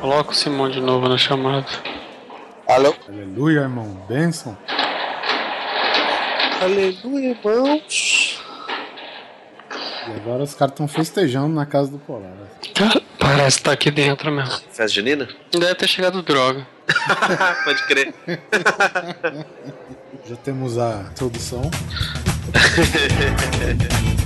Coloca o Simão de novo na chamada. Alô? Aleluia, irmão. Benção. Aleluia, irmãos. E agora os caras estão festejando na casa do Polar. Cara, parece que tá aqui dentro mesmo. Festa junina? Deve ter chegado droga. Pode crer. Já temos a introdução.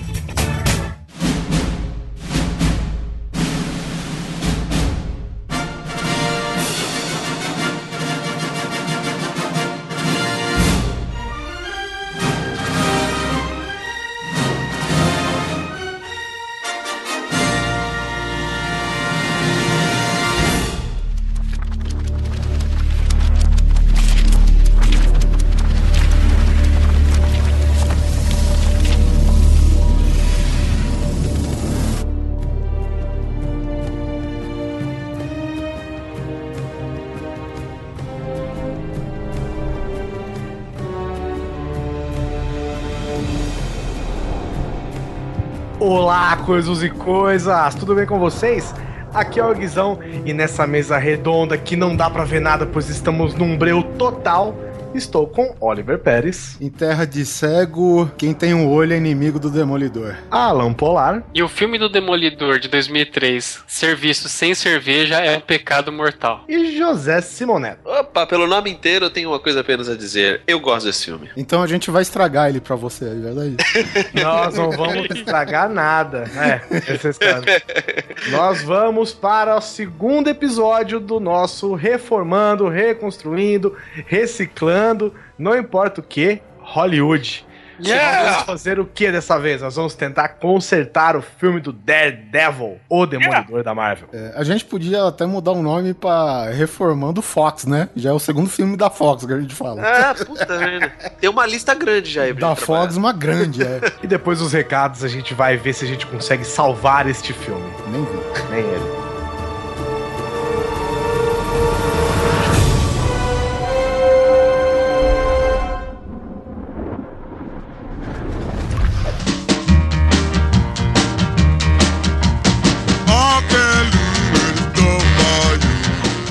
Coisas e coisas! Tudo bem com vocês? Aqui é o Guizão e nessa mesa redonda que não dá pra ver nada, pois estamos num breu total. Estou com Oliver Pérez, Em terra de cego, quem tem um olho é inimigo do demolidor. Alan Polar E o filme do Demolidor de 2003, Serviço sem cerveja é um pecado mortal. e José Simoneto. Opa, pelo nome inteiro eu tenho uma coisa apenas a dizer. Eu gosto desse filme. Então a gente vai estragar ele pra você, é verdade? Nós não vamos estragar nada. É, é. Nós vamos para o segundo episódio do nosso Reformando, Reconstruindo, Reciclando, não importa o que, Hollywood. E nós vamos fazer o que dessa vez? Nós vamos tentar consertar o filme do Daredevil, o Demolidor da Marvel. É, a gente podia até mudar o nome pra Reformando Fox, né? Já é o segundo filme da Fox que a gente fala. Ah, puta merda. Tem uma lista grande já aí pra da gente Fox, uma grande, é. E depois dos recados a gente vai ver se a gente consegue salvar este filme. Nem vi. Nem ele.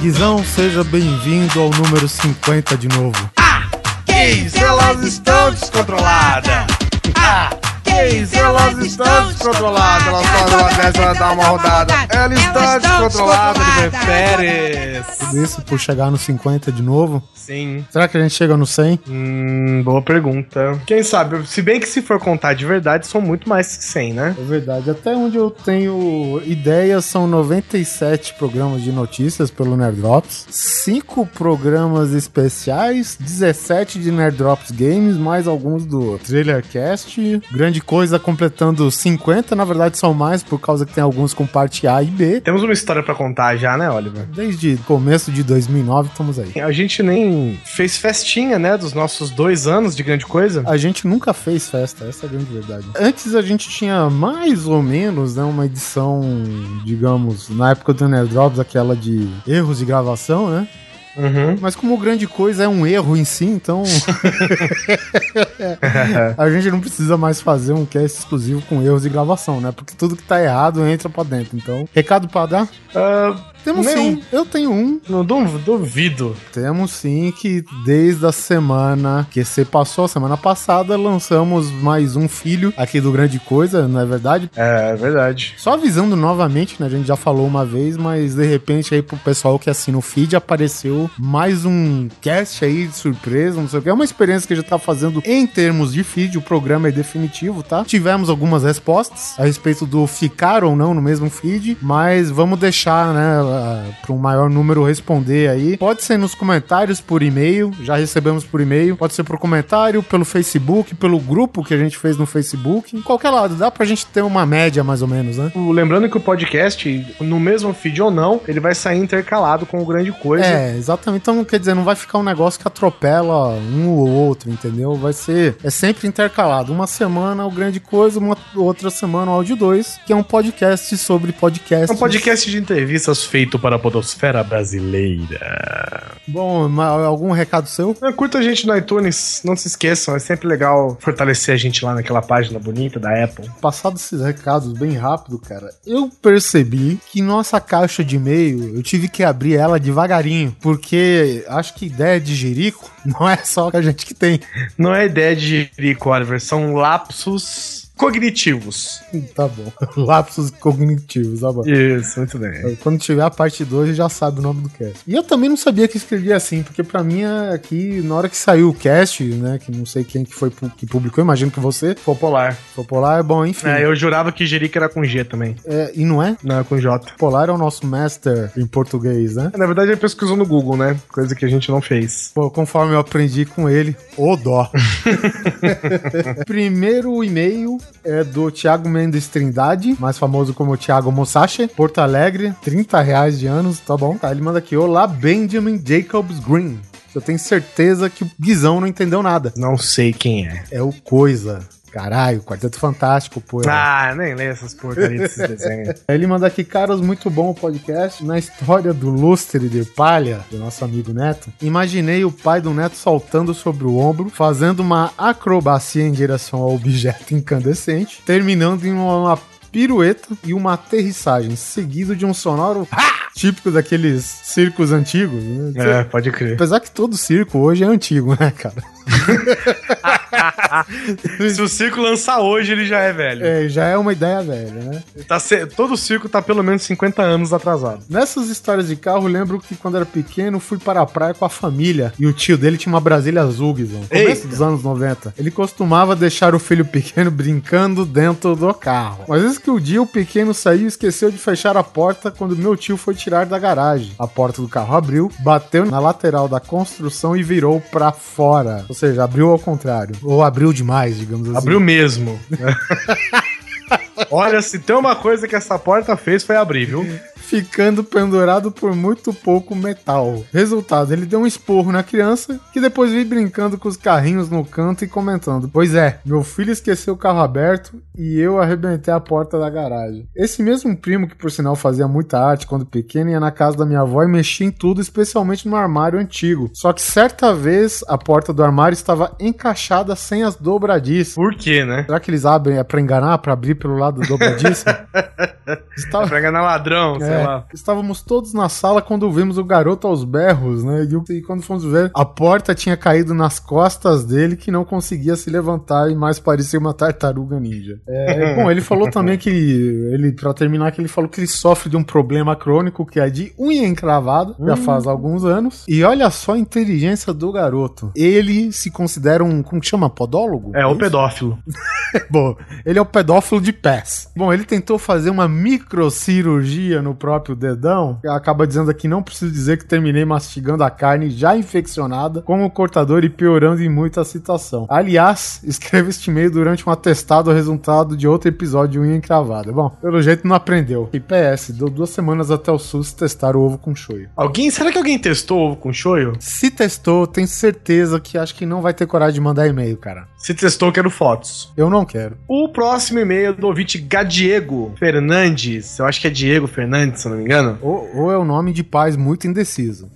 Guizão, seja bem-vindo ao número 50 de novo. Gays, elas estão descontroladas! Ah! Gays, elas estão descontroladas! Elas fazem uma dessa, dá uma rodada. Ela está descontrolada, Pérez! Tudo isso por chegar no 50 de novo. Sim. Será que a gente chega no 100? Hum, boa pergunta. Quem sabe? Se bem que se for contar de verdade, são muito mais que 100, né? É verdade. Até onde eu tenho ideia, são 97 programas de notícias pelo Nerddrops, 5 programas especiais, 17 de Nerddrops Games, mais alguns do Trailercast. Grande coisa completando 50, na verdade são mais, por causa que tem alguns com parte A e B. Temos uma história pra contar já, né, Oliver? Desde começo de 2009 estamos aí. A gente nem fez festinha, né, dos nossos dois anos de grande coisa. A gente nunca fez festa, essa é a grande verdade. Antes a gente tinha mais ou menos, né, uma edição, digamos, na época do Nerdrops, aquela de erros de gravação, né? Uhum. Mas como grande coisa é um erro em si, então a gente não precisa mais fazer um cast exclusivo com erros de gravação, né? Porque tudo que tá errado entra pra dentro. Então, recado pra dar? Ah, Temos Nenhum. sim. Eu tenho um. não du- duvido. Temos sim que desde a semana que você passou, a semana passada, lançamos mais um filho aqui do Grande Coisa, não é verdade? É verdade. Só avisando novamente, né? A gente já falou uma vez, mas de repente aí pro pessoal que assina o feed apareceu mais um cast aí de surpresa, não sei o que. É uma experiência que a gente tá fazendo em termos de feed, o programa é definitivo, tá? Tivemos algumas respostas a respeito do ficar ou não no mesmo feed, mas vamos deixar, né, para um maior número responder aí. Pode ser nos comentários por e-mail, já recebemos por e-mail, pode ser por comentário, pelo Facebook, pelo grupo que a gente fez no Facebook, em qualquer lado, dá pra gente ter uma média mais ou menos, né? Lembrando que o podcast, no mesmo feed ou não, ele vai sair intercalado com o grande coisa. É, exatamente. Então, quer dizer, não vai ficar um negócio que atropela um ou outro, entendeu? Vai ser. É sempre intercalado. Uma semana o Grande Coisa, uma outra semana o Áudio 2, que é um podcast sobre podcast. É um podcast de entrevistas feitas feito para a podosfera brasileira. Bom, algum recado seu? É, Curta a gente no iTunes, não se esqueçam, é sempre legal fortalecer a gente lá naquela página bonita da Apple. Passados esses recados bem rápido, cara, eu percebi que nossa caixa de e-mail, eu tive que abrir ela devagarinho, porque acho que ideia de jerico não é só a gente que tem. Não é ideia de Jerico, Oliver, são lapsos cognitivos. Tá bom. Lapsos cognitivos, tá bom. Isso, muito bem. Quando tiver a parte 2, já sabe o nome do cast. E eu também não sabia que escrevia assim, porque pra mim é aqui, na hora que saiu o cast, né, que não sei quem que foi que publicou, imagino que você, Popular. Popular, bom, enfim. É, eu jurava que Jerico era com G também. É, e não é? Não, é com J. Popular é o nosso master em português, né? Na verdade, ele pesquisou no Google, né? Coisa que a gente não fez. Pô, conforme eu aprendi com ele, ô dó. Primeiro e-mail é do Thiago Mendes Trindade, mais famoso como Thiago Musashi, Porto Alegre, 30 reais de anos, tá bom? Tá, ele manda aqui, olá Benjamin Jacobs Green. Eu tenho certeza que o Guizão não entendeu nada. Não sei quem é. É o Coisa. Caralho, Quarteto Fantástico, pô. Ah, nem lê essas porcarias desses desenhos. Ele manda aqui, caras, muito bom o podcast. Na história do lustre de palha, do nosso amigo Neto, imaginei o pai do Neto saltando sobre o ombro, fazendo uma acrobacia em direção ao objeto incandescente, terminando em uma pirueta e uma aterrissagem, seguido de um sonoro típico daqueles circos antigos. Né? É, pode crer. Apesar que todo circo hoje é antigo, né, cara? Se o circo lançar hoje, ele já é velho. É, já é uma ideia velha, né? Tá se- Todo circo tá pelo menos 50 anos atrasado. Nessas histórias de carro, lembro que quando era pequeno, fui para a praia com a família. E o tio dele tinha uma Brasília azul, Guizão. Começo dos anos 90. Ele costumava deixar o filho pequeno brincando dentro do carro. Mas vezes que o dia o pequeno saiu e esqueceu de fechar a porta quando meu tio foi tirar da garagem. A porta do carro abriu, bateu na lateral da construção e virou pra fora. Seja, abriu ao contrário. Ou abriu demais, digamos assim. Abriu mesmo. Olha, se tem uma coisa que essa porta fez foi abrir, viu? ficando pendurado por muito pouco metal. Resultado, ele deu um esporro na criança, que depois veio brincando com os carrinhos no canto e comentando: Pois é, meu filho esqueceu o carro aberto e eu arrebentei a porta da garagem. Esse mesmo primo, que por sinal fazia muita arte quando pequeno, ia na casa da minha avó e mexia em tudo, especialmente no armário antigo. Só que certa vez a porta do armário estava encaixada sem as dobradiças. Por quê, né? Será que eles abrem é pra enganar, pra abrir pelo lado dobradiço? Estava... Pra enganar ladrão, sei É, lá. Estávamos todos na sala quando vimos o garoto aos berros, né? E, e quando fomos ver, a porta tinha caído nas costas dele que não conseguia se levantar e mais parecia uma tartaruga ninja. É, bom, ele falou também que ele, para terminar, que ele falou que ele sofre de um problema crônico que é de unha encravada, já faz alguns anos. E olha só a inteligência do garoto. Ele se considera um, como que chama? Podólogo? É, o isso? pedófilo. Bom, ele é o pedófilo de Bom, ele tentou fazer uma microcirurgia no próprio dedão. Acaba dizendo aqui, não preciso dizer que terminei mastigando a carne já infeccionada com o cortador e piorando em muito a situação. Aliás, escreve este e-mail durante um atestado resultado de outro episódio de unha encravada. Bom, pelo jeito não aprendeu. E PS, deu duas semanas até o SUS testar o ovo com shoyu. Alguém, será que alguém testou ovo com shoyu? Se testou, tenho certeza que acho que não vai ter coragem de mandar e-mail, cara. Se testou, quero fotos. Eu não quero. O próximo e-mail do ouvinte Gadiego Fernandes. Eu acho que é Diego Fernandes, se não me engano. Ou, ou é o nome de pais muito indeciso.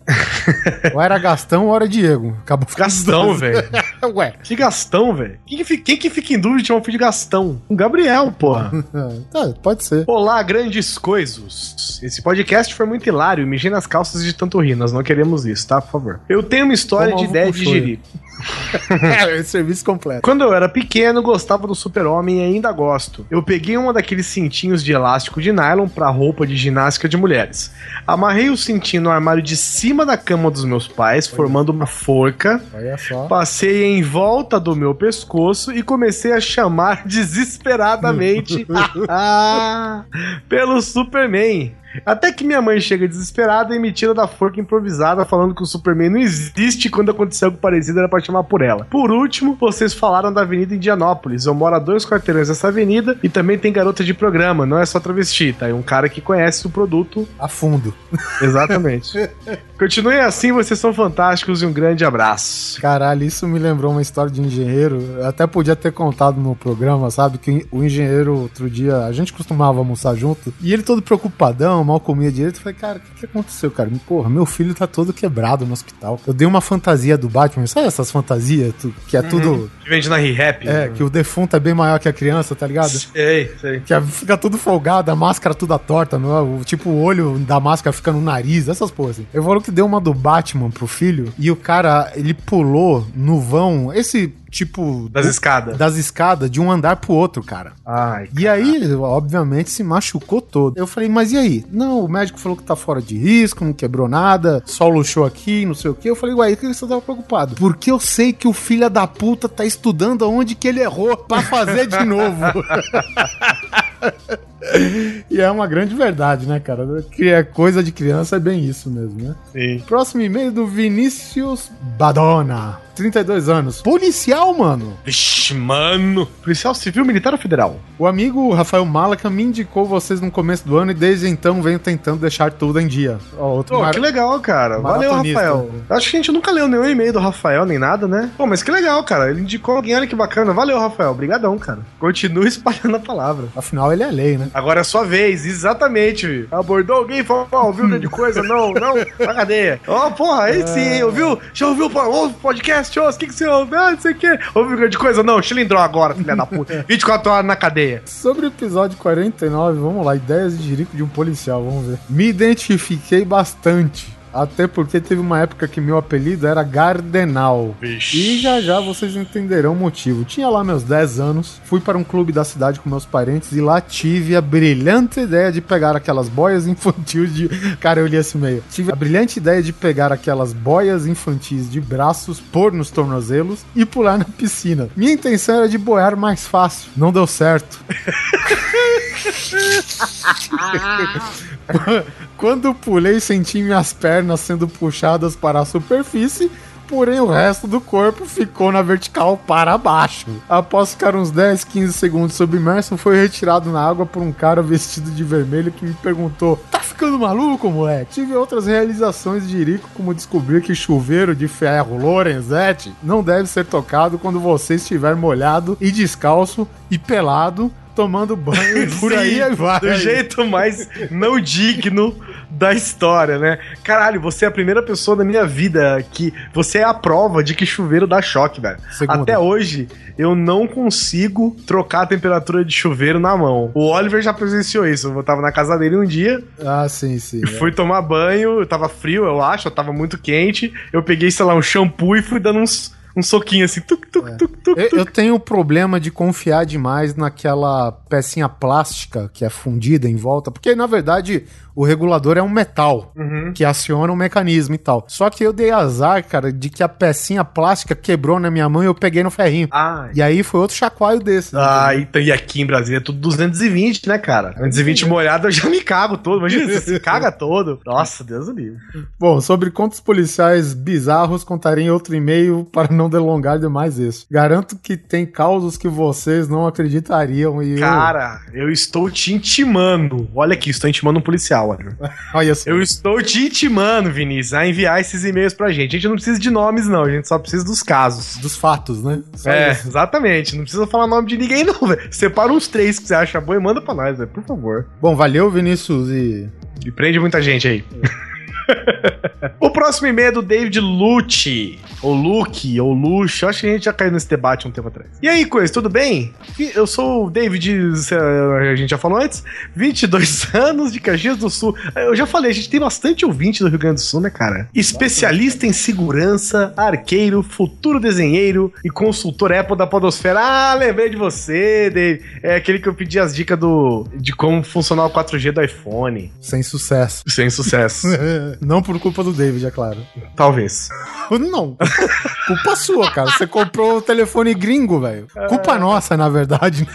ou era Gastão ou era Diego. Acabou ficando Gastão, velho. Ué. Que Gastão, velho? Quem, que quem que fica em dúvida de o filho de Gastão? O Gabriel, porra. Tá, pode ser. Olá, grandes coisas. Esse podcast foi muito hilário. Mijei nas calças de tanto rir. Nós não queremos isso, tá? Por favor. Eu tenho uma história de ideia de shoyu. jirico. Serviço completo. Quando eu era pequeno, gostava do super-homem e ainda gosto. Eu peguei uma daqueles cintinhos de elástico de nylon pra roupa de ginástica de mulheres. Amarrei o cintinho no armário de cima da cama dos meus pais, formando uma forca. Olha só. Passei em volta do meu pescoço e comecei a chamar desesperadamente pelo Superman. Até que minha mãe chega desesperada e me tira da forca improvisada, falando que o Superman não existe quando acontecer algo parecido era pra chamar por ela. Por último, vocês falaram da Avenida Indianópolis. Eu moro a dois quarteirões dessa avenida e também tem garota de programa, não é só travesti, tá? É um cara que conhece o produto. A fundo. Exatamente. Continue assim, vocês são fantásticos e um grande abraço. Caralho, isso me lembrou uma história de engenheiro. Eu até podia ter contado no programa, sabe? Que o engenheiro, outro dia, a gente costumava almoçar junto. E ele todo preocupadão, mal comia direito. Eu falei, cara, o que, que aconteceu, cara? Porra, meu filho tá todo quebrado no hospital. Eu dei uma fantasia do Batman, sabe essas fantasias que é tudo. Que vende na ReHap. É, que o defunto é bem maior que a criança, tá ligado? Sei, sei. Que fica tudo folgado, a máscara toda torta, é? O, tipo, o olho da máscara fica no nariz, essas porras assim. Eu falou que deu uma do Batman pro filho e o cara, ele pulou no vão, esse tipo. Das escadas. Das escadas, de um andar pro outro, cara. Ai. E aí, obviamente, se machucou todo. Eu falei, mas e aí? Não, o médico falou que tá fora de risco, não quebrou nada, só luxou aqui, não sei o quê. Eu falei, uai, que você tava preocupado? Porque eu sei que o filho da puta tá estudando aonde que ele errou pra fazer de novo. E é uma grande verdade, né, cara? Que é coisa de criança, é bem isso mesmo, né? Sim. Próximo e-mail do Vinícius Badona. 32 anos. Policial, mano. Vixe, mano. Policial Civil, Militar ou Federal? O amigo Rafael Malaca me indicou vocês no começo do ano e desde então venho tentando deixar tudo em dia. Ó, outro Pô, mar- que legal, cara. Valeu. Rafael. Acho que a gente nunca leu nenhum e-mail do Rafael, nem nada, né? Pô, mas que legal, cara. Ele indicou alguém, olha que bacana. Valeu, Rafael. Obrigadão, cara. Continue espalhando a palavra. Afinal, ele é lei, né? Agora é sua vez, exatamente. Abordou alguém, falou, ó, ouviu grande coisa? Não, não, na cadeia. Ó, porra, aí sim, hein, ouviu? Já ouviu o podcast? Ô, o que que você ouve? Ah, não sei o quê. Ouviu grande coisa? Não, cilindrou agora, filha da puta. 24 horas na cadeia. Sobre o episódio 49, vamos lá, ideias de jirico de um policial, vamos ver. Me identifiquei bastante. Até porque teve uma época que meu apelido era Gardenal. E já já vocês entenderão o motivo. Tinha lá meus 10 anos, fui para um clube da cidade com meus parentes e lá tive a brilhante ideia de pegar aquelas boias infantis de. Cara, eu li esse e-mail. Tive a brilhante ideia de pegar aquelas boias infantis de braços, pôr nos tornozelos e pular na piscina. Minha intenção era de boiar mais fácil. Não deu certo. Quando pulei, senti minhas pernas sendo puxadas para a superfície, porém o resto do corpo ficou na vertical para baixo. Após ficar uns 10, 15 segundos submerso, foi retirado na água por um cara vestido de vermelho que me perguntou: Tá ficando maluco, moleque? Tive outras realizações de Irico, como descobrir que chuveiro de ferro Lorenzetti não deve ser tocado quando você estiver molhado e descalço e pelado. Tomando banho e por aí Sim, vai. Do jeito mais não digno da história, né? Caralho, você é a primeira pessoa da minha vida que você é a prova de que chuveiro dá choque, velho. Segunda. Até hoje, eu não consigo trocar a temperatura de chuveiro na mão. O Oliver já presenciou isso. Eu tava na casa dele um dia, Ah, sim, sim. é. fui tomar banho, eu tava frio, eu acho, eu tava muito quente. Eu peguei, sei lá, um shampoo e fui dando uns, um soquinho assim, tuc, tuc, tuc, tuc, Eu, eu tenho o problema de confiar demais naquela pecinha plástica que é fundida em volta, porque na verdade o regulador é um metal Uhum. que aciona um mecanismo e tal. Só que eu dei azar, cara, de que a pecinha plástica quebrou na minha mão e eu peguei no ferrinho. Ah, E aí foi outro chacoalho desse. né? Ah, então, e aqui em Brasília é tudo 220, né, cara? 220 molhado eu já me cago todo. Imagina, você se caga todo. Nossa, Deus do livre. Bom, sobre contos policiais bizarros, contarei em outro e-mail para não delongar demais isso. Garanto que tem causos que vocês não acreditariam e eu- Cara, eu estou te intimando. Olha aqui, estou intimando um policial, olha. Olha só. Eu estou te intimando, Vinícius, a enviar esses e-mails pra gente. A gente não precisa de nomes, não. A gente só precisa dos casos. Dos fatos, né? Só é, isso. exatamente. Não precisa falar nome de ninguém, não, velho. Separa uns três que você acha bom e manda pra nós, velho. Por favor. Bom, valeu, Vinícius, e E prende muita gente aí. o próximo e-mail é do David Lucci. Ou Luke, ou. Eu acho que a gente já caiu nesse debate um tempo atrás. E aí, coisa, tudo bem? Eu sou o David, eh, a gente já falou antes, 22 anos de Caxias do Sul. Eu já falei, a gente tem bastante ouvinte do Rio Grande do Sul, né, cara? Especialista em segurança, arqueiro, futuro desenheiro e consultor Apple da Podosfera. Ah, lembrei de você, Dave. É aquele que eu pedi as dicas do, de como funcionar o 4G do iPhone. sem sucesso. Sem sucesso. Não por culpa do David, é claro. Talvez. Não. Culpa sua, cara. Você comprou o telefone gringo, velho. Culpa nossa, na verdade.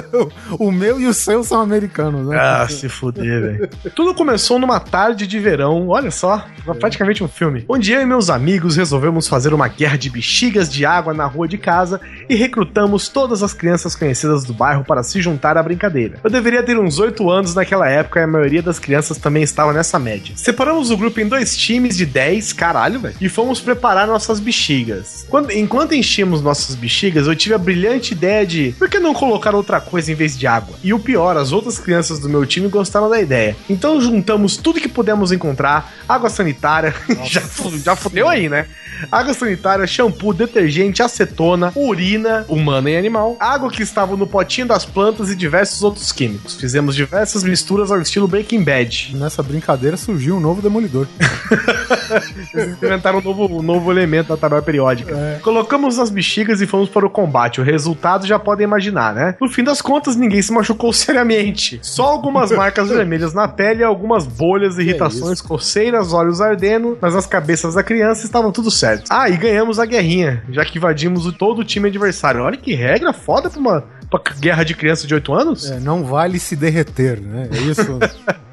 o meu e o seu são americanos, né? Ah, se fuder, velho. Tudo começou numa tarde de verão, olha só, praticamente um filme. Onde eu e meus amigos resolvemos fazer uma guerra de bexigas de água na rua de casa e recrutamos todas as crianças conhecidas do bairro para se juntar à brincadeira. Eu deveria ter uns 8 anos naquela época e a maioria das crianças também estava nessa média. Separamos o grupo em dois times de 10, caralho, velho, e fomos preparar nossas bexigas. Quando- enquanto enchíamos nossas bexigas, eu tive a brilhante ideia de por que não colocar outra coisa em vez de água. E o pior, as outras crianças do meu time gostaram da ideia. Então juntamos tudo que pudemos encontrar: água sanitária, já, já fudeu aí, né? Água sanitária, shampoo, detergente, acetona, urina, humana e animal, água que estava no potinho das plantas e diversos outros químicos. Fizemos diversas misturas ao estilo Breaking Bad. Nessa brincadeira surgiu um novo demolidor. Eles inventaram um novo, um novo elemento da tabela periódica. Colocamos nas bexigas e fomos para o combate. O resultado já podem imaginar, né? No fim das contas, ninguém se machucou seriamente. Só algumas marcas vermelhas na pele algumas bolhas, irritações, coceiras, olhos ardendo, mas nas cabeças da criança estavam tudo certo. Ah, e ganhamos a guerrinha, já que invadimos o- todo o time adversário. Olha que regra foda pra uma pra guerra de criança de 8 anos. É, não vale se derreter, né? É isso.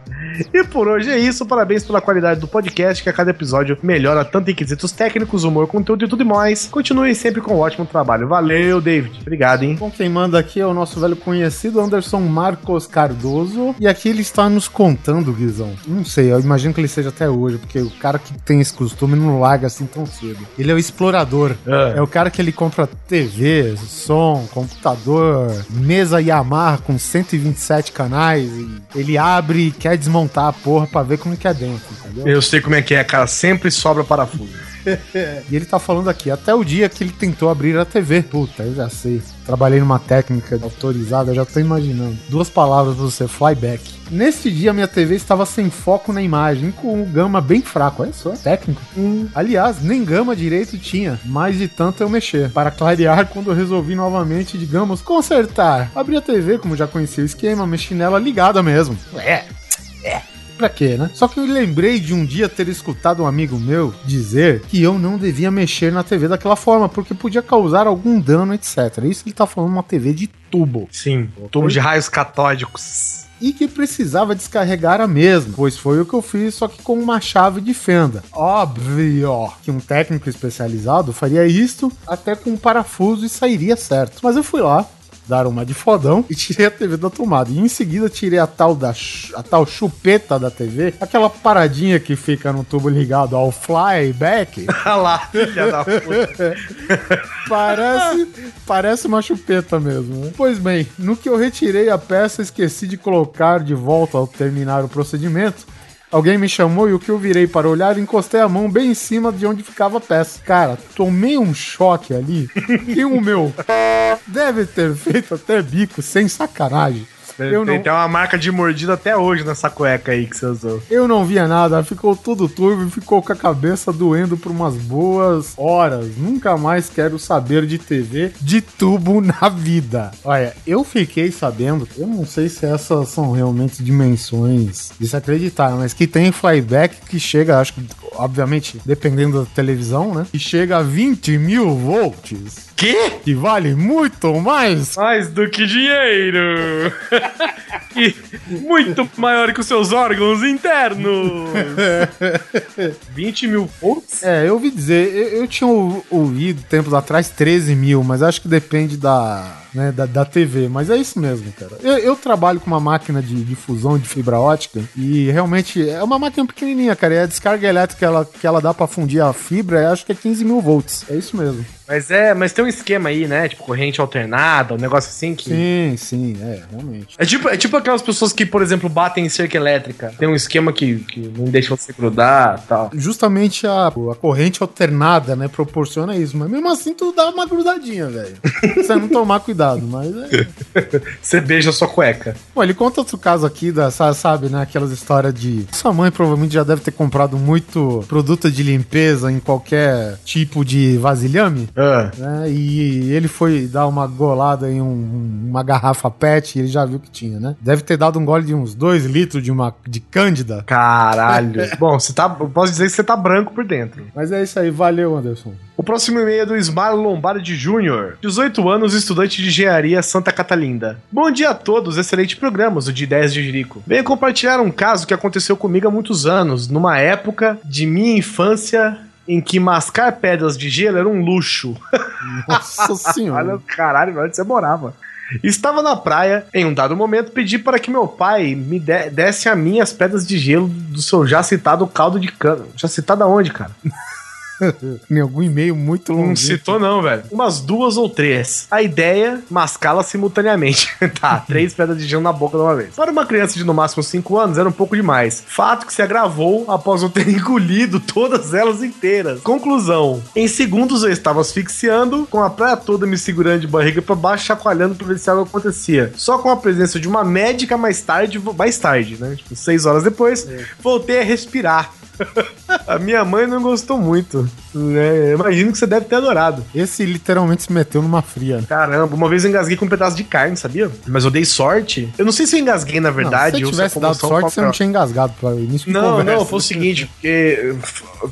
E por hoje é isso. Parabéns pela qualidade do podcast, que a cada episódio melhora tanto em quesitos técnicos, humor, conteúdo e tudo mais. Continue sempre com um ótimo trabalho. Valeu, David. Obrigado, hein? Bom, quem manda aqui é o nosso velho conhecido Anderson Marcos Cardoso. E aqui ele está nos contando, Guizão. Não sei, eu imagino que ele seja até hoje, porque o cara que tem esse costume não larga assim tão cedo. Ele é o explorador. É o cara que ele compra TV, som, computador, mesa Yamaha com 127 canais. E ele abre e quer desmontar a porra pra ver como que é dentro, entendeu? Eu sei como é que é, cara. Sempre sobra parafuso. E ele tá falando aqui, até o dia que ele tentou abrir a TV. Puta, eu já sei. Trabalhei numa técnica autorizada, já tô imaginando. Duas palavras pra você, flyback. Nesse dia, minha TV estava sem foco na imagem, com o gama bem fraco. Olha só, técnico. Aliás, nem gama direito tinha, mas de tanto eu mexer. Para clarear, quando eu resolvi novamente, digamos, consertar. Abri a TV, como já conhecia o esquema, mexi nela ligada mesmo. É, Pra quê, né? Só que eu lembrei de um dia ter escutado um amigo meu dizer que eu não devia mexer na TV daquela forma, porque podia causar algum dano, etc. Isso ele tá falando uma TV de tubo. Sim. Tubo de raios catódicos. E que precisava descarregar a mesma, pois foi o que eu fiz, só que com uma chave de fenda. Óbvio que um técnico especializado faria isto até com um parafuso e sairia certo. Mas eu fui lá, dar uma de fodão e tirei a TV da tomada. E em seguida tirei a tal da a tal chupeta da TV, aquela paradinha que fica no tubo ligado ao flyback. Olha lá, filha da puta. Parece, parece uma chupeta mesmo. né? Pois bem, no que eu retirei a peça, esqueci de colocar de volta ao terminar o procedimento. Alguém me chamou e o que eu virei para olhar, encostei a mão bem em cima de onde ficava a peça. Cara, tomei um choque ali que o meu deve ter feito até bico, sem sacanagem. Eu Tem não, até uma marca de mordida até hoje nessa cueca aí que você usou. eu não via nada, ficou tudo turvo e ficou com a cabeça doendo por umas boas horas. Nunca mais quero saber de TV de tubo na vida. Olha, eu fiquei sabendo, eu não sei se essas são realmente dimensões de se acreditar, mas que tem flyback que chega, acho que, obviamente, dependendo da televisão, né? Que chega a 20 mil volts. Quê? Que vale muito mais Mais do que dinheiro! e muito maior que os seus órgãos internos! 20 mil volts? É, eu ouvi dizer, eu, eu tinha ou- ouvido tempos atrás 13 mil, mas acho que depende da, né, da, da TV. Mas é isso mesmo, cara. Eu, eu trabalho com uma máquina de, de fusão de fibra ótica e realmente é uma máquina pequenininha, cara. E a descarga elétrica que ela, que ela dá pra fundir a fibra, eu acho que é 15 mil volts. É isso mesmo. Mas é, mas tem um esquema aí, né? Tipo, corrente alternada, um negócio assim que. Sim, sim, é, realmente. É tipo, é tipo aquelas pessoas que, por exemplo, batem em cerca elétrica. Tem um esquema que, que não deixa você grudar e tal. Justamente a, a corrente alternada, né, proporciona isso. Mas mesmo assim, tu dá uma grudadinha, velho. Você não tomar cuidado, mas é. Você beija a sua cueca. Bom, ele conta outro caso aqui, da, sa- sabe, né? Aquelas histórias de. Sua mãe provavelmente já deve ter comprado muito produto de limpeza em qualquer tipo de vasilhame. Ah. Né? E ele foi dar uma golada em um- uma garrafa PET e ele já viu que tinha, né? Deve ter dado um gole de uns 2 litros de uma de cândida. Caralho. Bom, você tá. Eu posso dizer que você tá branco por dentro. Mas é isso aí, valeu, Anderson. O próximo e-mail é do Ismar Lombardi Júnior, 18 anos, estudante de engenharia Santa Catalinda. Bom dia a todos, excelente programa, o de ideias de Jerico. Venho compartilhar um caso que aconteceu comigo há muitos anos, numa época de minha infância em que mascar pedras de gelo era um luxo. Nossa Olha senhora. o caralho, onde você morava. Estava na praia, em um dado momento pedi para que meu pai me de- desse a mim as pedras de gelo do seu já citado caldo de cana. Já citado aonde, cara? em algum e-mail muito longo. Não citou, não, velho. Umas duas ou três. A ideia, mascá-la simultaneamente. tá, três pedras de gelo na boca de uma vez. Para uma criança de no máximo 5 anos, era um pouco demais. Fato que se agravou após eu ter engolido todas elas inteiras. Conclusão: em segundos eu estava asfixiando, com a praia toda me segurando de barriga para baixo, chacoalhando para ver se algo acontecia. Só com a presença de uma médica mais tarde, mais tarde, né? Tipo, seis horas depois, voltei a respirar. A minha mãe não gostou muito. Né? Imagino que você deve ter adorado. Esse literalmente se meteu numa fria. Caramba, uma vez eu engasguei com um pedaço de carne, sabia? Mas eu dei sorte. Eu não sei se eu engasguei na verdade. não, se tivesse dado sorte, você não tinha engasgado para o início de Não, conversa. não, foi o seguinte, porque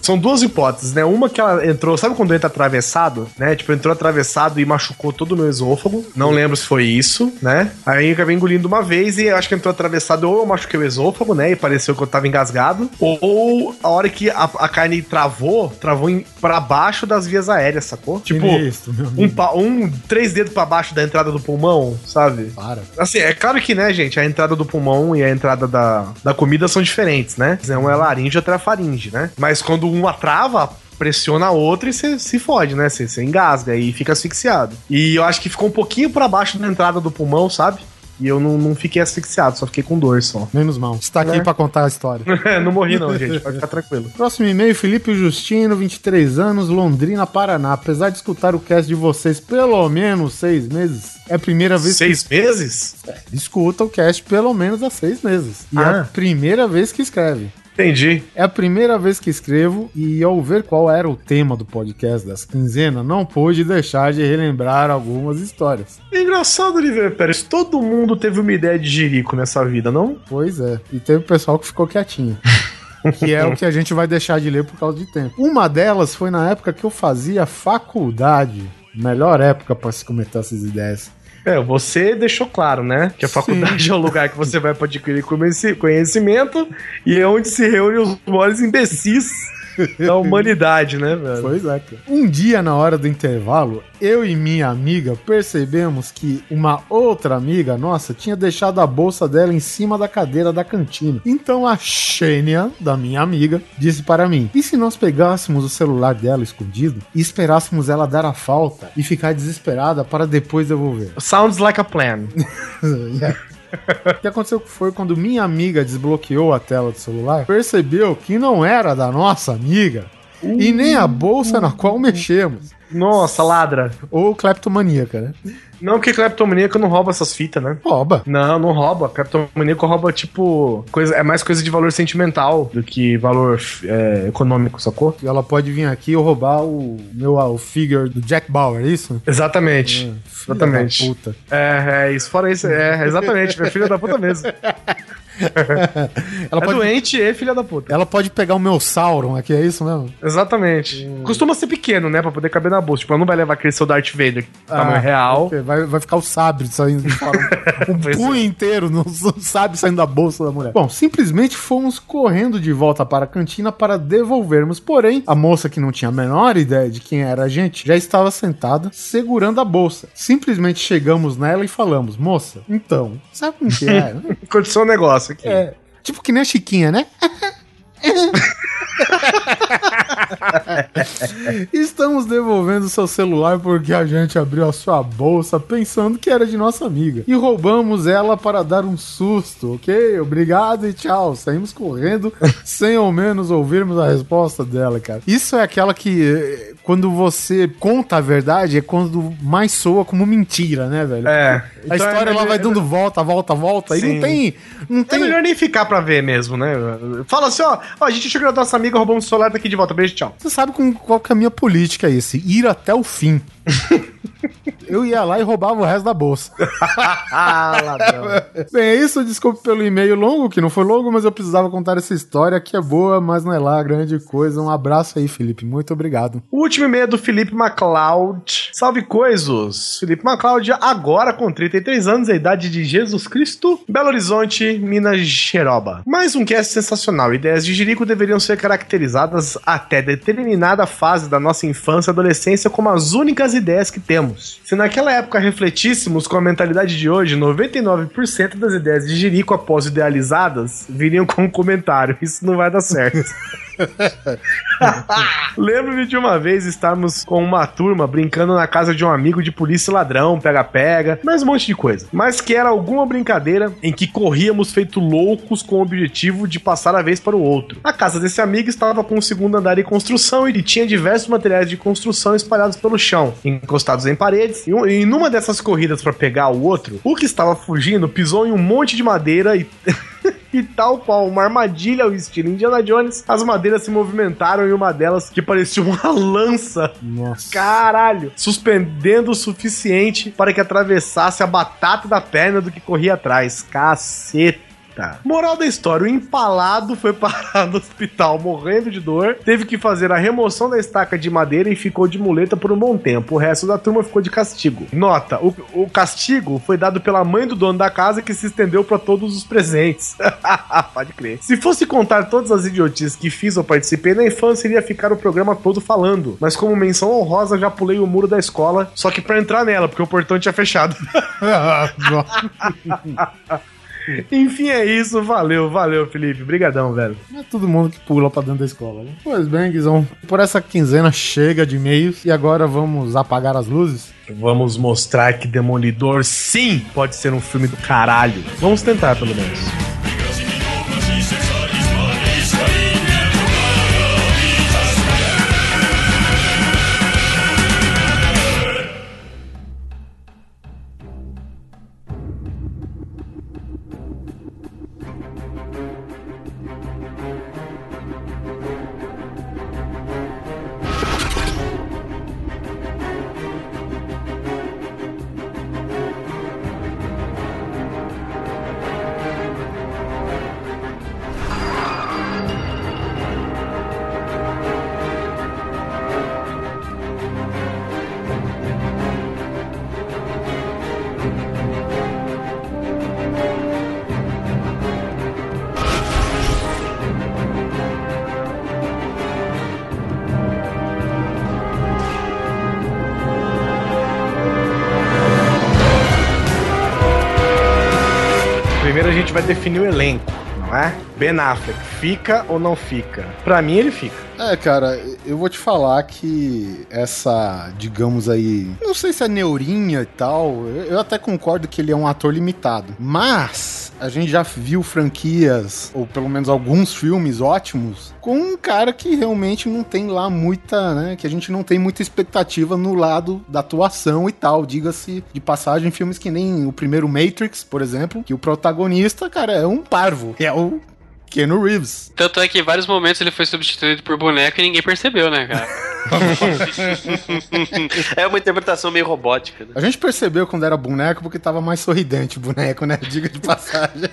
são duas hipóteses, né? Uma que ela entrou, sabe quando entra atravessado, né? Tipo, entrou atravessado e machucou todo o meu esôfago. Não lembro se foi isso, né? Aí eu acabei engolindo uma vez e acho que entrou atravessado ou eu machuquei o esôfago, né? E pareceu que eu tava engasgado. Ou a hora que a, a carne travou, travou em, pra baixo das vias aéreas, sacou? Tipo, Sinistro, um, pa- um três dedos pra baixo da entrada do pulmão, sabe? Para. Assim, é claro que, né, gente, a entrada do pulmão e a entrada da, da comida são diferentes, né? Um é laringe e outro é faringe, né? Mas quando uma trava, pressiona a outra e você se fode, né? Você você engasga e fica asfixiado. E eu acho que ficou um pouquinho pra baixo da entrada do pulmão, sabe? E eu não, não fiquei asfixiado, só fiquei com dor só. Menos mal. Está aqui É. pra contar a história. não morri não, gente, pode ficar tranquilo. Próximo e-mail, Felipe Justino, 23 anos, Londrina, Paraná. Apesar de escutar o cast de vocês pelo menos seis meses, é a primeira vez Seis meses? que escuta o cast pelo menos há seis meses. E é a Ah. primeira vez que escreve. Entendi. É a primeira vez que escrevo e ao ver qual era o tema do podcast dessa quinzena, não pude deixar de relembrar algumas histórias. É engraçado, Oliveira Pérez, todo mundo teve uma ideia de jirico nessa vida, não? Pois é, e teve pessoal que ficou quietinho. que é o que a gente vai deixar de ler por causa de tempo. Uma delas foi na época que eu fazia faculdade. Melhor época para se comentar essas ideias. É, você deixou claro, né? Que a Sim. faculdade é o lugar que você vai para adquirir conheci- conhecimento e é onde se reúnem os maiores imbecis da humanidade, né, velho? Pois é, cara. Um dia, na hora do intervalo, eu e minha amiga percebemos que uma outra amiga nossa tinha deixado a bolsa dela em cima da cadeira da cantina. Então a Xênia, da minha amiga, disse para mim: e se nós pegássemos o celular dela escondido e esperássemos ela dar a falta e ficar desesperada para depois devolver? Sounds like a plan. O que aconteceu foi quando minha amiga desbloqueou a tela do celular, percebeu que não era da nossa amiga e nem a bolsa na qual mexemos. Nossa, ladra. Ou cleptomaníaca, né? Não, porque cleptomaníaco não rouba essas fitas, né? Rouba. Não, não rouba. Cleptomaníaco rouba, tipo, coisa, é mais coisa de valor sentimental do que valor é, econômico, sacou? E ela pode vir aqui e roubar o meu o figure do Jack Bauer, é isso? Exatamente. Filha Exatamente. da Puta. É, é, isso. Fora isso, é, exatamente. Minha filha da puta mesmo. Ela é pode, doente e filha da puta. ela pode pegar o meu Sauron aqui, é isso mesmo? Exatamente. Costuma ser pequeno, né? Pra poder caber na bolsa. Tipo, ela não vai levar aquele seu Darth Vader, tamanho Ah, real. ok. Vai, vai ficar o sabre saindo. Um Pois é. punho inteiro no sabre saindo da bolsa da mulher. Bom, simplesmente fomos correndo de volta para a cantina para devolvermos. Porém, a moça que não tinha a menor ideia de quem era a gente já estava sentada segurando a bolsa. Simplesmente chegamos nela e falamos: Moça, então, sabe como que é? Aconteceu um negócio aqui. É. Tipo que nem a Chiquinha, né? Estamos devolvendo seu celular porque a gente abriu a sua bolsa pensando que era de nossa amiga. E roubamos ela para dar um susto, ok? Obrigado e tchau. Saímos correndo sem ao menos ouvirmos a resposta dela, cara. Isso é aquela que, eh, quando você conta a verdade, é quando mais soa como mentira, né, velho? É. A Então história é ela vai melhor- dando volta, volta, volta. E Sim. não tem. Não É tem melhor nem ficar pra ver mesmo, né? Fala assim, ó, ó, a gente chegou na nossa amiga, roubamos o celular daqui de volta. Beijo, tchau. Você sabe com qual que é a minha política esse? Ir até o fim. Eu ia lá e roubava o resto da bolsa. ah. Bem, é isso. Desculpe pelo e-mail longo, que não foi longo, mas eu precisava contar essa história que é boa, mas não é lá grande coisa. Um abraço aí, Felipe. Muito obrigado. O último e-mail é do Felipe MacLeod. Salve coisos! Felipe MacLeod, agora com 33 anos, a idade de Jesus Cristo, Belo Horizonte, Minas Geroba. Mais um cast sensacional. Ideias de Jerico deveriam ser caracterizadas até determinada fase da nossa infância e adolescência como as únicas ideias que temos. Se naquela época refletíssemos com a mentalidade de hoje, 99% das ideias de Jerico após idealizadas viriam com um comentário. Isso não vai dar certo. Lembro-me de uma vez estarmos com uma turma brincando na casa de um amigo de polícia ladrão, pega-pega, mais um monte de coisa. Mas que era alguma brincadeira em que corríamos feito loucos com o objetivo de passar a vez para o outro. A casa desse amigo estava com o segundo andar em construção e tinha diversos materiais de construção espalhados pelo chão, encostados em paredes. E, um- e numa dessas corridas para pegar o outro, o que estava fugindo pisou em um monte de madeira e. E tal qual uma armadilha ao estilo Indiana Jones, as madeiras se movimentaram e uma delas, que parecia uma lança, Nossa. caralho, suspendendo o suficiente para que atravessasse a batata da perna do que corria atrás. Caceta. Moral da história: o empalado foi parar no hospital morrendo de dor, teve que fazer a remoção da estaca de madeira e ficou de muleta por um bom tempo. O resto da turma ficou de castigo. Nota: o, o castigo foi dado pela mãe do dono da casa que se estendeu para todos os presentes. Pode crer. Se fosse contar todas as idiotices que fiz ou participei na infância, iria ficar o programa todo falando. Mas como menção honrosa, já pulei o muro da escola, só que pra entrar nela, porque o portão tinha fechado. Enfim, é isso. Valeu, valeu, Felipe. Brigadão, velho. Não é todo mundo que pula pra dentro da escola, né? Pois bem, Guizão. Por essa quinzena chega de e-mails e agora vamos apagar as luzes? Vamos mostrar que Demolidor, sim, pode ser um filme do caralho. Vamos tentar, pelo menos. Definir o elenco, não é? Ben Affleck, fica ou não fica? Pra mim, ele fica. É, cara, eu vou te falar que essa, digamos aí, não sei se é neurinha e tal, eu até concordo que ele é um ator limitado. Mas a gente já viu franquias, ou pelo menos alguns filmes ótimos, cara que realmente não tem lá muita, né? Que a gente não tem muita expectativa no lado da atuação e tal. Diga-se de passagem, filmes que nem o primeiro Matrix, por exemplo, que o protagonista, cara, é um parvo. É o Keanu Reeves. Tanto é que em vários momentos ele foi substituído por boneco e ninguém percebeu, né, cara? É uma interpretação meio robótica, né? A gente percebeu quando era boneco porque tava mais sorridente o boneco, né? Diga de passagem.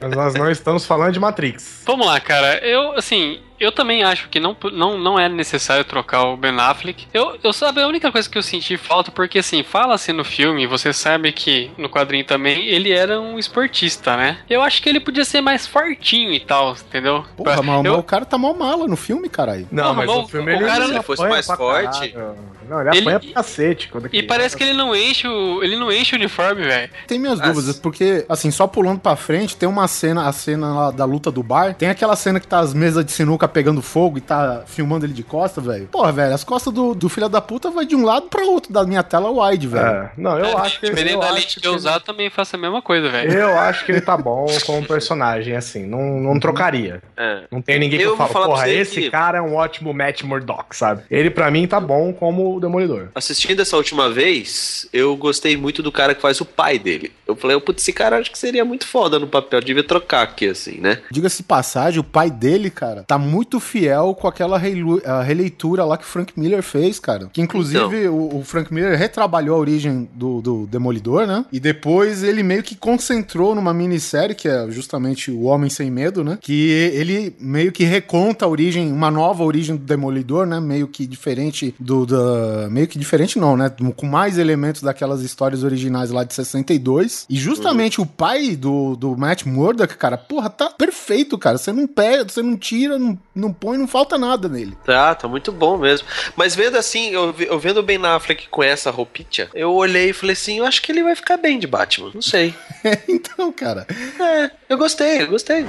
Mas nós não estamos falando de Matrix. Vamos lá, cara. Eu, assim, eu também acho que não, não, não é necessário trocar o Ben Affleck. Eu, eu sabe, a única coisa que eu senti falta, porque assim, fala-se no filme, você sabe que no quadrinho também, ele era um esportista, né? Eu acho que ele podia ser mais fortinho e tal, entendeu? Porra, Pra- mas eu- o cara tá mal mala no filme, caralho. Não, Porra, mas o filme o ele, cara- se ele fosse mais forte- caralho. Não, ele Ele- apanha pra cacete. Quando E parece que ele não enche o. Ele não enche o uniforme, velho. Tem minhas As- dúvidas, porque, assim, só pulando pra frente, tem uma cena, a cena lá da luta do bar, tem aquela cena que tá as mesas de sinuca pegando fogo e tá filmando ele de costa, velho. Porra, velho, as costas do, do filho da puta vai de um lado pra outro da minha tela wide, velho. É, não, eu É, acho que eu da lente que que eu ele- usar, também faço a mesma coisa, velho. Eu acho que ele tá bom como personagem, assim, não, não trocaria. É. Não tem ninguém que Eu pra porra, esse que- cara é um ótimo Matt Murdock, sabe? Ele pra mim tá bom como o Demolidor. Assistindo essa última vez, eu gostei muito do cara que faz o pai dele. Eu falei, putz, esse cara acho que seria muito foda no papel, devia trocar aqui, assim, né? Diga-se de passagem, o pai dele, cara, tá muito fiel com aquela releitura lá que o Frank Miller fez, cara. Que inclusive o, o Frank Miller retrabalhou a origem do, do Demolidor, né? E depois ele meio que concentrou numa minissérie, que é justamente O Homem Sem Medo, né? Que ele meio que reconta a origem, uma nova origem do Demolidor, né? Meio que diferente do. Da, meio que diferente, não, né? Com mais elementos daquelas histórias originais lá de 62. E justamente o pai do, do Matt Murdock, cara, porra, tá perfeito, cara. Você não perde, você não tira, não, não põe, não falta nada nele. Tá, tá muito bom mesmo. Mas vendo assim, eu, eu vendo o Ben Affleck com essa roupinha, eu olhei e falei assim, eu acho que ele vai ficar bem de Batman. Não sei. então, cara. É, eu gostei, eu gostei.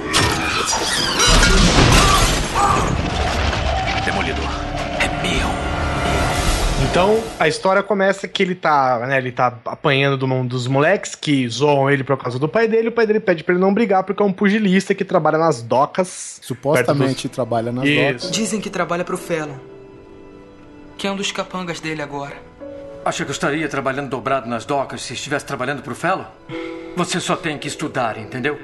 Então, a história começa que ele tá, né, ele tá apanhando do um dos moleques que zoam ele por causa do pai dele, o pai dele pede pra ele não brigar porque é um pugilista que trabalha nas docas. Supostamente trabalha nas Isso. docas. Dizem que trabalha pro Fallon. Que é um dos capangas dele agora. Acha que eu estaria trabalhando dobrado nas docas se estivesse trabalhando pro Fellow? Você só tem que estudar, entendeu?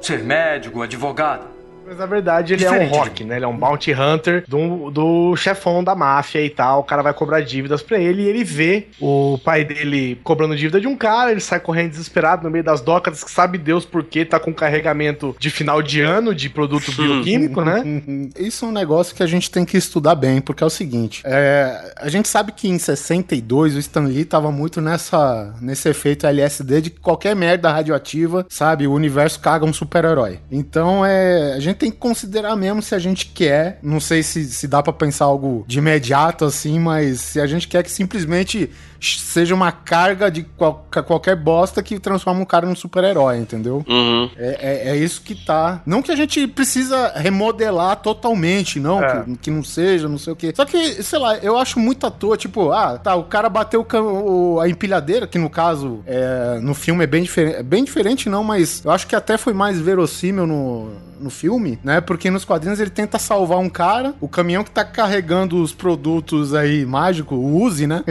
Ser médico, advogado. Mas na verdade ele é Diferente um rock, né? Ele é um bounty hunter do, do chefão da máfia e tal. O cara vai cobrar dívidas pra ele e ele vê o pai dele cobrando dívida de um cara. Ele sai correndo desesperado no meio das docas, que sabe Deus por quê, tá com carregamento de final de ano de produto bioquímico, né? Isso é um negócio que a gente tem que estudar bem, porque é o seguinte: é, a gente sabe que em 62 o Stan Lee tava muito nessa, nesse efeito LSD de que qualquer merda radioativa, sabe, o universo caga um super-herói. Então é, a gente tem que considerar mesmo se a gente quer, não sei se, se dá pra pensar algo de imediato assim, mas se a gente quer que simplesmente seja uma carga de qual- qualquer bosta que transforma um cara num super-herói, entendeu? Uhum. É, é, é isso que tá. Não que a gente precisa remodelar totalmente, não, É. que, que não seja, não sei o quê. Só que, sei lá, eu acho muito à toa, tipo, ah, tá, o cara bateu o a empilhadeira, que no caso, é, no filme é bem diferente. Bem diferente, não, mas eu acho que até foi mais verossímil no, no filme, né? Porque nos quadrinhos ele tenta salvar um cara, o caminhão que tá carregando os produtos aí mágicos, o Uzi, né?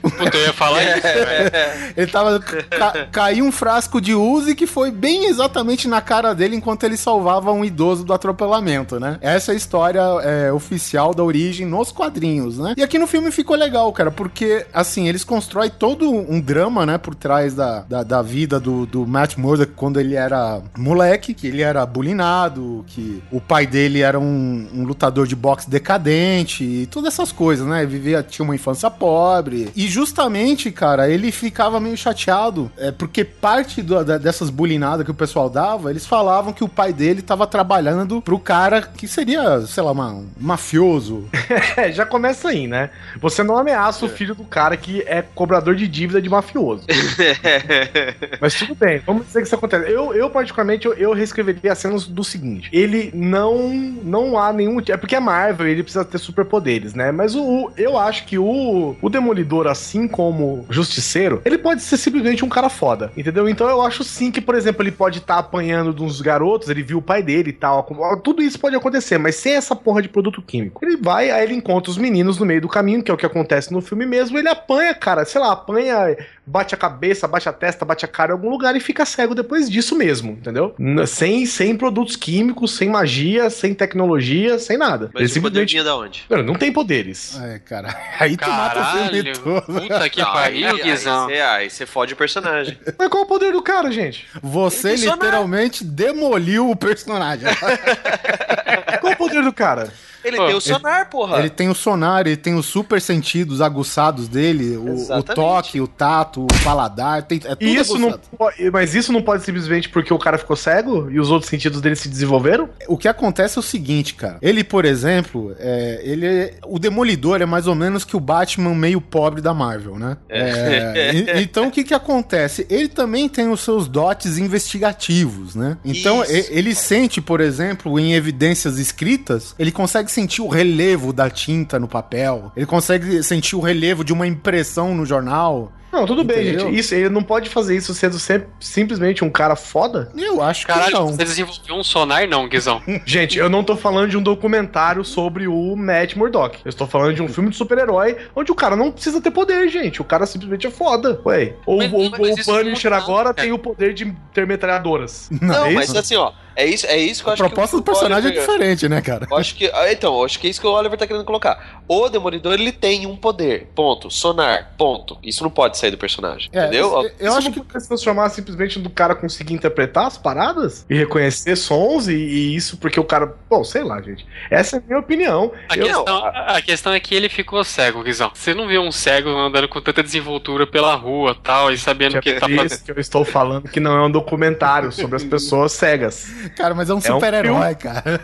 Puta, ia falar isso, velho. Ele tava. Ca, caiu um frasco de Uzi que foi bem exatamente na cara dele enquanto ele salvava um idoso do atropelamento, né? Essa é a história é, oficial da origem nos quadrinhos, né? E aqui no filme ficou legal, cara, porque, assim, eles constroem todo um drama, né, por trás da, da, da vida do, do Matt Murdock quando ele era moleque, que ele era bulinado, que o pai dele era um, um lutador de boxe decadente e todas essas coisas, né? Vivia, tinha uma infância pobre. E justamente, cara, ele ficava meio chateado, é, porque parte do- da- dessas bulinadas que o pessoal dava, eles falavam que o pai dele tava trabalhando pro cara que seria, sei lá, uma- um mafioso. É, já começa aí, né? Você não ameaça o filho do cara que é cobrador de dívida de mafioso. Mas tudo bem, vamos dizer que isso acontece. Eu, eu particularmente, eu, eu reescreveria a cena do seguinte: ele não não há nenhum. É porque é Marvel, ele precisa ter superpoderes, né? Mas o, o- eu acho que o, o Demolidor, assim como Justiceiro, ele pode ser simplesmente um cara foda, entendeu? Então eu acho sim que, por exemplo, ele pode estar apanhando de uns garotos, ele viu o pai dele e tal. Tudo isso pode acontecer, mas sem essa porra de produto químico. Ele vai, aí ele encontra os meninos no meio do caminho, que é o que acontece no filme mesmo. Ele apanha, cara, sei lá, apanha, bate a cabeça, bate a testa, bate a cara em algum lugar e fica cego depois disso mesmo, entendeu? Sem, sem produtos químicos, sem magia, sem tecnologia, sem nada. Mas ele o poder simplesmente. vinha da onde? Não, não tem poderes. É, cara. Aí tu mata o filme Caralho, todo. puta que Não, pariu, Guizão. você, aí você fode o personagem. Mas qual é o poder do cara, gente? Você sonar. literalmente demoliu o personagem. Qual é o poder do cara? Ele Pô, tem o sonar, porra. Ele tem o sonar, ele tem os super sentidos aguçados dele, o, o toque, o tato, o paladar, tem, é tudo isso não pode, mas isso não pode simplesmente porque o cara ficou cego e os outros sentidos dele se desenvolveram? O que acontece é o seguinte, cara. Ele, por exemplo, é, ele é- o Demolidor é mais ou menos que o Batman meio pobre da Marvel, né? É, e- então o que que acontece? Ele também tem os seus dotes investigativos, né? Então Isso. e- ele sente, por exemplo, em evidências escritas, ele consegue sentir o relevo da tinta no papel, ele consegue sentir o relevo de uma impressão no jornal. Não, tudo bem, Entendeu? gente. Isso, ele não pode fazer isso sendo sempre, simplesmente um cara foda. Eu acho que Caralho, não. você desenvolveu um sonar não, Guizão. Gente, eu não tô falando de um documentário sobre o Matt Murdock. Eu estou falando de um filme de super-herói onde o cara não precisa ter poder, gente. O cara simplesmente é foda. Ué. Ou Mas- ou- mas o Punisher não- agora é. tem o poder de ter metralhadoras. Não, é mas isso? assim, ó. É isso, é isso que eu A acho proposta que do personagem é Oliver- diferente, né, cara? Eu acho que. ah, Então, eu acho que é isso que o Oliver tá querendo colocar. O Demolidor, ele tem um poder. Ponto. Sonar. Ponto. Isso não pode sair do personagem. É, entendeu? eu- eu acho pode se transformar simplesmente do cara conseguir interpretar as paradas e reconhecer sons e, e isso porque o cara. Bom, sei lá, gente. Essa é a minha opinião. A, Eu- questão, a a questão é que ele ficou cego, Guizão. Você não viu um cego andando com tanta desenvoltura pela rua tal, e sabendo o que ele tá É fazendo. isso que eu estou falando que não é um documentário sobre as pessoas cegas. Cara, mas é um um super-herói, cara.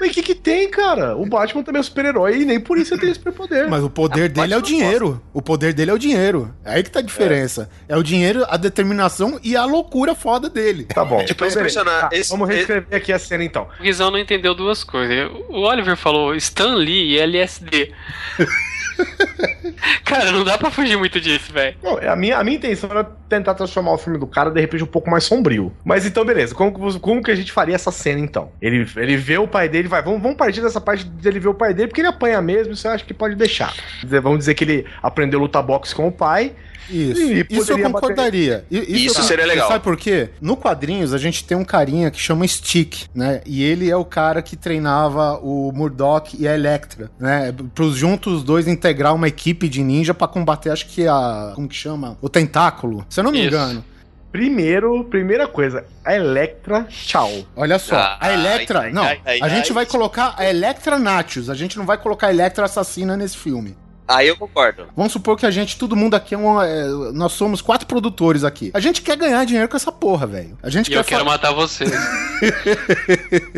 Mas o que, que tem, cara? O Batman também é super-herói e nem por isso ele tem esse superpoder. Mas o poder dele é o Batman dinheiro. O poder dele é o dinheiro. É aí que tá a diferença. É. o dinheiro, a determinação e a loucura foda dele. Tá bom. Tipo, esse personagem- Tá, esse- vamos esse- reescrever aqui a cena então. O Guizão não entendeu duas coisas. O Oliver falou Stan Lee e LSD. Cara, não dá pra fugir muito disso, velho. Bom, a minha, a minha intenção era tentar transformar o filme do cara de repente um pouco mais sombrio. Mas então, beleza. Como, que- como que a gente faria essa cena então? Ele, ele vê o pai dele, vai, vamos, vamos partir dessa parte dele ver o pai dele, porque ele apanha mesmo, isso eu acho que pode deixar. Vamos dizer que ele aprendeu a lutar boxe com o pai. Isso. E Isso eu concordaria. I- Isso eu- seria legal. Sabe por quê? No quadrinhos a gente tem um carinha que chama Stick, né? E ele é o cara que treinava o Murdoch e a Electra, né? Pros juntos os dois integrar uma equipe de ninja pra combater, acho que a. Como que chama? O tentáculo. Se eu não me Isso. engano. Primeiro, primeira coisa, a Electra, tchau. Olha só, Ah, a Electra. ai, não, ai, ai, a gente ai. vai colocar a Electra Natius. A gente não vai colocar a Electra Assassina nesse filme. Aí eu concordo. Vamos supor que a gente, todo mundo aqui é um. é, nós somos quatro produtores aqui. A gente quer ganhar dinheiro com essa porra, velho. A gente E quer eu quero matar vocês.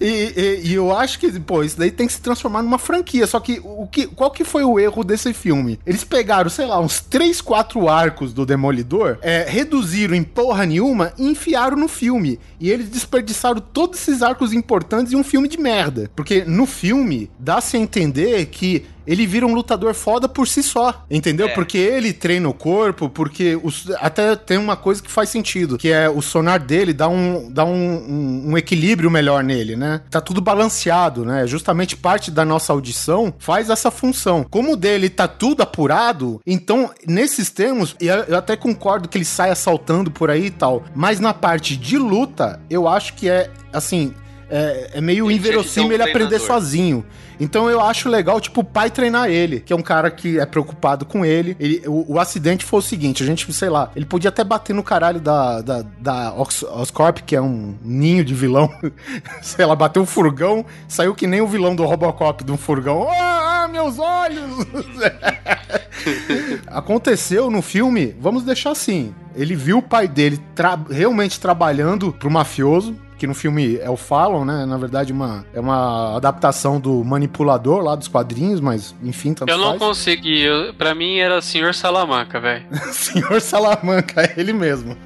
e, e- e eu acho que, pô, isso daí tem que se transformar numa franquia. Só que, o que qual que foi o erro desse filme? Eles pegaram, sei lá, uns 3, 4 arcos do Demolidor, é, reduziram em porra nenhuma e enfiaram no filme. E eles desperdiçaram todos esses arcos importantes em um filme de merda. Porque no filme, dá-se a entender que ele vira um lutador foda por si só, entendeu? É. Porque ele treina o corpo, porque os- até tem uma coisa que faz sentido, que é o sonar dele dá um, dá um, um- um equilíbrio melhor nele, né? Tá tudo balanceado, né? Justamente parte da nossa audição faz essa função. Como o dele tá tudo apurado, então, nesses termos, e eu eu até concordo que ele sai assaltando por aí e tal, mas na parte de luta, eu acho que é, assim, é, é meio Ele inverossímil ter um ele aprender sozinho. Então eu acho legal, tipo, o pai treinar ele, que é um cara que é preocupado com ele. Ele- o, o acidente foi o seguinte: a gente, sei lá, ele podia até bater no caralho da, da, da Ox- Oscorp, que é um ninho de vilão. sei lá, bateu um furgão, saiu que nem o vilão do Robocop de um furgão. Ah, meus olhos! Aconteceu no filme, vamos deixar assim. Ele viu o pai dele tra- realmente trabalhando pro mafioso, que no filme é o Fallon, né? Na verdade, uma, é uma adaptação do manipulador lá dos quadrinhos, mas enfim, tanto Eu não faz. consegui. Eu, pra mim era Senhor Salamanca, velho. Senhor Salamanca, é ele mesmo.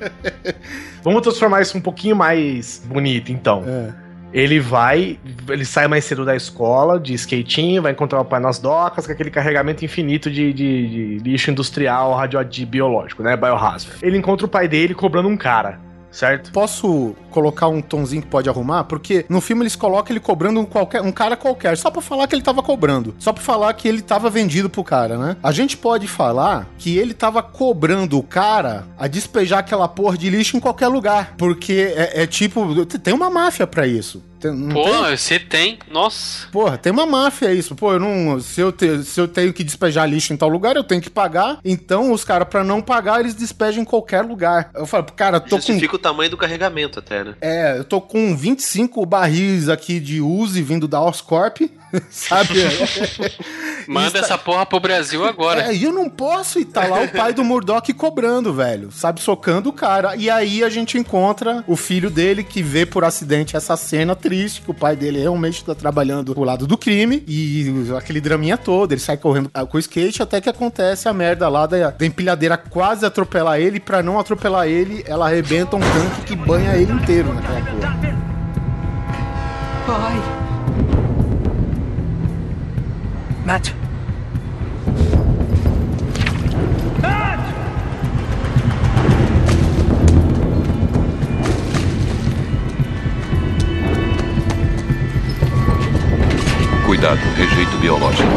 Vamos transformar isso um pouquinho mais bonito, então. É. Ele vai, ele sai mais cedo da escola, de skatinho, vai encontrar o pai nas docas, com aquele carregamento infinito de, de- de lixo industrial radioativo biológico, né? Biohazard. Ele encontra o pai dele cobrando um cara, certo? Posso colocar um tonzinho que pode arrumar? Porque no filme eles colocam ele cobrando um, qualquer, um cara qualquer, só pra falar que ele tava cobrando. Só pra falar que ele tava vendido pro cara, né? A gente pode falar que ele tava cobrando o cara a despejar aquela porra de lixo em qualquer lugar. Porque é, é tipo, tem uma máfia pra isso. Tem- não Pô, tem? você tem. Nossa. Porra, tem uma máfia isso. Pô, eu não. Se eu, te- se eu tenho que despejar lixo em tal lugar, eu tenho que pagar. Então, os caras, pra não pagar, eles despejam em qualquer lugar. Eu falo, cara, tô com. Justifica o tamanho do carregamento até, né? É, eu tô com 25 barris aqui de Uzi vindo da Oscorp, sabe? Manda essa porra pro Brasil agora. É, e eu não posso ir tá lá o pai do Murdoch cobrando, velho. Sabe, socando o cara. E aí a gente encontra o filho dele que vê por acidente essa cena triste, que o pai dele realmente tá trabalhando pro lado do crime. E aquele draminha todo, ele sai correndo ah, com o skate até que acontece a merda lá da, da empilhadeira quase atropelar ele. Pra não atropelar ele, ela arrebenta um tanque que banha ele inteiro naquela porra. Pai. Matt. Cuidado, rejeito biológico.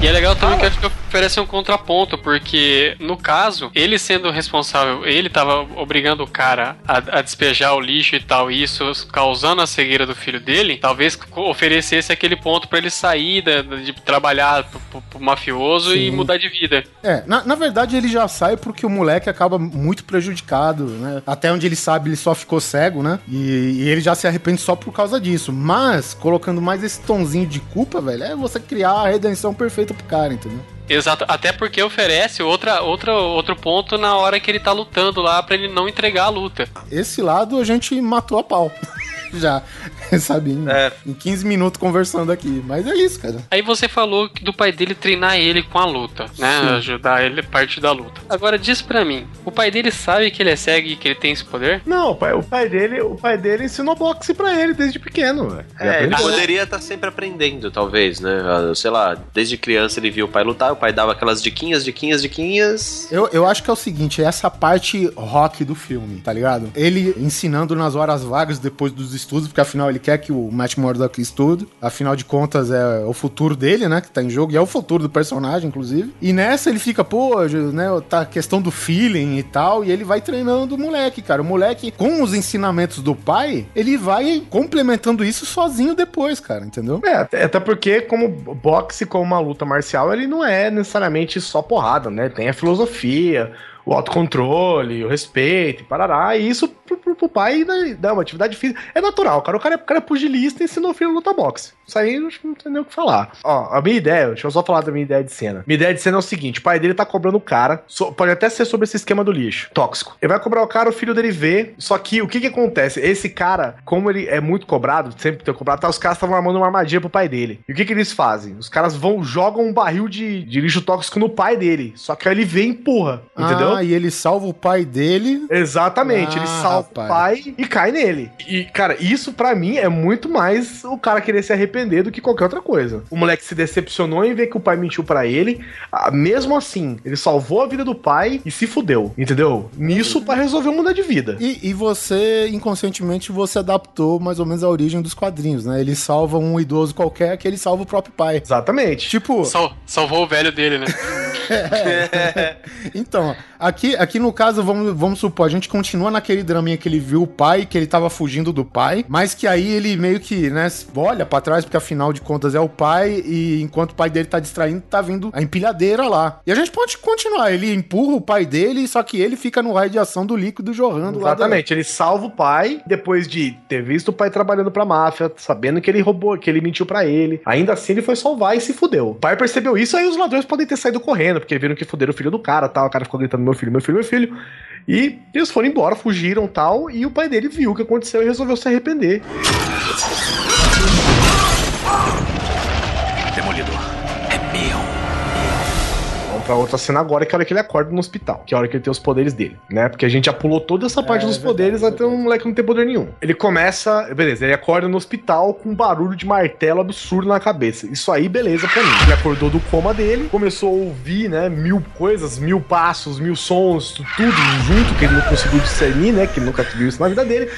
E é legal também que acho que eu oferece um contraponto, porque no caso, ele sendo responsável, ele tava obrigando o cara a, a despejar o lixo e tal, e isso causando a cegueira do filho dele, talvez oferecesse aquele ponto para ele sair da, de trabalhar pro, pro, pro mafioso Sim. e mudar de vida. É, na, na verdade ele já sai porque o moleque acaba muito prejudicado, né? Até onde ele sabe, ele só ficou cego, né? E, e ele já se arrepende só por causa disso. Mas, colocando mais esse tonzinho de culpa, velho, é você criar a redenção perfeita pro cara, entendeu? Exato, até porque oferece outra, outra, outro ponto na hora que ele tá lutando lá para ele não entregar a luta. Esse lado a gente matou a pau. já, sabe? Em, é. em 15 minutos conversando aqui. Mas é isso, cara. Aí você falou do pai dele treinar ele com a luta, né? Sim. Ajudar ele parte da luta. Agora diz para mim, o pai dele sabe que ele é cego e que ele tem esse poder? Não, o pai, o pai dele, o pai dele ensinou boxe para ele desde pequeno. É, ele poderia estar tá sempre aprendendo, talvez, né? Ah, sei lá, desde criança ele viu o pai lutar, o pai dava aquelas diquinhas, diquinhas, diquinhas. Eu, eu acho que é o seguinte, é essa parte rock do filme, tá ligado? Ele ensinando nas horas vagas depois dos estudos, porque afinal ele quer que o Matt Murdock estude. Afinal de contas, é o futuro dele, né? Que tá em jogo, e é o futuro do personagem, inclusive. E nessa ele fica, pô, né? Tá questão do feeling e tal, e ele vai treinando o moleque, cara. O moleque, com os ensinamentos do pai, ele vai complementando isso sozinho depois, cara, entendeu? É, até porque, como boxe, como uma luta marcial, ele não é necessariamente só porrada, né? Tem a filosofia, o autocontrole, o respeito, parará. E isso pro, pro, pro pai dá uma atividade física. É natural, cara. O cara, é, o cara é pugilista e ensinou o filho a lutar boxe. Isso aí eu não tem nem o que falar. Ó, a minha ideia, deixa eu só falar da minha ideia de cena. Minha ideia de cena é o seguinte: o pai dele tá cobrando o cara, so, pode até ser sobre esse esquema do lixo, tóxico. Ele vai cobrar o cara, o filho dele vê. Só que o que que acontece? Esse cara, como ele é muito cobrado, sempre tem cobrado, tá, os caras estavam armando uma armadilha pro pai dele. E o que que eles fazem? Os caras vão, jogam um barril de, de lixo tóxico no pai dele. Só que aí ele vê e empurra, entendeu? Ah, e ele salva o pai dele. Exatamente, ah, ele salva rapaz. o pai e cai nele. E, cara, isso para mim é muito mais o cara querer se arrepender do que qualquer outra coisa. O moleque se decepcionou em ver que o pai mentiu para ele. Ah, mesmo assim, ele salvou a vida do pai e se fudeu, entendeu? Nisso para resolver mudar de vida. E, e, você, inconscientemente, você adaptou mais ou menos a origem dos quadrinhos, né? Ele salva um idoso qualquer que ele salva o próprio pai. Exatamente. Tipo. Sal, salvou o velho dele, né? é. Então, aqui, aqui no caso, vamos, vamos supor, a gente continua naquele draminha que ele viu o pai, que ele tava fugindo do pai, mas que aí ele meio que, né, olha para trás, porque afinal de contas é o pai, e enquanto o pai dele tá distraindo, tá vindo a empilhadeira lá. E a gente pode continuar, ele empurra o pai dele, só que ele fica no raio de ação do líquido jorrando Exatamente, ele salva o pai, depois de ter visto o pai trabalhando pra máfia, sabendo que ele roubou, que ele mentiu para ele. Ainda assim, ele foi salvar e se fudeu. O pai percebeu isso, aí os ladrões podem ter saído correndo, porque viram que fuderam o filho do cara, tal, o cara ficou gritando meu filho, meu filho, meu filho. E eles foram embora, fugiram tal, e o pai dele viu o que aconteceu e resolveu se arrepender. Pra outra cena agora, que é a hora que ele acorda no hospital, que é a hora que ele tem os poderes dele, né? Porque a gente já pulou toda essa parte é, dos é poderes até um moleque não ter poder nenhum. Ele começa, beleza, ele acorda no hospital com um barulho de martelo absurdo na cabeça. Isso aí, beleza pra mim. Ele acordou do coma dele, começou a ouvir, né, mil coisas, mil passos, mil sons, tudo junto, que ele não conseguiu discernir, né? Que ele nunca viu isso na vida dele.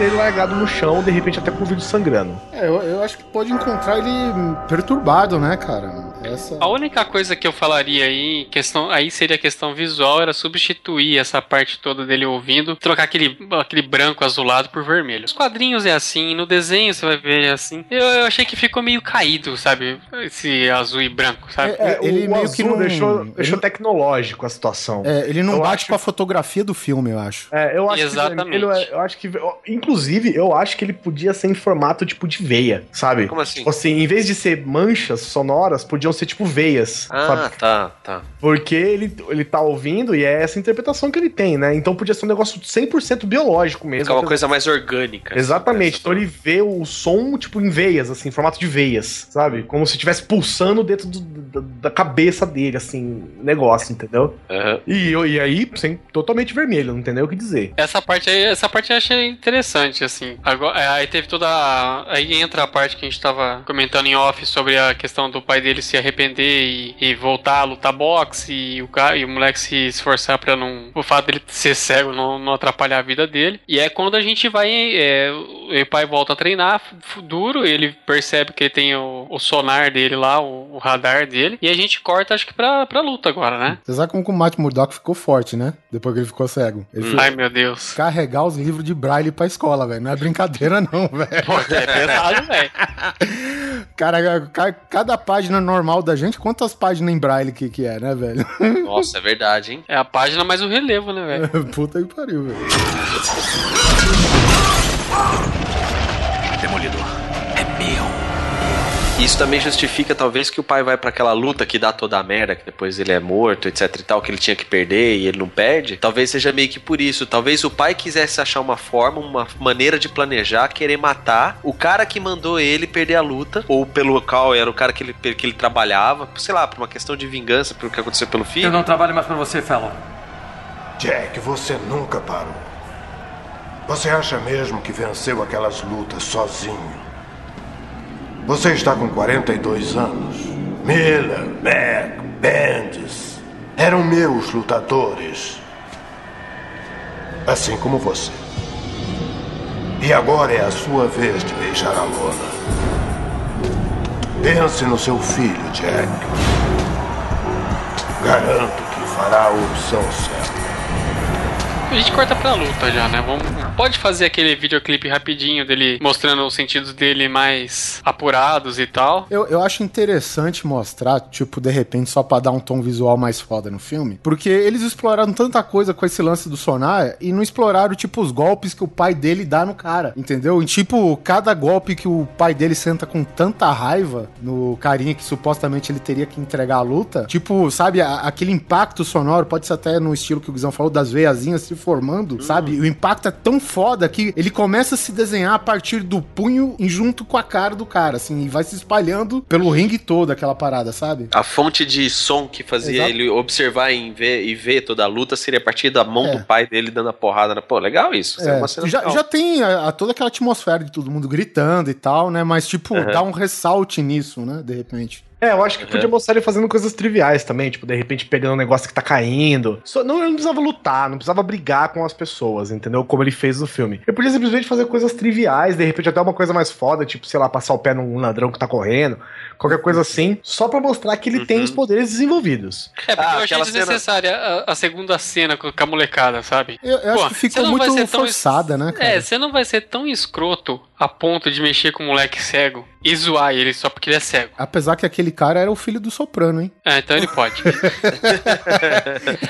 Encontra ele largado no chão, de repente até com o vidro sangrando. É, eu, eu acho que pode encontrar ele perturbado, né, cara? Essa. A única coisa que eu falaria aí, questão, aí seria a questão visual, era substituir essa parte toda dele ouvindo, trocar aquele, aquele branco azulado por vermelho. Os quadrinhos é assim, no desenho você vai ver é assim. Eu, eu achei que ficou meio caído, sabe? Esse azul e branco, sabe? É, ele o meio azul que não- deixou, ele- deixou tecnológico a situação. É, ele não Eu bate acho- com a fotografia do filme, eu acho. É, eu acho Exatamente. que ele, é- eu acho que inclusive eu acho que ele podia ser em formato tipo de veia, sabe? Como assim? Tipo assim, em vez de ser manchas sonoras, podiam ser tipo veias, Ah, sabe? tá, tá. Porque ele, ele tá ouvindo e é essa interpretação que ele tem, né? Então podia ser um negócio 100% biológico mesmo. Fica uma coisa mais orgânica. assim, Exatamente. parece. Então ele vê o som, tipo, em veias, assim, em formato de veias, sabe? Como se estivesse pulsando dentro do- da, da cabeça dele, assim, negócio, entendeu? Aham. E, e aí, sem, totalmente vermelho, não tem nem o que dizer. Essa parte aí, essa parte eu achei interessante, assim. Agora, é, aí teve toda. a- Aí entra a parte que a gente tava comentando em off sobre a questão do pai dele se arrepender e, e voltar a lutar boxe e o, cara, e o moleque se esforçar pra não. O fato dele ser cego não, não atrapalhar a vida dele. E é quando a gente vai. é, o pai volta a treinar duro, ele percebe que ele tem o, o sonar dele lá, o, o radar dele. E a gente corta, acho que pra, pra luta agora, né? Você sabe como o Matt Murdock ficou forte, né? Depois que ele ficou cego. Ele foi Ai meu Deus. carregar os livros de Braille pra escola, velho. Não é brincadeira, não, velho. É pesado, velho. Cara, ca- cada página normal da gente, quantas páginas em Braille que, que é, né, velho? Nossa, é verdade, hein? É a página mais o relevo, né, velho? Puta que pariu, velho. Demolidor. Isso também justifica, talvez, que o pai vai pra aquela luta que dá toda a merda, que depois ele é morto, etc e tal, que ele tinha que perder e ele não perde. Talvez seja meio que por isso. Talvez o pai quisesse achar uma forma, uma maneira de planejar, querer matar o cara que mandou ele perder a luta, ou pelo qual era o cara que ele, que ele trabalhava, sei lá, por uma questão de vingança pelo que aconteceu pelo Eu filho. não trabalho mais pra você, Fellow. Jack, você nunca parou. Você acha mesmo que venceu aquelas lutas sozinho? Você está com 42 anos. Miller, Mac, Bendis eram meus lutadores. Assim como você. E agora é a sua vez de beijar a lona. Pense no seu filho, Jack. Garanto que fará a opção certa. A gente corta pra luta já, né? Vamos, pode fazer aquele videoclipe rapidinho dele mostrando os sentidos dele mais apurados e tal. Eu, eu acho interessante mostrar, tipo, de repente, só pra dar um tom visual mais foda no filme. Porque eles exploraram tanta coisa com esse lance do sonar e não exploraram, tipo, os golpes que o pai dele dá no cara, entendeu? E, tipo, cada golpe que o pai dele senta com tanta raiva no carinha que supostamente ele teria que entregar a luta, tipo, sabe, a- aquele impacto sonoro, pode ser até no estilo que o Guizão falou, das veiazinhas formando, sabe? E o impacto é tão foda que ele começa a se desenhar a partir do punho e junto com a cara do cara, assim, e vai se espalhando pelo ringue todo, aquela parada, sabe? A fonte de som que fazia Exato. ele observar e ver, e ver toda a luta seria a partir da mão É. do pai dele dando a porrada. Na... Pô, legal isso. É, É, já, legal. já tem a, a toda aquela atmosfera de todo mundo gritando e tal, né? Mas, tipo, Uhum. dá um ressalte nisso, né? De repente. É, eu acho que Uhum. podia mostrar ele fazendo coisas triviais também, tipo, de repente pegando um negócio que tá caindo. Só, não, ele não precisava lutar, não precisava brigar com as pessoas, entendeu? Como ele fez no filme. Ele podia simplesmente fazer coisas triviais, de repente até uma coisa mais foda, tipo, sei lá, passar o pé num ladrão que tá correndo, qualquer coisa assim, só pra mostrar que ele tem os poderes desenvolvidos. É, porque Ah, eu achei aquela cena- desnecessária a, a segunda cena com, a molecada, sabe? Eu, eu Pô, acho que ficou muito tão forçada, né, cara? É, você não vai ser tão escroto a ponto de mexer com um moleque cego e zoar ele só porque ele é cego. Apesar que aquele cara era o filho do soprano, hein? É, então ele pode.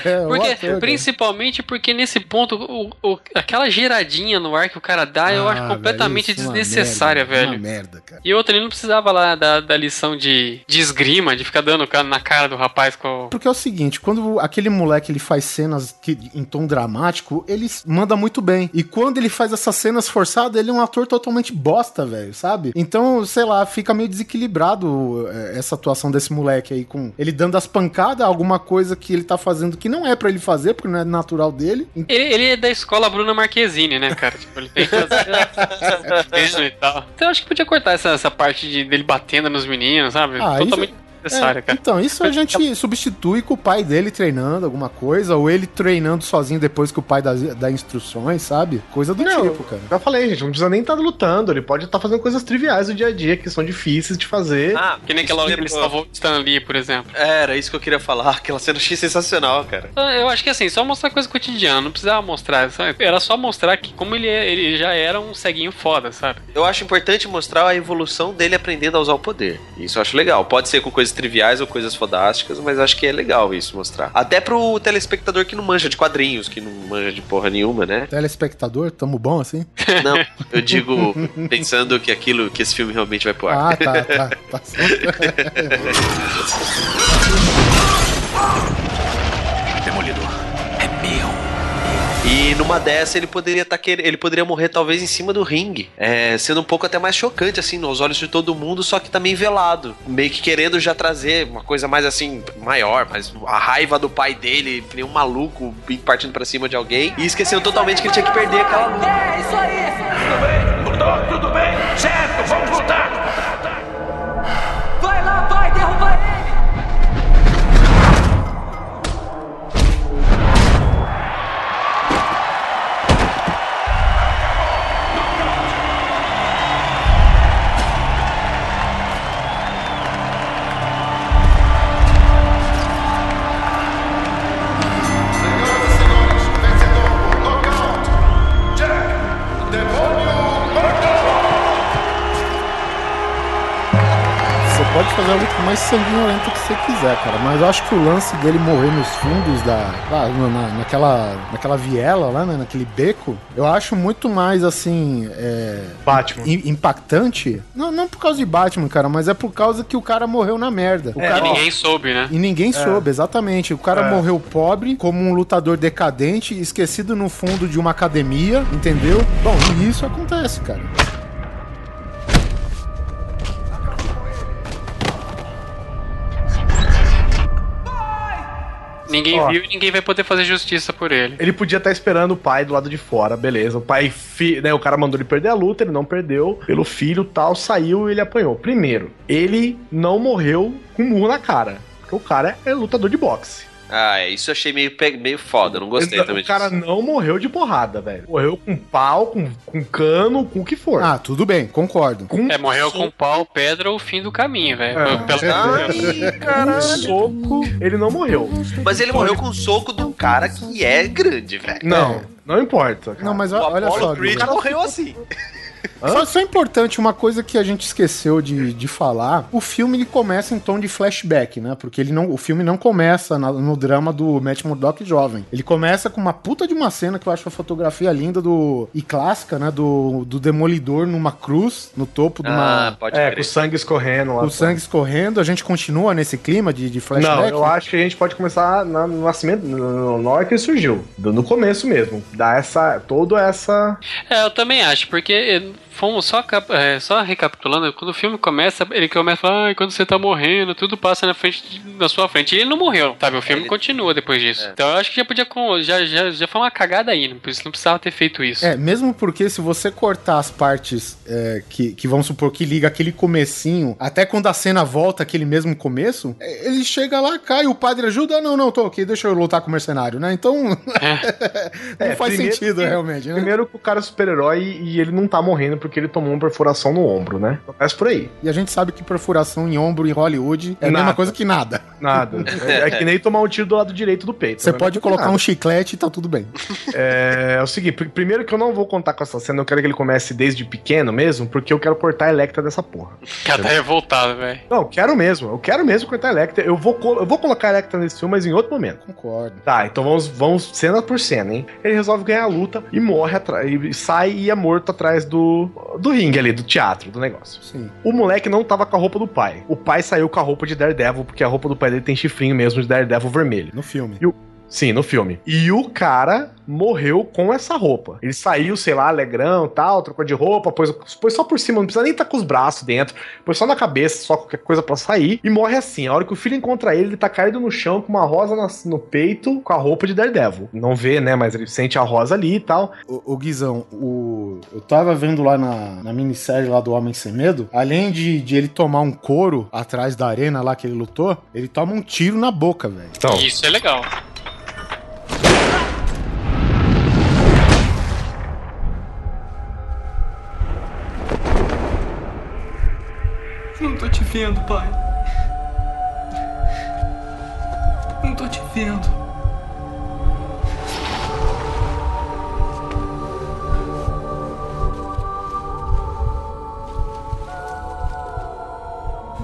É, o Porque, ator, cara. principalmente porque nesse ponto, o- o- aquela geradinha no ar que o cara dá, eu Ah, acho completamente velho, é desnecessária, merda, velho. Merda, cara. E outra, ele não precisava lá da, da lição de, de esgrima, de ficar dando na cara do rapaz com. Porque é o seguinte, quando aquele moleque ele faz cenas que, em tom dramático, ele manda muito bem. E quando ele faz essas cenas forçadas, ele é um ator totalmente bosta, velho, sabe? Então, sei lá, fica meio desequilibrado é, essa atuação desse moleque aí com ele dando as pancadas, alguma coisa que ele tá fazendo que não é pra ele fazer, porque não é natural dele. Ele, ele é da escola Bruna Marquezine, né, cara? Tipo, ele tem que fazer. e tal. Então eu acho que podia cortar essa, essa parte de, dele batendo nos meninos, sabe? Ah, Totalmente. Necessária, cara. Então, isso a gente substitui com o pai dele treinando alguma coisa, ou ele treinando sozinho depois que o pai dá, dá instruções, sabe? Coisa do Não, tipo, cara. Já falei, gente, não precisa nem estar lutando. Ele pode estar fazendo coisas triviais do dia a dia que são difíceis de fazer. Ah, Que nem aquela hora que ele salvou o Stan Lee, por exemplo. É, Era isso que eu queria falar. Aquela cena eu achei sensacional, cara. Ah, Eu acho que assim, só mostrar coisa cotidiana, não precisava mostrar. sabe? Era só mostrar que como ele, é- ele já era um ceguinho foda, sabe? Eu acho importante mostrar a evolução dele aprendendo a usar o poder. Isso eu acho legal. Pode ser com coisas triviais ou coisas fodásticas, mas acho que é legal isso mostrar. Até pro telespectador que não manja de quadrinhos, que não manja de porra nenhuma, né? Telespectador, tamo bom assim? Não, eu digo pensando que aquilo, que esse filme realmente vai pro ar. Ah, tá, tá. tá numa dessa ele poderia tá ele poderia morrer talvez em cima do ringue, é, sendo um pouco até mais chocante assim nos olhos de todo mundo, só que também velado, meio que querendo já trazer uma coisa mais assim maior, mas a raiva do pai dele, que nem um maluco partindo pra cima de alguém e esquecendo totalmente que ele tinha que perder aquela. É, isso aí! Tudo bem, tudo bem. Certo, vamos lutar. Pode fazer a luta mais sanguinolenta que você quiser, cara. Mas eu acho que o lance dele morrer nos fundos da. na- na- naquela, naquela viela lá, né? Naquele beco, eu acho muito mais assim. É, Batman. im- impactante. Não, não por causa de Batman, cara, mas é por causa que o cara morreu na merda. O É, cara, E ninguém soube, né? E ninguém soube, exatamente. O cara É. morreu pobre, como um lutador decadente, esquecido no fundo de uma academia, entendeu? Bom, e isso acontece, cara. Ninguém Ó. viu e ninguém vai poder fazer justiça por ele. Ele podia estar esperando o pai do lado de fora, beleza. O pai, fi, né, o cara mandou ele perder a luta, ele não perdeu. Pelo filho tal, saiu e ele apanhou. Primeiro, ele não morreu com um murro na cara. Porque o cara é lutador de boxe. Ah, é, isso eu achei meio, meio foda, não gostei Ele- também o cara disso. não morreu de porrada, velho. Morreu com pau, com, com cano, com o que for. Ah, tudo bem, concordo. com É, morreu com pau, pedra ou fim do caminho, velho. É. Pelo- Ai, caralho. soco, ele não morreu. Mas ele morreu com o soco de um cara que é grande, velho. Não, não importa. cara. Não, mas O olha Apollo só, Creed Guilherme. morreu assim. Só, só é importante uma coisa que a gente esqueceu de, de falar. O filme ele começa em tom de flashback, né? Porque ele não, o filme não começa na- no drama do Matt Murdock jovem. Ele começa com uma puta de uma cena que eu acho a fotografia linda do e clássica, né? Do, do demolidor numa cruz no topo de uma Ah, pode É, crer. com o sangue escorrendo lá. com o sangue escorrendo. A gente continua nesse clima de, de Não, flashback. eu acho que a gente pode começar na- no nascimento, na hora que ele surgiu. No começo mesmo. Dá essa. Toda essa. É, eu também acho, porque fomos só, é, só recapitulando, quando o filme começa, ele começa a falar, ah, quando você tá morrendo, tudo passa na frente na sua frente. E ele não morreu, sabe? O filme Ele- continua depois disso. Então eu acho que já podia. Já, já, já foi uma cagada aí, não precis- não precisava ter feito isso. É, mesmo porque se você cortar as partes é, que, que vamos supor que liga aquele comecinho, até quando a cena volta aquele mesmo começo, é, ele chega lá, cai, o padre ajuda, "Ah, não, não, tô aqui, deixa eu lutar com o mercenário, né? Então, não É, faz primeiro sentido que- realmente, né? Primeiro que o cara é super-herói e ele não tá morrendo porque ele tomou uma perfuração no ombro, né? Começa por aí. E a gente sabe que perfuração em ombro em Hollywood é a mesma Nada. coisa que nada. Nada. É, é que nem tomar um tiro do lado direito do peito. Você né? pode colocar nada. um chiclete e tá tudo bem. É, é o seguinte, pr- primeiro que eu não vou contar com essa cena, eu quero que ele comece desde pequeno mesmo, porque eu quero cortar a Electra dessa porra. Cara tá revoltado, velho. Não, quero mesmo, eu quero mesmo cortar a Electra. Eu vou, eu vou colocar a Electra nesse filme, mas em outro momento. Concordo. Tá, então vamos, vamos cena por cena, hein? Ele resolve ganhar a luta e morre atrás, sai e é morto atrás do, do ringue ali, do teatro, do negócio. Sim. O moleque não tava com a roupa do pai. O pai saiu com a roupa de Daredevil, porque a roupa do pai dele tem chifrinho mesmo de Daredevil vermelho. No filme. Sim, no filme. E o cara morreu com essa roupa. Ele saiu, sei lá, alegrão tal, trocou de roupa, pôs, pôs só por cima, não precisa nem estar tá com os braços dentro, pôs só na cabeça, só qualquer coisa para sair, e morre assim. A hora que o filho encontra ele, ele tá caído no chão com uma rosa no peito, com a roupa de Daredevil. Não vê, né, mas ele sente a rosa ali e tal. O, o Guizão, o, eu tava vendo lá na, na minissérie lá do Homem Sem Medo, além de, de ele tomar um couro atrás da arena lá que ele lutou, ele toma um tiro na boca, velho. Então. Isso é legal. Tô te vendo, pai. Não tô te vendo.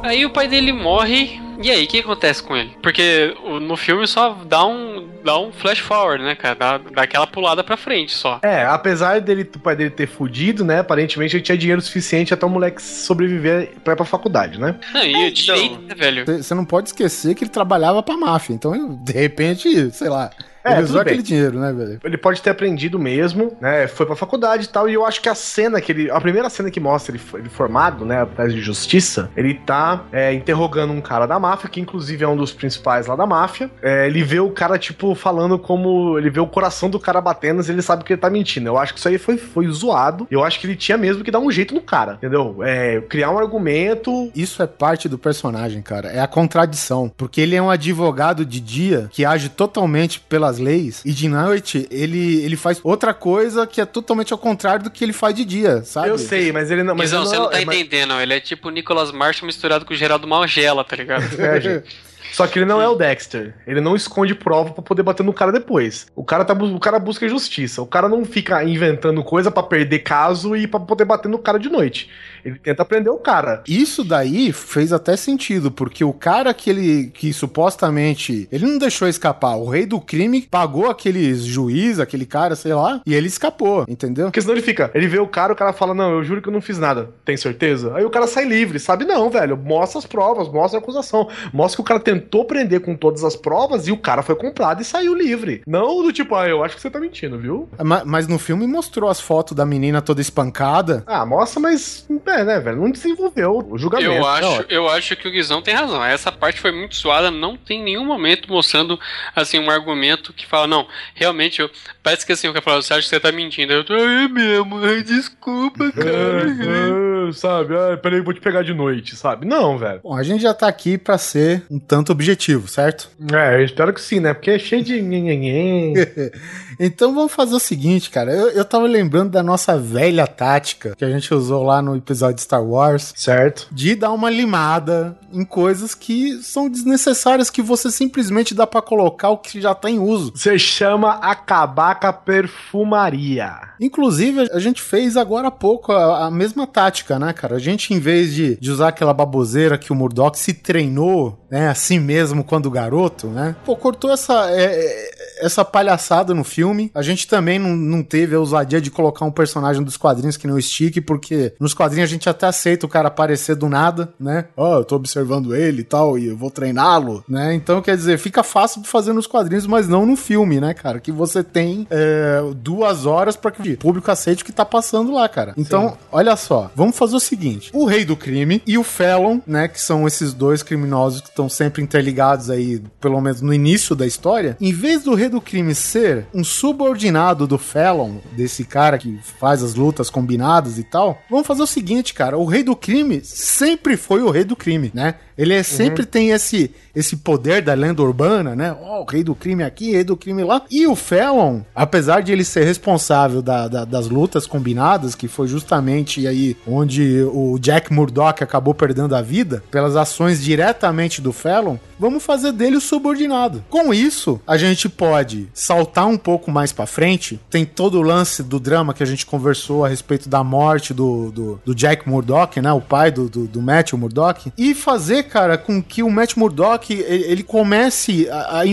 Aí o pai dele morre e aí, o que acontece com ele? Porque no filme só dá um, dá um flash forward, né, cara? Dá, dá aquela pulada pra frente só. É, apesar dele, o pai dele ter fudido, né? Aparentemente ele tinha dinheiro suficiente até o moleque sobreviver pra ir pra faculdade, né? Não, e é, direito, né, velho? Você não pode esquecer que ele trabalhava pra máfia. Então, de repente, sei lá. É, ele usou aquele dinheiro, né, velho? Ele pode ter aprendido mesmo, né? Foi pra faculdade e tal. E eu acho que a cena que ele. A primeira cena que mostra ele, ele formado, né? Atrás de justiça, ele tá é, interrogando um cara da máfia, que inclusive é um dos principais lá da máfia. É, ele vê o cara, tipo, falando como. Ele vê o coração do cara batendo e ele sabe que ele tá mentindo. Eu acho que isso aí foi, foi zoado. Eu acho que ele tinha mesmo que dar um jeito no cara, entendeu? É, criar um argumento. Isso é parte do personagem, cara. É a contradição. Porque ele é um advogado de dia que age totalmente pelas leis e de noite ele, ele faz outra coisa que é totalmente ao contrário do que ele faz de dia, sabe? Eu sei, mas ele não. Mas não, não, você não tá é, entendendo, ele é tipo o Nicolas Marshall misturado com o Geraldo Malgela, tá ligado? É, gente. Só que ele não é o Dexter. Ele não esconde prova para poder bater no cara depois. O cara, tá, o cara busca justiça. O cara não fica inventando coisa para perder caso e para poder bater no cara de noite. Ele tenta prender o cara. Isso daí fez até sentido, porque o cara que ele que supostamente ele não deixou escapar, o rei do crime pagou aquele juiz, aquele cara, sei lá, e ele escapou, entendeu? Porque senão ele fica, ele vê o cara, o cara fala: "Não, eu juro que eu não fiz nada". Tem certeza? Aí o cara sai livre, sabe? Não, velho, mostra as provas, mostra a acusação, mostra que o cara tentou prender com todas as provas e o cara foi comprado e saiu livre. Não do tipo, ah, eu acho que você tá mentindo, viu? Mas, mas no filme mostrou as fotos da menina toda espancada. Ah, mostra, mas é, né, velho? Não desenvolveu o julgamento. Eu acho, eu acho que o Guizão tem razão. Essa parte foi muito suada, não tem nenhum momento mostrando, assim, um argumento que fala, não, realmente, eu, parece que assim, o cara fala, você acha que você tá mentindo? Eu tô, é mesmo, desculpa, cara. É, é, sabe, ah, peraí, vou te pegar de noite, sabe? Não, velho. Bom, a gente já tá aqui pra ser um tanto objetivo, certo? É, eu espero que sim, né? Porque é cheio de. então vamos fazer o seguinte, cara. Eu, eu tava lembrando da nossa velha tática que a gente usou lá no episódio de Star Wars. Certo. De dar uma limada em coisas que são desnecessárias, que você simplesmente dá para colocar o que já tá em uso. Você chama acabar com a perfumaria. Inclusive, a gente fez agora há pouco a, a mesma tática, né, cara? A gente, em vez de, de usar aquela baboseira que o Murdoch se treinou, né, assim mesmo quando garoto, né? Pô, cortou essa. É, é essa palhaçada no filme. A gente também não, não teve a ousadia de colocar um personagem dos quadrinhos que não Stick, porque nos quadrinhos a gente até aceita o cara aparecer do nada, né? Ó, oh, eu tô observando ele e tal, e eu vou treiná-lo, né? Então, quer dizer, fica fácil de fazer nos quadrinhos, mas não no filme, né, cara? Que você tem é, duas horas para que o público aceite o que tá passando lá, cara. Então, Sim. olha só, vamos fazer o seguinte: o Rei do Crime e o Felon, né, que são esses dois criminosos que estão sempre interligados aí, pelo menos no início da história, em vez do Rei do crime ser um subordinado do Felon, desse cara que faz as lutas combinadas e tal, vamos fazer o seguinte, cara. O rei do crime sempre foi o rei do crime, né? Ele é, sempre uhum. tem esse, esse poder da lenda urbana, né? Oh, o rei do crime aqui, rei do crime lá. E o Felon, apesar de ele ser responsável da, da, das lutas combinadas, que foi justamente aí onde o Jack Murdock acabou perdendo a vida, pelas ações diretamente do Felon, vamos fazer dele o subordinado. Com isso, a gente pode saltar um pouco mais para frente. Tem todo o lance do drama que a gente conversou a respeito da morte do, do, do Jack Murdock, né? O pai do, do, do Matthew Murdock. E fazer cara, com que o Matt Murdock ele, ele comece a, a, a,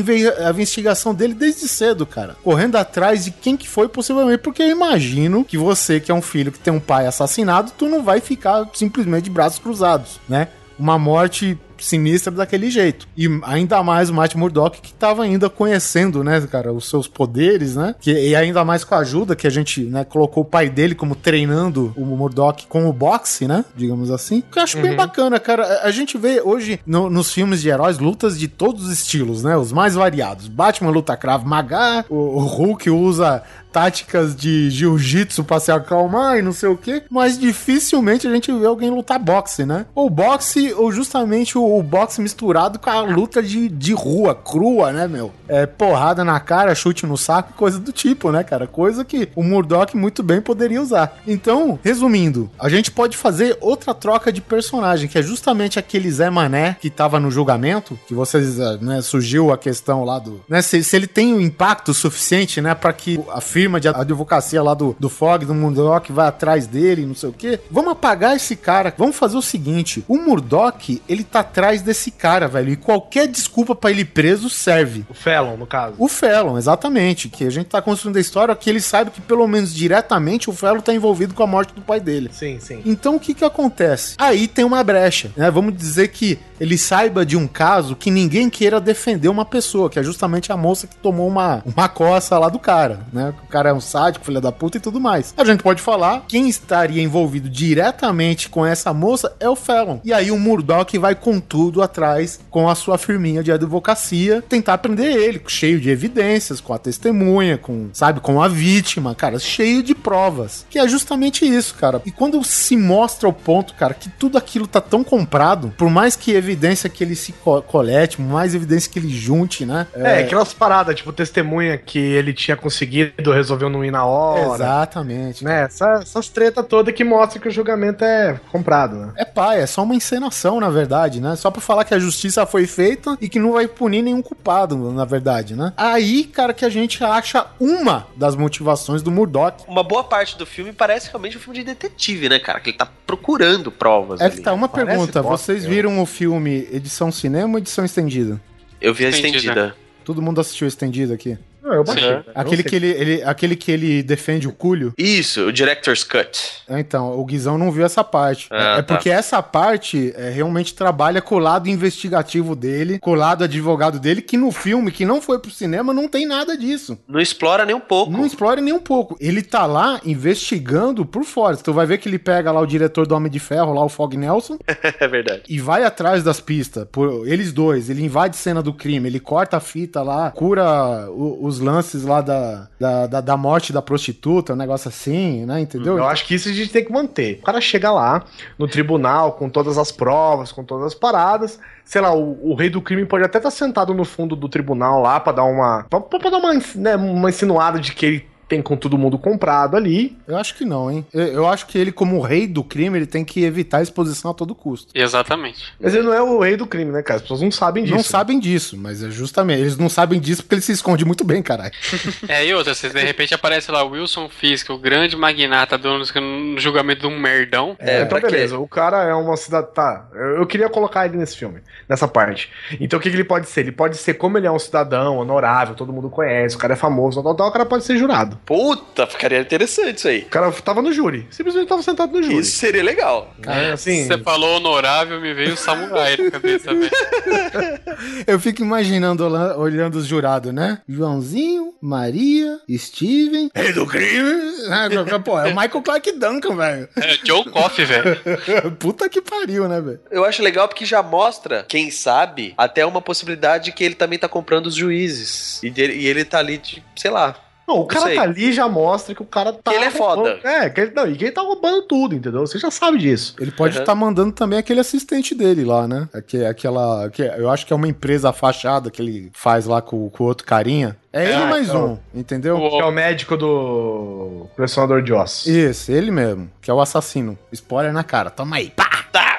investigação dele desde cedo, cara. Correndo atrás de quem que foi, possivelmente. Porque eu imagino que você, que é um filho que tem um pai assassinado, tu não vai ficar simplesmente de braços cruzados, né? uma morte sinistra daquele jeito. E ainda mais o Matt Murdock, que tava ainda conhecendo, né, cara, os seus poderes, né? Que, e ainda mais com a ajuda que a gente, né, colocou o pai dele como treinando o Murdock com o boxe, né? Digamos assim. Que eu acho bem bacana, cara. A, gente vê hoje no- nos filmes de heróis lutas de todos os estilos, né? Os mais variados. Batman luta Krav Maga, o, o Hulk usa táticas de jiu-jitsu pra se acalmar e não sei o quê, mas dificilmente a gente vê alguém lutar boxe, né? Ou boxe, ou justamente o, boxe misturado com a luta de, de rua, crua, né, meu? É porrada na cara, chute no saco, coisa do tipo, né, cara? Coisa que o Murdock muito bem poderia usar. Então, resumindo, a gente pode fazer outra troca de personagem, que é justamente aquele Zé Mané que tava no julgamento, que vocês, eh, né, surgiu a questão lá do, né, se, se ele tem o impacto suficiente, né, para que a firma de advocacia lá do, do Fog, do Murdock, vai atrás dele, não sei o quê. Vamos apagar esse cara. Vamos fazer o seguinte, o Murdock, ele tá atrás desse cara, velho, e qualquer desculpa pra ele preso serve. O Felon, no caso. O Felon, exatamente. Que a gente tá construindo a história que ele sabe que, pelo menos diretamente, o Felon tá envolvido com a morte do pai dele. Sim, sim. Então o que que acontece? Aí tem uma brecha, né? Vamos dizer que ele saiba de um caso que ninguém queira defender uma pessoa, que é justamente a moça que tomou uma, uma coça lá do cara, né? Cara é um sádico, filho da puta e tudo mais. A gente pode falar, quem estaria envolvido diretamente com essa moça é o Felon. E aí o Murdock vai com tudo atrás, com a sua firminha de advocacia, tentar prender ele, cheio de evidências, com a testemunha, com, sabe, com a vítima, cara, cheio de provas. Que é justamente isso, cara. E quando se mostra o ponto, cara, que tudo aquilo tá tão comprado, por mais que evidência que ele se co- colete, mais evidência que ele junte, né? É, aquelas paradas, tipo, testemunha que ele tinha conseguido, resolveu não ir na hora. Exatamente. Né? Essa- essas tretas todas que mostram que o julgamento é comprado, né? É pai, é só uma encenação, na verdade, né? Só pra falar que a justiça foi feita e que não vai punir nenhum culpado, na verdade, né? Aí, cara, que a gente acha uma das motivações do Murdoch. Uma boa parte do filme parece realmente um filme de detetive, né, cara? Que ele tá procurando provas. É que ali. tá, uma Parece pergunta. bosta, Vocês eu. viram o filme edição cinema ou edição estendida? Eu vi a Estendida. estendida. Todo mundo assistiu estendida aqui? Não, eu baixei. Sim. Aquele que ele, ele- aquele que ele defende o culho? Isso, o Director's Cut. É, Então, o Guizão não viu essa parte. Ah, é, é tá. porque essa parte é, realmente trabalha com o lado investigativo dele, com o lado advogado dele, que no filme, que não foi pro cinema, não tem nada disso. Não explora nem um pouco. Não explora nem um pouco. Ele tá lá investigando por fora. Tu vai ver que ele pega lá o diretor do Homem de Ferro, lá o Fog Nelson, é verdade. e vai atrás das pistas. Por eles dois. Ele invade cena do crime, ele corta a fita lá, cura o- os lances lá da, da, da, da morte da prostituta, um negócio assim, né? Entendeu? Eu acho que isso a gente tem que manter. O cara chega lá no tribunal com todas as provas, com todas as paradas. Sei lá, o, o rei do crime pode até estar sentado no fundo do tribunal lá pra dar uma. pra, pra dar uma, né, uma insinuada de que ele tem com todo mundo comprado ali. Eu acho que não, hein? Eu, eu acho que ele, como rei do crime, ele tem que evitar a exposição a todo custo. Exatamente. Mas ele não é o rei do crime, né, cara? As pessoas não sabem disso. Não sabem disso, mas é justamente. Eles não sabem disso porque ele se esconde muito bem, caralho. É, e outra, se de repente aparece lá o Wilson Fisk, o grande magnata dono do- no julgamento de um merdão. É, então pra quê? beleza. O cara é uma cidade. Tá, eu, eu queria colocar ele nesse filme, nessa parte. Então o que, que ele pode ser? Ele pode ser, como ele é um cidadão honorável, todo mundo conhece, o cara é famoso, tal, tal, o cara pode ser jurado. Puta, ficaria interessante isso aí. O cara tava no júri. Simplesmente tava sentado no júri. Isso seria legal. É, assim. Você falou honorável, me veio o samurai na cabeça, velho. Eu fico imaginando olha- olhando os jurados, né? Joãozinho, Maria, Steven. Rei do crime! Ah, Pô, é o Michael Clark Duncan, velho. É, Joe Coffey, velho. Puta que pariu, né, velho? Eu acho legal porque já mostra, quem sabe, até uma possibilidade que ele também tá comprando os juízes. E, dele- e ele tá ali, de, sei lá. Não, o cara tá ali e já mostra que o cara tá. Que ele é foda. É, que ele, não, e que ele tá roubando tudo, entendeu? Você já sabe disso. Ele pode Uhum. estar mandando também aquele assistente dele lá, né? Aque- Aquela. Que eu acho que é uma empresa fachada que ele faz lá com o outro carinha. É ele Ah, mais então. um, entendeu? Que é o médico do colecionador de ossos. Isso, ele mesmo, que é o assassino. Spoiler na cara, toma aí, pá!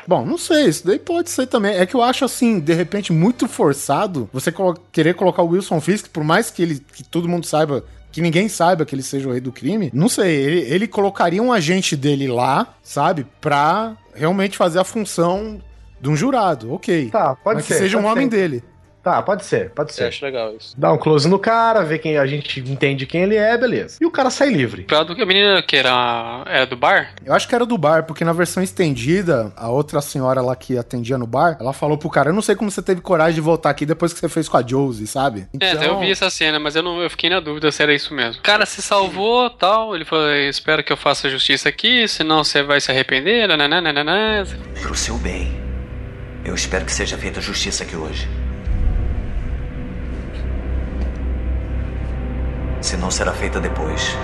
Bom, não sei, isso daí pode ser também. É que eu acho assim, de repente, muito forçado você colo- querer colocar o Wilson Fisk, por mais que ele que todo mundo saiba, que ninguém saiba que ele seja o rei do crime. Não sei, ele, ele colocaria um agente dele lá, sabe, pra realmente fazer a função de um jurado, ok. Tá, pode Mas ser. que seja um homem ser. dele. Tá, pode ser, pode Eu ser. acho legal isso. Dá um close no cara, vê quem a gente entende quem ele é, beleza. E o cara sai livre. Pra do que a menina que era, era do bar? Eu acho que era do bar, porque na versão estendida, a outra senhora lá que atendia no bar, ela falou pro cara: Eu não sei como você teve coragem de voltar aqui depois que você fez com a Josie, sabe? É, eu vi essa cena, mas eu não eu fiquei na dúvida se era isso mesmo. O cara se salvou tal. Ele falou: Espero que eu faça justiça aqui, senão você vai se arrepender. Nananana. Pro seu bem. Eu espero que seja feita justiça aqui hoje. Se não será feita depois.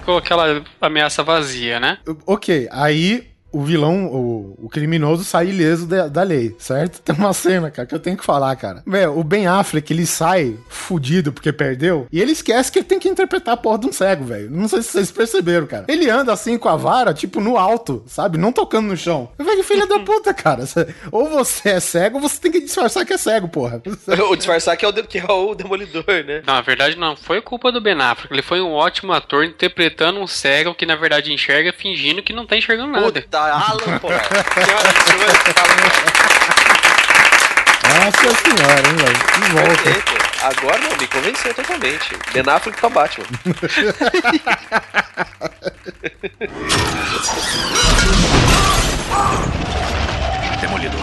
Ficou aquela ameaça vazia, né? Ok, aí o vilão, o, o criminoso sai ileso da, da lei, certo? Tem uma cena, cara, que eu tenho que falar, cara. Meu, o Ben Affleck, ele sai fudido porque perdeu e ele esquece que ele tem que interpretar a porra de um cego, velho. Não sei se vocês perceberam, cara. Ele anda assim com a vara, tipo, no alto, sabe? Não tocando no chão. Velho, filha da puta, cara. Ou você é cego ou você tem que disfarçar que é cego, porra. o disfarçar que é o, de- que é o demolidor, né? Não, na verdade não foi culpa do Ben Affleck. Ele foi um ótimo ator interpretando um cego que na verdade enxerga fingindo que não tá enxergando nada. Puta, Alan, porra. Nossa senhora, hein, velho. Que volta. Perfeito. Agora não, me convenceu totalmente. Ben Affleck pra Batman. Demolidor.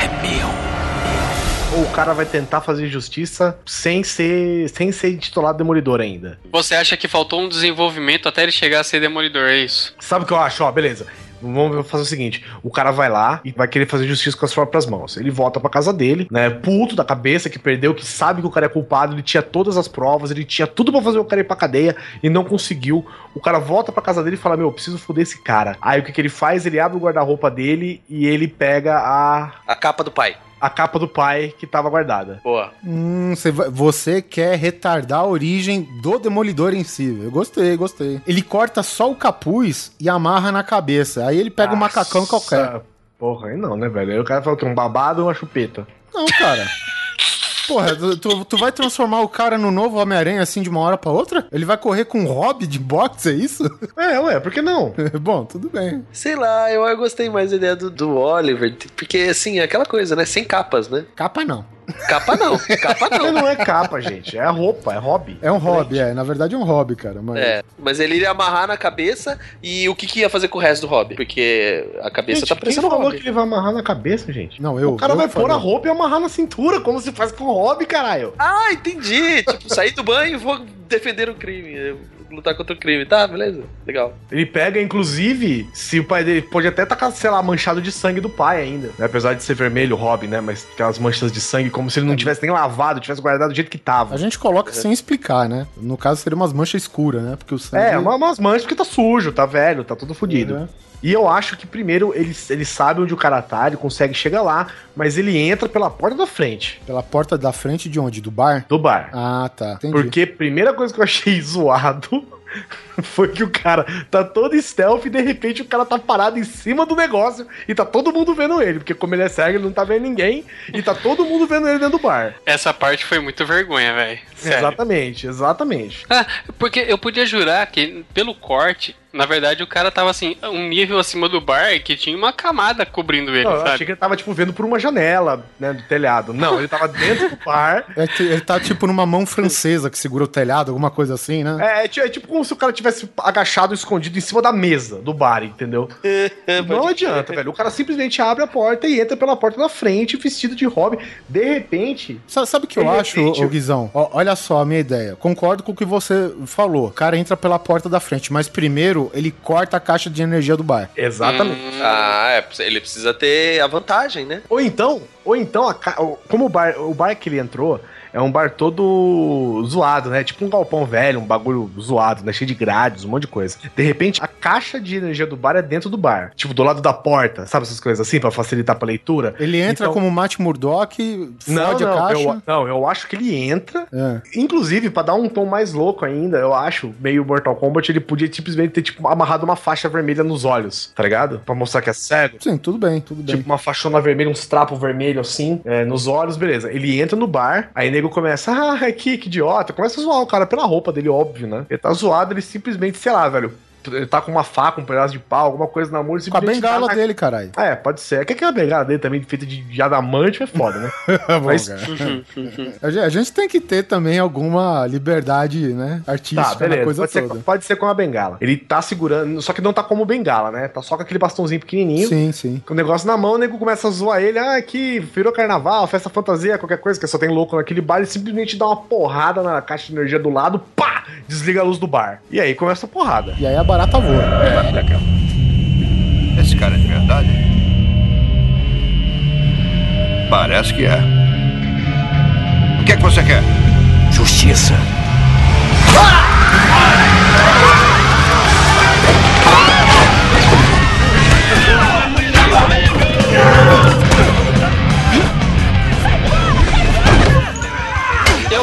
É meu. Ou o cara vai tentar fazer justiça sem ser, sem ser titulado demolidor ainda. Você acha que faltou um desenvolvimento até ele chegar a ser demolidor, é isso? Sabe o que eu acho? Ó, beleza. Vamos fazer o seguinte: o cara vai lá e vai querer fazer justiça com as próprias mãos. Ele volta pra casa dele, né? Puto da cabeça, que perdeu, que sabe que o cara é culpado, ele tinha todas as provas, ele tinha tudo pra fazer o cara ir pra cadeia e não conseguiu. O cara volta pra casa dele e fala: Meu, eu preciso foder esse cara. Aí o que, que ele faz? Ele abre o guarda-roupa dele e ele pega a. A capa do pai. A capa do pai que tava guardada. Boa. Hum, você, quer retardar a origem do Demolidor em si. Eu gostei, gostei. Ele corta só o capuz e amarra na cabeça. Aí ele pega um macacão qualquer. Porra, aí não, né, velho? Aí o cara fala que é um babado ou uma chupeta. Não, cara. Porra, tu, tu, tu vai transformar o cara no novo Homem-Aranha assim de uma hora pra outra? Ele vai correr com um hobby de boxe, é isso? É, ué, por que não? Bom, tudo bem. Sei lá, eu, eu gostei mais da ideia do, do Oliver, porque assim, é aquela coisa, né? Sem capas, né? Capa não. Capa não, capa não. não é capa, gente. É roupa, é hobby. É um hobby, é. Na verdade é um hobby, cara. Mas... É, mas ele iria amarrar na cabeça e o que, que ia fazer com o resto do hobby? Porque a cabeça Gente, tá quem parecendo falou hobby. que ele vai amarrar na cabeça, gente? Não, eu. o cara eu vai pôr a roupa e amarrar na cintura, como se faz com o hobby, caralho. Ah, entendi. tipo, sair do banho e vou defender o crime, lutar contra o crime. Tá, beleza, legal. Ele pega, inclusive, se o pai dele pode até estar, sei lá, manchado de sangue do pai ainda. né? Apesar de ser vermelho o hobby, né? Mas aquelas manchas de sangue, como se ele não tivesse nem lavado, tivesse guardado do jeito que tava. A gente coloca sem explicar, né? No caso seria umas manchas escuras, né? Porque o sangue. É, uma- umas manchas porque tá sujo, tá velho, tá tudo fodido. Uhum. E eu acho que primeiro ele, ele sabe onde o cara tá, ele consegue chegar lá, mas ele entra pela porta da frente Pela porta da frente de onde? Do bar? do bar. Ah, tá. Entendi. Porque a primeira coisa que eu achei zoado foi que o cara tá todo stealth e de repente o cara tá parado em cima do negócio e tá todo mundo vendo ele. Porque como ele é cego, ele não tá vendo ninguém e tá todo mundo vendo ele dentro do bar. Essa parte foi muito vergonha, velho. Sério. Exatamente, exatamente. Ah, porque eu podia jurar que pelo corte, na verdade o cara tava assim, um nível acima do bar que tinha uma camada cobrindo ele, Não, eu achei que ele tava, tipo, vendo por uma janela, né, do telhado. Não, ele tava dentro do bar. É que ele tá tipo numa mão francesa que segura o telhado, alguma coisa assim, né? É, é é tipo como se o cara tivesse agachado, escondido em cima da mesa do bar, entendeu? Não adianta, velho. O cara simplesmente abre a porta e entra pela porta da frente, vestido de hobby. De repente, Sa- Sabe o que eu De acho, repente, ô, Guizão? Ó, olha só a minha ideia. Concordo com o que você falou. O cara entra pela porta da frente, mas primeiro ele corta a caixa de energia do bar. exatamente. Ah, é, ele precisa ter a vantagem, né? Ou então, ou então, a como o bar, o bar que ele entrou é um bar todo zoado, né? Tipo um galpão velho, um bagulho zoado, né? Cheio de grades, um monte de coisa. De repente, a caixa de energia do bar é dentro do bar. Tipo, do lado da porta, sabe essas coisas assim, pra facilitar pra leitura? Ele entra Então- como Matt Murdock, Não, fode a não, caixa. eu, não, eu acho que ele entra. É. Inclusive, pra dar um tom mais louco ainda, eu acho, meio Mortal Kombat, ele podia simplesmente ter, tipo, amarrado uma faixa vermelha nos olhos, tá ligado? Pra mostrar que é cego. Sim, tudo bem, tudo bem. Tipo, uma faixona vermelha, uns trapos vermelhos assim, é, nos olhos, beleza. Ele entra no bar, aí o nego começa, ah, aqui, que idiota. Começa a zoar o cara pela roupa dele, óbvio, né? Ele tá zoado, ele simplesmente, sei lá, velho, ele tá com uma faca, um pedaço de pau, alguma coisa na mão. ele Com a bengala dá na- dele, caralho. É, pode ser. É que aquela bengala dele também, feita de, de adamante, é foda, né? Mas-. A gente- tem que ter também alguma liberdade, né? Artística Tá, beleza. coisa Pode ser, toda. pode ser com a bengala. Ele tá segurando, só que não tá como bengala, né? Tá só com aquele bastãozinho pequenininho. Sim, sim. Com o negócio na mão, o nego começa a zoar ele. Ah, aqui, virou carnaval, festa fantasia, qualquer coisa, que só tem louco naquele bar. Ele simplesmente dá uma porrada na caixa de energia do lado, pá! Desliga a luz do bar. E aí começa a porrada. E aí a barata voa. Esse cara é de verdade? Parece que é. O que é que você quer? Justiça.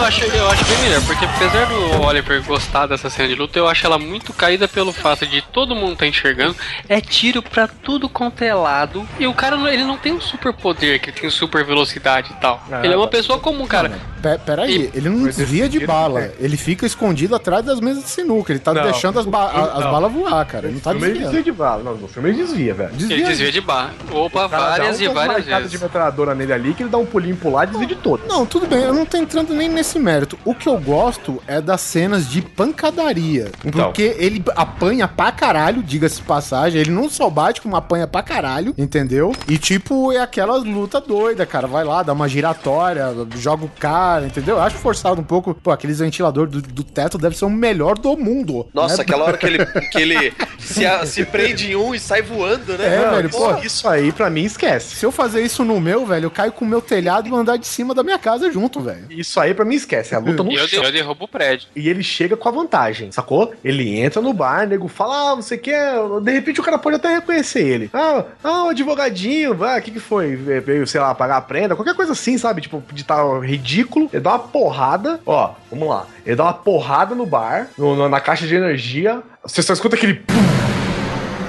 Eu acho, eu acho bem melhor, porque apesar do Oliver gostar dessa cena de luta, eu acho ela muito caída pelo fato de todo mundo tá enxergando. É tiro pra tudo quanto é lado. E o cara, não- ele não tem um super poder, que ele tem super velocidade e tal. Ah, ele é uma tá. pessoa comum, cara. Pe- Peraí, ele não desvia de bala. Ele fica escondido atrás das mesas de sinuca. Ele tá Não. deixando as, ba- as balas voar, cara. Ele não tá filme ele desviando. desvia de bala. Não, no filme ele desvia, velho. Ele desvia de barra. Opa, várias e umas várias vezes. de metralhadora nele ali que ele dá um pulinho pro lado e desvia de todo. Não, tudo bem, eu não tô entrando nem nesse mérito. O que eu gosto é das cenas de pancadaria. Então. Porque ele apanha pra caralho, diga-se de passagem. Ele não só bate, como apanha pra caralho, entendeu? E tipo, é aquelas luta doida, cara. Vai lá, dá uma giratória, joga o cara, entendeu? Eu acho forçado um pouco. Pô, aqueles ventiladores do, do teto deve ser o melhor do mundo. Nossa, né? aquela hora que ele, que ele se, a- se prende em um e sai voando, né? É, Não, velho, isso- pô. Isso aí, pra mim, esquece. Se eu fazer isso no meu, velho, eu caio com o meu telhado e vou andar de cima da minha casa junto, velho. Isso aí, pra mim, esquece. É a luta no eu, chão. eu derrubo o prédio. E ele chega com a vantagem, sacou? Ele entra no bar, nego fala, ah, você quer. De repente o cara pode até reconhecer ele. Ah, ah o advogadinho, vai, o que que foi? Veio, sei lá, pagar a prenda, qualquer coisa assim, sabe? Tipo, de tá ridículo. Ele dá uma porrada, ó, vamos lá. Ele dá uma porrada no bar, no- no- na caixa de energia. Você só escuta aquele. pum,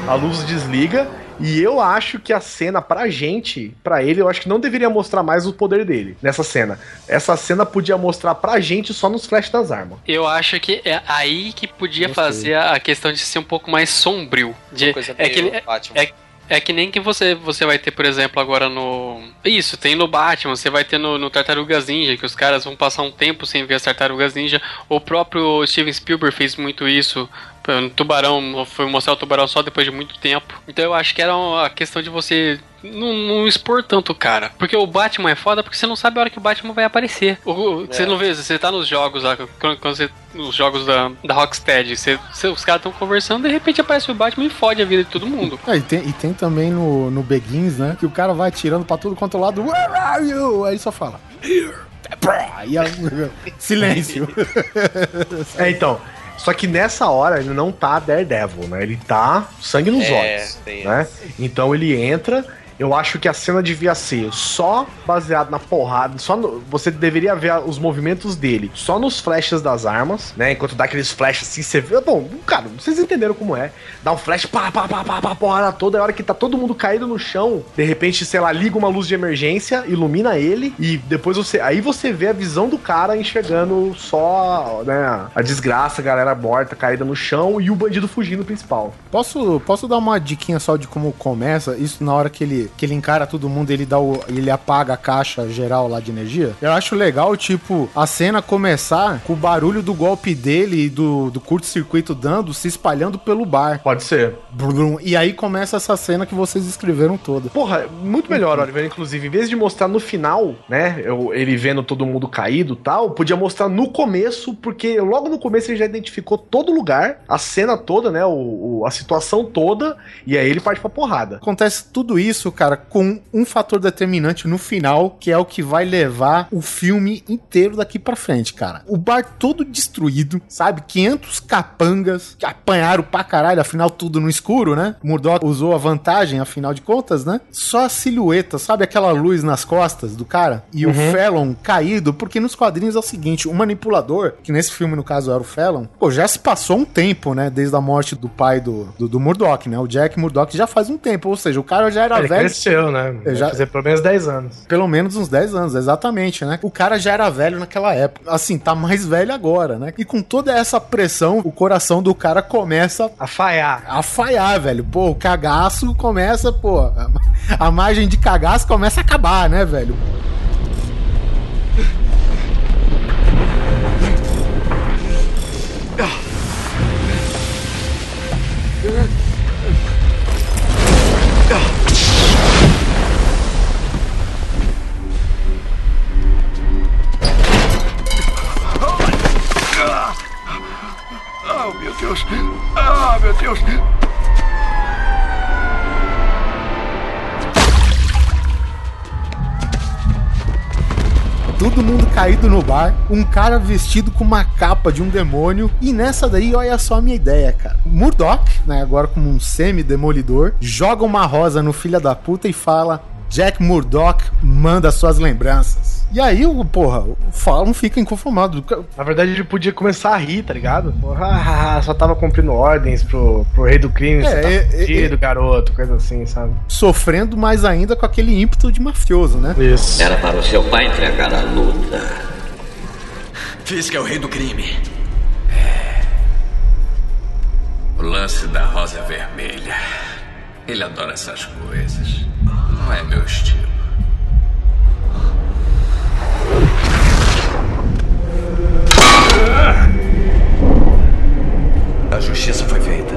a luz desliga. E eu acho que a cena, pra gente, pra ele, eu acho que não deveria mostrar mais o poder dele nessa cena. Essa cena podia mostrar pra gente só nos flashes das armas. Eu acho que é aí que podia fazer a questão de ser um pouco mais sombrio. De, é, que, meio é, Batman. é, é que nem que você, você vai ter, por exemplo, agora no. Isso, tem no Batman, você vai ter no, no Tartarugas Ninja, que os caras vão passar um tempo sem ver as Tartarugas Ninja. O próprio Steven Spielberg fez muito isso. No Tubarão, foi mostrar o tubarão só depois de muito tempo. Então eu acho que era uma questão de você não, não expor tanto o cara. Porque o Batman é foda porque você não sabe a hora que o Batman vai aparecer. O- o- Você É. não vê, você tá nos jogos lá, quando, quando você. Nos jogos da, da Rocksteady, você, você- os caras estão conversando, de repente aparece o Batman e fode a vida de todo mundo. É, e, tem, e tem também no, no Begins, né? Que o cara vai tirando pra tudo quanto é lado. Where are you? Aí só fala. Here. E a- silêncio. É, então. Só que nessa hora ele não tá Daredevil, né? Ele tá sangue nos É, olhos, né? Então ele entra. Eu acho que a cena devia ser só baseado na porrada, só no- você deveria ver os movimentos dele só nos flashes das armas, né? Enquanto dá aqueles flashes assim, você vê. Bom, cara, vocês entenderam como é. Dá um flash, pá, pá, pá, pá, pá, porrada toda. A hora que tá todo mundo caído no chão, de repente, sei lá, liga uma luz de emergência, ilumina ele e depois você. Aí você vê a visão do cara enxergando só, né? A desgraça, a galera morta, caída no chão e o bandido fugindo principal. Posso, posso dar uma diquinha só de como começa? Isso na hora que ele, que ele encara todo mundo, ele dá o, ele apaga a caixa geral lá de energia. Eu acho legal, tipo, a cena começar com o barulho do golpe dele e do, do curto-circuito dando, se espalhando pelo bar. Pode ser. Brum, E aí começa essa cena que vocês escreveram toda. Porra, muito melhor, Oliver. Inclusive, em vez de mostrar no final, né? eu- ele vendo todo mundo caído e tal, podia mostrar no começo, porque logo no começo ele já identificou todo lugar, a cena toda, né? O, o- a situação toda, e aí ele parte pra porrada. Acontece tudo isso, cara, com um fator determinante no final, que é o que vai levar o filme inteiro daqui pra frente, cara. O bar todo destruído, sabe? 500 capangas que apanharam pra caralho, afinal tudo no escuro, né? Murdoch usou a vantagem, afinal de contas, né? Só a silhueta, sabe aquela luz nas costas do cara? E o Fallon caído, porque nos quadrinhos é o seguinte, o manipulador, que nesse filme no caso era o Fallon, pô, já se passou um tempo, né? Desde a morte do pai do, do, do Murdoch, né? O Jack Murdoch já faz um tempo, ou seja, o cara já era Ele velho Cresceu, né? Já- fazer pelo menos 10 anos. Pelo menos uns 10 anos, exatamente, né? O cara já era velho naquela época. Assim, tá mais velho agora, né? E com toda essa pressão, o coração do cara começa A falhar. a falhar, velho. Pô, o cagaço começa, pô. A, a margem de cagaço começa a acabar, né, velho? Oh, Deus! Ah, meu Deus! Todo mundo caído no bar, um cara vestido com uma capa de um demônio. E nessa daí, olha só a minha ideia, cara. Murdoch, né, agora como um semi-demolidor, joga uma rosa no filho da puta e fala: Jack Murdoch manda suas lembranças. E aí, o porra, o Fallon fica inconformado. Na verdade, ele podia começar a rir, tá ligado? Porra, ah, só tava cumprindo ordens pro, pro rei do crime, É, tá é, é, fudido, garoto, coisa assim, sabe? Sofrendo mais ainda com aquele ímpeto de mafioso, né? Isso. Era para o seu pai entregar a luta. Fisk é o rei do crime. O lance da rosa vermelha. Ele adora essas coisas. Não é meu estilo. A justiça foi feita.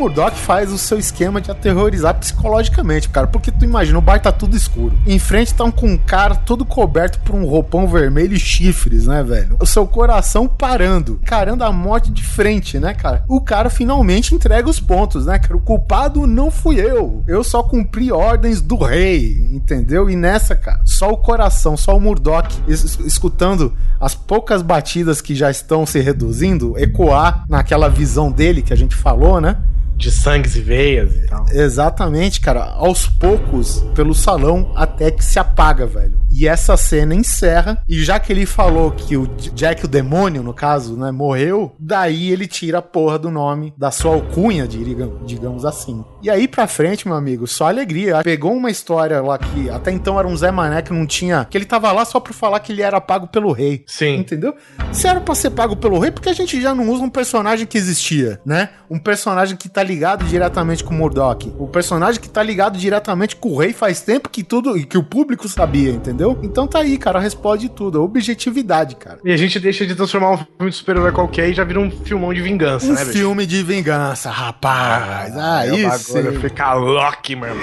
Murdoch faz o seu esquema de aterrorizar psicologicamente, cara. Porque tu imagina, o bar tá tudo escuro. Em frente tá um, com um cara todo coberto por um roupão vermelho e chifres, né, velho? O seu coração parando, carando a morte de frente, né, cara? O cara finalmente entrega os pontos, né, cara? O culpado não fui eu. Eu só cumpri ordens do rei, entendeu? E nessa, cara, só o coração, só o Murdoch es- escutando as poucas batidas que já estão se reduzindo, ecoar naquela visão dele que a gente falou, né? De sangues e veias e tal. Exatamente, cara. Aos poucos, pelo salão, até que se apaga, velho. E essa cena encerra. E já que ele falou que o Jack, o demônio, no caso, né, morreu, daí ele tira a porra do nome da sua alcunha, diga- digamos assim. E aí pra frente, meu amigo, só alegria. Pegou uma história lá que até então era um Zé Mané que não tinha. que ele tava lá só pra falar que ele era pago pelo rei. Sim. Entendeu? Se era pra ser pago pelo rei, porque a gente já não usa um personagem que existia, né? Um personagem que tá ligado diretamente com o Murdoch. O personagem que tá ligado diretamente com o rei faz tempo que tudo e que o público sabia, entendeu? Então tá aí, cara, responde tudo. A objetividade, cara. E a gente deixa de transformar um filme de super-herói qualquer e já vira um filmão de vingança, Um né, bicho? filme de vingança, rapaz. Ah, É o isso. bagulho fica louco, meu irmão.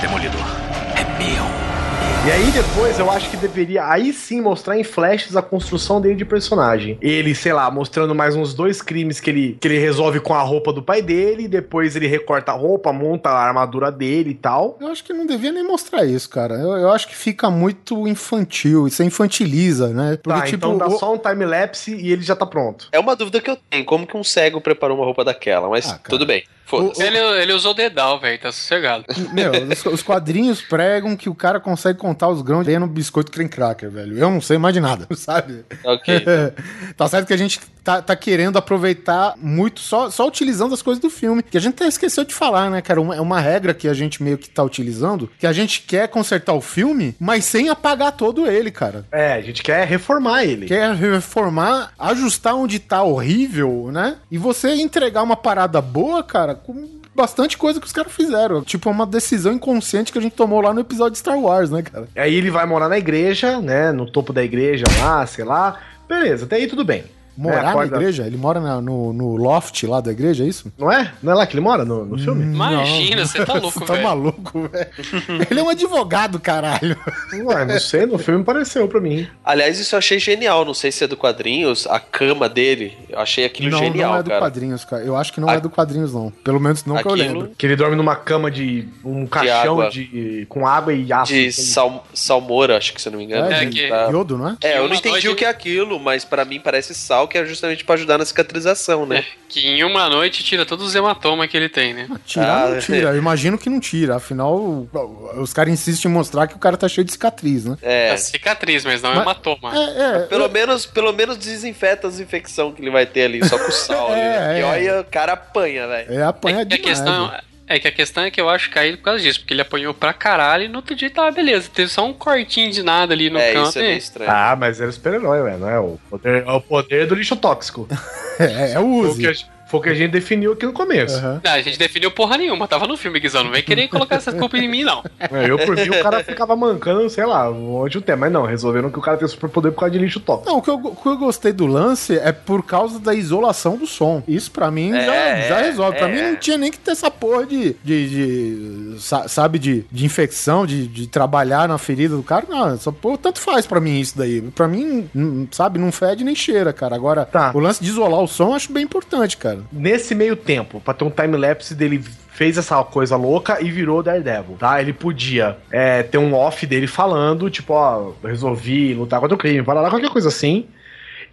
Demolidor. E aí depois eu acho que deveria aí sim mostrar em flashes a construção dele de personagem. Ele, sei lá, mostrando mais uns dois crimes que ele, que ele resolve com a roupa do pai dele, depois ele recorta a roupa, monta a armadura dele e tal. Eu acho que não devia nem mostrar isso, cara. Eu, eu acho que fica muito infantil. Isso infantiliza, né? Porque, tá, tipo, então dá o- só um time-lapse e ele já tá pronto. É uma dúvida que eu tenho. Como que um cego preparou uma roupa daquela? Mas Ah, tudo bem. Foda-se. Ele, ele usou dedal, velho, tá sossegado. Meu, os, os quadrinhos pregam que o cara consegue contar os grãos de no biscoito creme cracker, velho. Eu não sei mais de nada, sabe? Ok. tá certo que a gente tá, tá querendo aproveitar muito, só, só utilizando as coisas do filme. Que a gente até esqueceu de falar, né, cara? Uma- É uma regra que a gente meio que tá utilizando, que a gente quer consertar o filme, mas sem apagar todo ele, cara. É, a gente quer reformar ele. Quer reformar, ajustar onde tá horrível, né? E você entregar uma parada boa, cara, com bastante coisa que os caras fizeram. Tipo, uma decisão inconsciente que a gente tomou lá no episódio de Star Wars, né, cara? Aí ele vai morar na igreja, né? No topo da igreja lá, sei lá. Beleza, até aí tudo bem. Morar É, na igreja? Ele mora na- no, no loft lá da igreja, é isso? Não é? Não é lá que ele mora no, no filme? Imagina, você tá louco, Você tá velho. maluco, velho. Ele é um advogado, caralho. Ué, não sei, no filme pareceu pra mim. Aliás, isso eu achei genial. Não sei se é do quadrinhos, a cama dele. Eu achei aquilo não, genial, não é do cara. quadrinhos, cara. Eu acho que não A- é do quadrinhos, não. Pelo menos não que eu Aquilo- lembro. Que ele dorme numa cama de. um caixão água. de. com água e aço. De sal, salmoura, acho que se eu não me engano. É, É de que- Tá. iodo, não é? É, eu não entendi noite- o que é aquilo, mas pra mim parece sal tal, que é justamente pra ajudar na cicatrização, né? Que em uma noite tira todos os hematomas que ele tem, né? Tirar Ah, não tira, eu imagino que não tira. Afinal, os caras insistem em mostrar que o cara tá cheio de cicatriz, né? É. É cicatriz, mas não Mas- hematoma. É, é. Pelo menos, pelo menos desinfeta as infecções que ele vai ter ali, só com sal. ali, né? É, é. olha, o cara apanha, velho. É apanha É que a demais. questão velho. É que a questão é que eu acho caído por causa disso, porque ele apanhou pra caralho e no outro dia tava beleza. Teve só um cortinho de nada ali no É, canto. isso é meio estranho. Ah, mas era super-herói, velho. Não é o poder, é o poder do lixo tóxico. É, é o Foi o, que foi o que a gente definiu aqui no começo. Aham. Não, a gente definiu porra nenhuma, tava no filme, Guizão. Não vem querer colocar essa culpa em mim, não. É, Eu, por mim, o cara ficava mancando, sei lá, onde o tempo. Mas não, resolveram que o cara tem superpoder por causa de lixo tóxico. Não, o que, eu, o que eu gostei do lance é por causa da isolação do som. Isso pra mim já, É, já resolve. Pra é. mim não tinha nem que ter essa porra de, de, de, sa- sabe, de, de infecção, de, de trabalhar na ferida do cara. Não, essa porra tanto faz pra mim isso daí. Pra mim, sabe, não fede nem cheira, cara. Agora, Tá. o lance de isolar o som eu acho bem importante, cara. Nesse meio tempo, pra ter um time-lapse dele fez essa coisa louca e virou Daredevil, tá? Ele podia é, ter um off dele falando, tipo, ó, resolvi lutar contra o crime, para lá, qualquer coisa assim.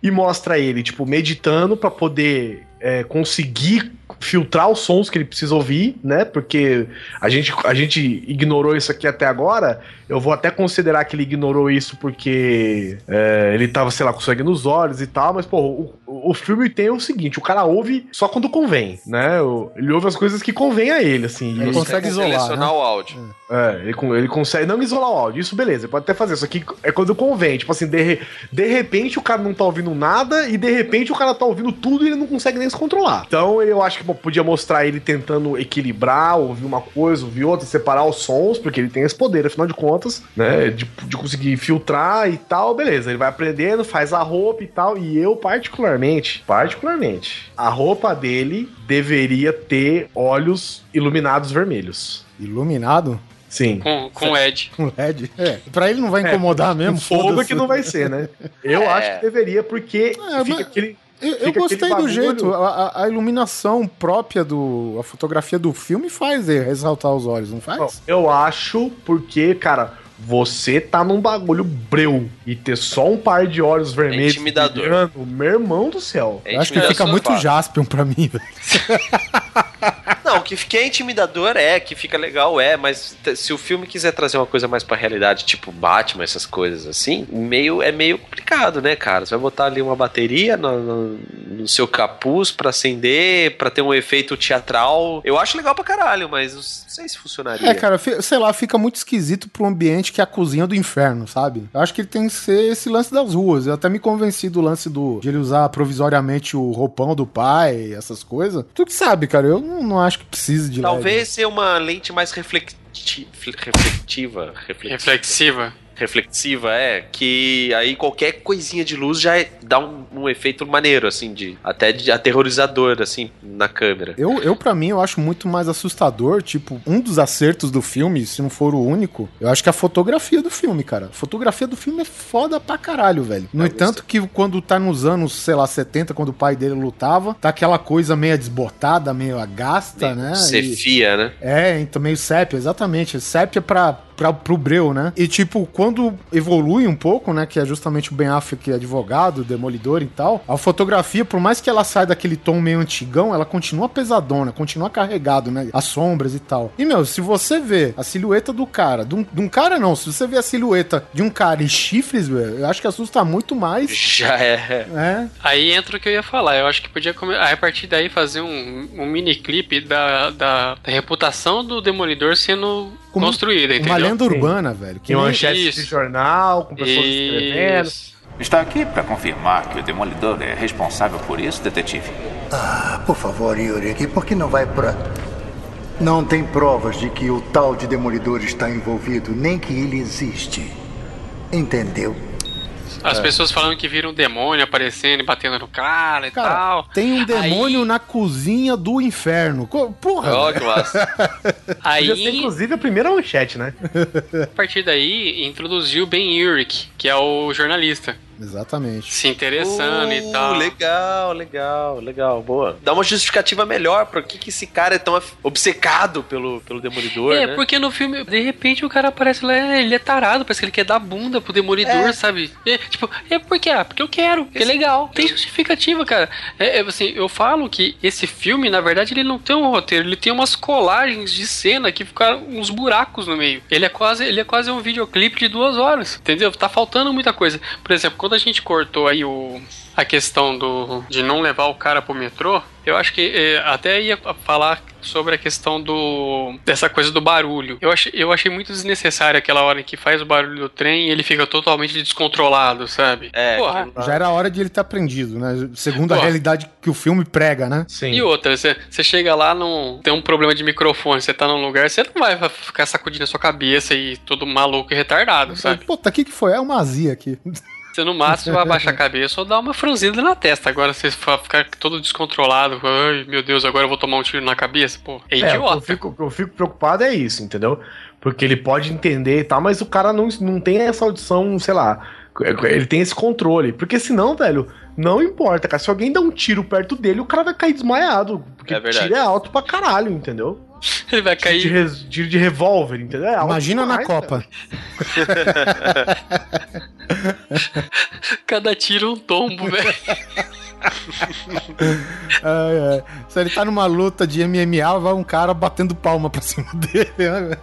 E mostra ele, tipo, meditando pra poder é, conseguir filtrar os sons que ele precisa ouvir, né? Porque a gente, a gente ignorou isso aqui até agora. Eu vou até considerar que ele ignorou isso porque é, ele tava, sei lá, com sangue nos olhos e tal, mas, pô, o, o filme tem o seguinte: o cara ouve só quando convém, né? Ele ouve as coisas que convém a ele, assim. Ele E- consegue isolar, Selecionar né? o áudio. é, ele, ele consegue não isolar o áudio, isso beleza, ele pode até fazer. Isso aqui é quando convém. Tipo assim, de, de repente o cara não tá ouvindo nada e de repente o cara tá ouvindo tudo e ele não consegue nem se controlar. Então eu acho que pô, podia mostrar ele tentando equilibrar, ouvir uma coisa, ouvir outra, separar os sons, porque ele tem esse poder, afinal de contas, né? De, de conseguir filtrar e tal, beleza. Ele vai aprendendo, faz a roupa e tal. E eu, particularmente, particularmente, a roupa dele deveria ter olhos iluminados vermelhos. Iluminado? Sim. Com, com Ed. Com LED? É. Pra ele não vai incomodar mesmo. Fogo é que não vai ser, né? Eu É. acho que deveria, porque É, fica mas- aquele. Eu, gostei do jeito. A, a- iluminação própria do. A fotografia do filme faz ele ressaltar os olhos, não faz? Bom, eu acho porque, cara, você tá num bagulho breu e ter só um par de olhos vermelhos. intimidador. brilhando, meu irmão do céu. É eu acho que fica muito. Jaspion pra mim, velho. Não, que, que é intimidador é, que fica legal é, mas se o filme quiser trazer uma coisa mais pra realidade, tipo Batman, essas coisas assim, meio, é meio complicado, né, cara? Você vai botar ali uma bateria no, no- no seu capuz pra acender, pra ter um efeito teatral. Eu acho legal pra caralho, mas não sei se funcionaria. É, cara, sei lá, fica muito esquisito pro ambiente que é a cozinha do inferno, sabe? Eu acho que ele tem que ser esse lance das ruas. Eu até me convenci do lance do de ele usar provisoriamente o roupão do pai, essas coisas. Tu que sabe, cara, eu não, não acho que precise de Talvez ser uma lente mais reflecti- reflectiva, reflexiva. Reflexiva. Reflexiva, é, que aí qualquer coisinha de luz já é- dá um, um efeito maneiro, assim, de até de aterrorizador, assim, na câmera. Eu, eu para mim, eu acho muito mais assustador, tipo, um dos acertos do filme, se não for o único, eu acho que é a fotografia do filme, cara. A fotografia do filme é foda pra caralho, velho. No entanto que quando tá nos anos, sei lá, 70, quando o pai dele lutava, tá aquela coisa meio desbotada, meio agasta, né? E- Cefia, né? É, então meio sépia, exatamente. Sépia pra, pra, pro breu, né? E tipo, quando evolui um pouco, né? Que é justamente o Ben Affleck advogado, demolidor e tal, a fotografia, por mais que ela saia daquele tom meio antigão, ela continua pesadona, continua carregado, né? As sombras e tal. E, meu, se você vê a silhueta do cara, de um, de um cara não, se você vê a silhueta de um cara e chifres, velho, eu acho que assusta muito mais. Já é. É. Aí entra o que eu ia falar. Eu acho que podia a partir daí fazer um, um mini clipe da, da, da reputação do Demolidor sendo Como construída, entendeu? Uma lenda urbana, velho. Que Tem nem- manchete Isso. de jornal, com pessoas escrevendo. Isso. Está aqui para confirmar que o Demolidor é responsável por isso, detetive? Ah, por favor, Yuri, aqui por que não vai pra. Não tem provas de que o tal de Demolidor está envolvido, nem que ele existe. Entendeu? As É. pessoas falando que viram um demônio aparecendo e batendo no cara e Cara, tal. tem um demônio Aí- na cozinha do inferno. Porra! Ó, que massa. Aí, Podia ser, inclusive, a primeira manchete, né? a partir daí, introduziu Ben Urich, que é o jornalista. Exatamente. Se interessando Uh, e tal. Legal, legal, legal. Boa. Dá uma justificativa melhor por que, que esse cara é tão obcecado pelo, pelo Demolidor, É, né? porque no filme, de repente, o cara aparece lá, ele é tarado, parece que ele quer dar bunda pro demolidor, É. sabe? É, tipo, é porque, ah, porque eu quero, porque é legal. Tem justificativa, cara. É, é, assim, eu falo que esse filme, na verdade, ele não tem um roteiro, ele tem umas colagens de cena que ficaram uns buracos no meio. Ele é quase, ele é quase um videoclipe de duas horas, entendeu? Tá faltando muita coisa. Por exemplo, quando a gente cortou aí o a questão do de não levar o cara pro metrô, eu acho que eh, até ia falar sobre a questão do dessa coisa do barulho. Eu achei, eu achei muito desnecessário aquela hora em que faz o barulho do trem e ele fica totalmente descontrolado, sabe? É, Porra. Já era hora de ele estar prendido, né? Segundo a Pô. realidade que o filme prega, né? Sim. E outra, você você chega lá, num, tem um problema de microfone, você tá num lugar, você não vai ficar sacudindo a sua cabeça e todo maluco e retardado, sabe? Puta, o que que foi? É uma azia aqui. Você no máximo vai abaixar a cabeça ou dar uma franzida na testa. Agora você ficar todo descontrolado, ai meu Deus, agora eu vou tomar um tiro na cabeça, pô. É É, que eu idiota. fico, eu fico preocupado é isso, entendeu? Porque ele pode entender e tal, mas o cara não, não tem essa audição, sei lá. Ele tem esse controle. Porque senão, velho, não importa, cara. Se alguém dá um tiro perto dele, o cara vai cair desmaiado. Porque É verdade. tiro é alto pra caralho, entendeu? Ele vai Tiro de, cair. tiro de revólver, entendeu? É Imagina na Copa. Cada tiro um tombo, velho. Ai, ai. Se ele tá numa luta de MMA, vai um cara batendo palma pra cima dele. né?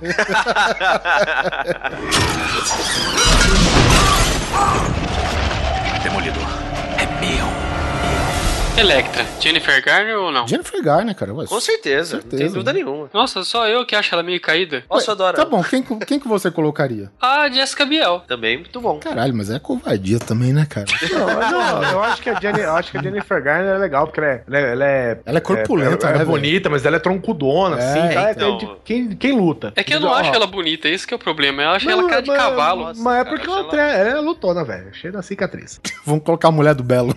Demolidor. É meu. Electra, Jennifer Garner ou não? Jennifer Garner, cara. ué, Com certeza, não tem Certeza. dúvida nenhuma. Nossa, só eu que acho ela meio caída. Nossa, eu adoro. Tá ela. bom, quem, quem que você colocaria? A Jessica Biel. Também muito bom. Caralho, mas é covardia também, né, cara? Não, não, eu acho que a Jenny, eu acho que a Jennifer Garner é legal, porque ela é. Ela é, ela é, Ela é corpulenta, é, é né, velho? bonita, mas ela é troncudona, É, assim. Tá? É então. de- quem, quem luta? É que eu não Ó, acho ela bonita, esse que é o problema. Eu acho ela cara de mas- cavalo. Mas, Nossa, é cara, porque ela, ela... ela é lutona, velho. Cheia da cicatriz. Vamos colocar a mulher do Belo.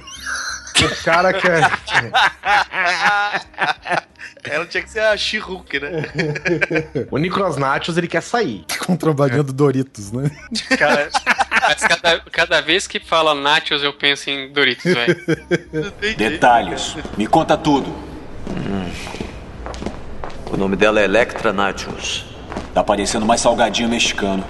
O cara que é. Ela tinha que ser a She-Hulk, né? O Nicolas Nachos, ele quer sair. Contrabandinha do Doritos, né? Cara, mas cada, cada vez que fala nachos, eu penso em Doritos, velho. Detalhes. Me conta tudo. O nome dela é Electra Nachos. Tá parecendo mais salgadinho mexicano.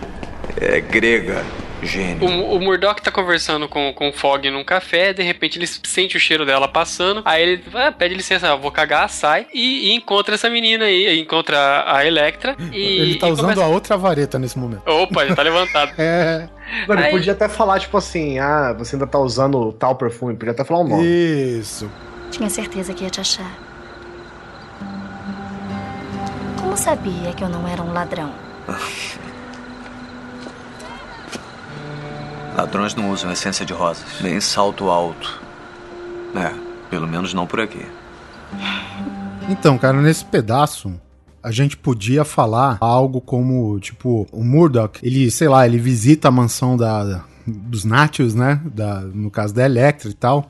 É grega, gênio. O, o Murdoch tá conversando com, com o Fog num café, de repente ele sente o cheiro dela passando, aí ele ah, pede licença, ah, vou cagar, sai, e, e encontra essa menina aí, encontra a, a Electra, e... ele tá e usando começa- a outra vareta nesse momento. Opa, ele tá levantado. É. Mano, ele Aí- podia até falar, tipo assim, ah, você ainda tá usando tal perfume. Podia até falar o nome. Isso. Tinha certeza que ia te achar. Como sabia que eu não era um ladrão? Ladrões não usam essência de rosas, nem salto alto. É, pelo menos não por aqui. Então, cara, nesse pedaço, a gente podia falar algo como, tipo, o Murdoch, ele, sei lá, ele visita a mansão da, dos Natios, né? Da, no caso da Electra e tal.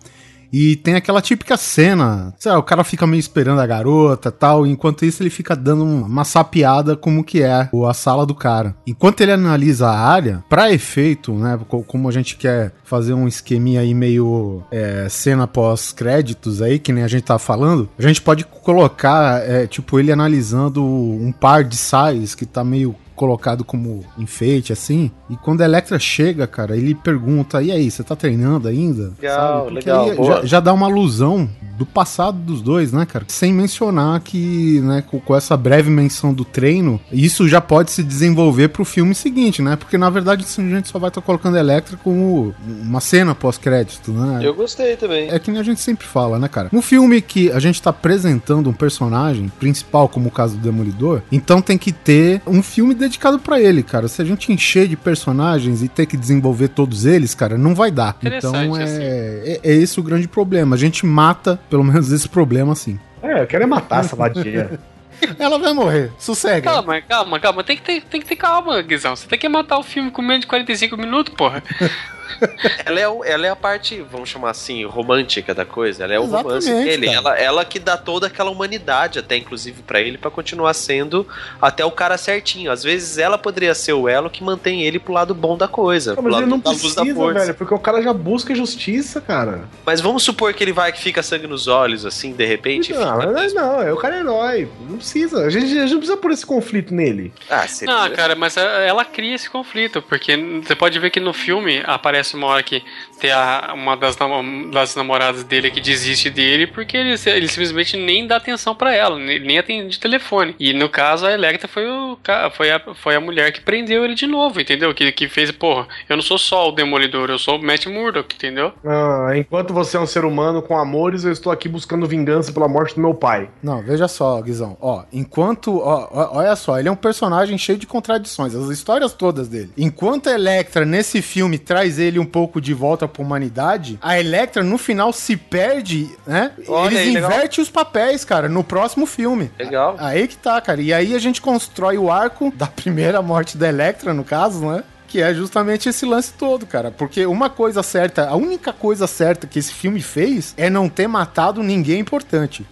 E tem aquela típica cena, sei lá, o cara fica meio esperando a garota tal, e enquanto isso ele fica dando um- uma sapiada como que é a sala do cara. Enquanto ele analisa a área, pra efeito, né, co- como a gente quer fazer um esqueminha aí meio é, cena pós-créditos aí, que nem a gente tá falando, a gente pode colocar, é, tipo, ele analisando um par de sais que tá meio colocado como enfeite, assim. E quando a Electra chega, cara, ele pergunta: E aí, você tá treinando ainda? Legal, legal, já, já dá uma alusão do passado dos dois, né, cara? Sem mencionar que, né, com, com essa breve menção do treino, isso já pode se desenvolver pro filme seguinte, né? Porque na verdade a gente só vai estar colocando a Electra como uma cena pós-crédito, né? Eu gostei também. É que nem a gente sempre fala, né, cara? Um filme que a gente tá apresentando um personagem principal, como o caso do Demolidor, então tem que ter um filme dedicado pra ele, cara. Se a gente encher de personagens e ter que desenvolver todos eles, cara, não vai dar. Então é, assim. é, é esse o grande problema. A gente mata, pelo menos, esse problema assim. É, eu quero é matar essa vadia. Ela vai morrer, sossega. Calma, calma, calma. Tem que ter, tem que ter calma, Guizão. Você tem que matar o filme com menos de 45 minutos, porra. Ela é, o- ela é a parte, vamos chamar assim, romântica da coisa. Ela é o romance Exatamente, dele. cara. Ela, ela que dá toda aquela humanidade, até inclusive pra ele, pra continuar sendo até o cara certinho. Às vezes ela poderia ser o elo que mantém ele pro lado bom da coisa. Não, pro mas lado ele não da luz da precisa, força. velho, porque o cara já busca justiça, cara. Mas vamos supor que ele vai que fica sangue nos olhos, assim, de repente. Não, fica mas não, é o cara é herói. Não precisa. A gente, a gente não precisa por esse conflito nele. Ah, seria... Não, cara, mas ela cria esse conflito, porque você pode ver que no filme aparece uma hora que tem a, uma das, nam- das namoradas dele que desiste dele porque ele, ele simplesmente nem dá atenção pra ela, nem, nem atende de telefone. E no caso, a Electra foi, o, foi, a, foi a mulher que prendeu ele de novo, entendeu? Que, que fez, porra, eu não sou só o Demolidor, eu sou o Matt Murdock, entendeu? Ah, enquanto você é um ser humano com amores, eu estou aqui buscando vingança pela morte do meu pai. Não, veja só, Guizão. Ó, enquanto. Ó, ó, olha só, ele é um personagem cheio de contradições, as histórias todas dele. Enquanto a Electra, nesse filme, traz ele um pouco de volta pra humanidade, a Electra, no final, se perde, né? Olha Eles invertem os papéis, cara, no próximo filme. Legal. Aí que tá, cara. E aí a gente constrói o arco da primeira morte da Electra, no caso, né? Que é justamente esse lance todo, cara. Porque uma coisa certa, a única coisa certa que esse filme fez é não ter matado ninguém importante.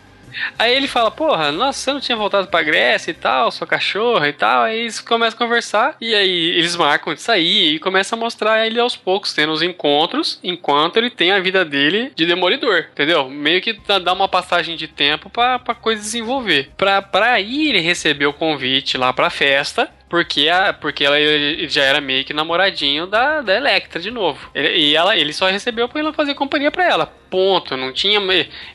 Aí ele fala, porra, nossa, você não tinha voltado pra Grécia e tal, sua cachorra e tal. Aí eles começam a conversar e aí eles marcam de sair e começam a mostrar ele aos poucos, tendo os encontros, enquanto ele tem a vida dele de demolidor, entendeu? Meio que dá- uma passagem de tempo pra, pra coisa desenvolver. Pra, pra ele receber o convite lá pra festa. Porque, a, porque ela ele já era meio que namoradinho da, da Electra de novo. Ele- e ela, ele só recebeu pra ela fazer companhia pra ela. Ponto. Não tinha,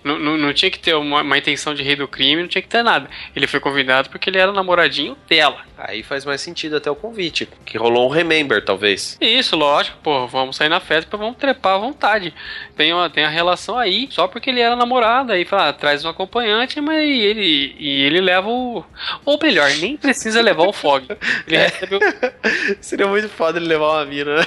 não, não, não tinha que ter uma, uma intenção de rei do crime, não tinha que ter nada. Ele foi convidado porque ele era namoradinho dela. Aí faz mais sentido até o convite. Que rolou um remember, talvez. Isso, lógico, pô, vamos sair na festa vamos trepar à vontade. Tem, uma, tem a relação aí, só porque ele era namorado, aí fala, ah, traz um acompanhante, mas ele, e ele leva o. Ou melhor, nem precisa levar o Fog. Ele o. Seria muito foda ele levar uma mina, né?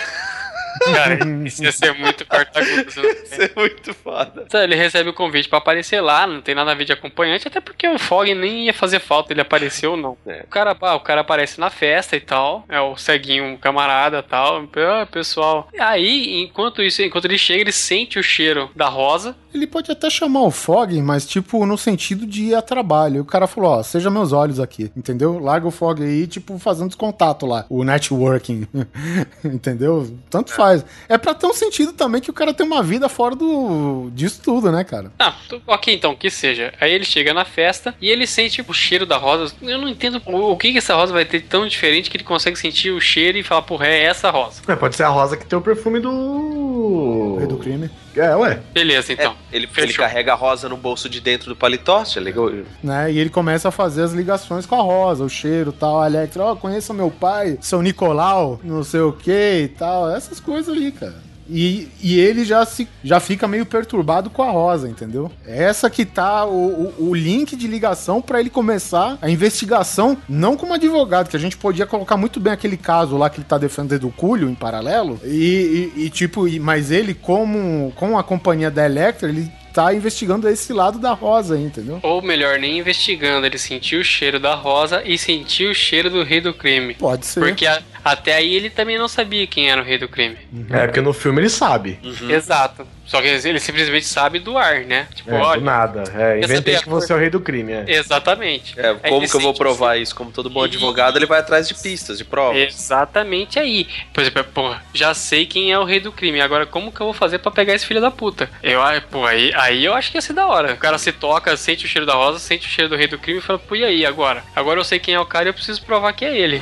Cara, isso ia ser muito cartagudo. Isso é muito foda. Então, ele recebe o convite pra aparecer lá, não tem nada a ver de acompanhante, até porque o Fog nem ia fazer falta ele aparecer ou não. É. O, cara, ah, o cara aparece na festa e tal, é o ceguinho, um camarada e tal, ah, pessoal. Aí, enquanto isso, enquanto ele chega, ele sente o cheiro da rosa. Ele pode até chamar o Fog, mas tipo, no sentido de ir a trabalho. E o cara falou, ó, seja meus olhos aqui, entendeu? Larga o Fog aí, tipo, fazendo contato lá, o networking, entendeu? Tanto faz. É pra ter um sentido também que o cara tem uma vida fora do disso tudo, né, cara? Ah, tu- ok, então, que seja. Aí ele chega na festa e ele sente o cheiro da rosa. Eu não entendo o, o que, que essa rosa vai ter tão diferente que ele consegue sentir o cheiro e falar, porra, é essa rosa. É, pode ser a rosa que tem o perfume do. Rei do crime. É, ué. Beleza, então. É, ele, ele carrega a rosa no bolso de dentro do paletó, já ligou? Né? E ele começa a fazer as ligações com a Rosa, o cheiro tal, a Electra, ó, conheça meu pai, São Nicolau, não sei o que e tal, essas coisas ali, cara. E, e ele já, se, já fica meio perturbado com a Rosa, entendeu? Essa que tá o, o, o link de ligação pra ele começar a investigação, não como advogado, que a gente podia colocar muito bem aquele caso lá que ele tá defendendo o Cúlio em paralelo, e, e- e, tipo, mas ele, como com a companhia da Electra, ele tá investigando esse lado da Rosa entendeu? Ou melhor, nem investigando, ele sentiu o cheiro da rosa e sentiu o cheiro do rei do crime. Pode ser. Porque a- até aí ele também não sabia quem era o rei do crime. É, porque no filme ele sabe. Exato. Só que ele simplesmente sabe do ar, né? Tipo, É, olha. do nada. É, inventei que você é o rei do crime, é. Exatamente. É, como que eu vou provar isso? Como todo bom advogado, ele vai atrás de pistas, de provas. Exatamente aí. Por exemplo, pô, já sei quem é o rei do crime. Agora, como que eu vou fazer pra pegar esse filho da puta? Eu, ah, pô, aí, aí eu acho que ia ser da hora. O cara se toca, sente o cheiro da rosa, sente o cheiro do rei do crime e fala, pô, e aí agora? Agora eu sei quem é o cara e eu preciso provar que é ele.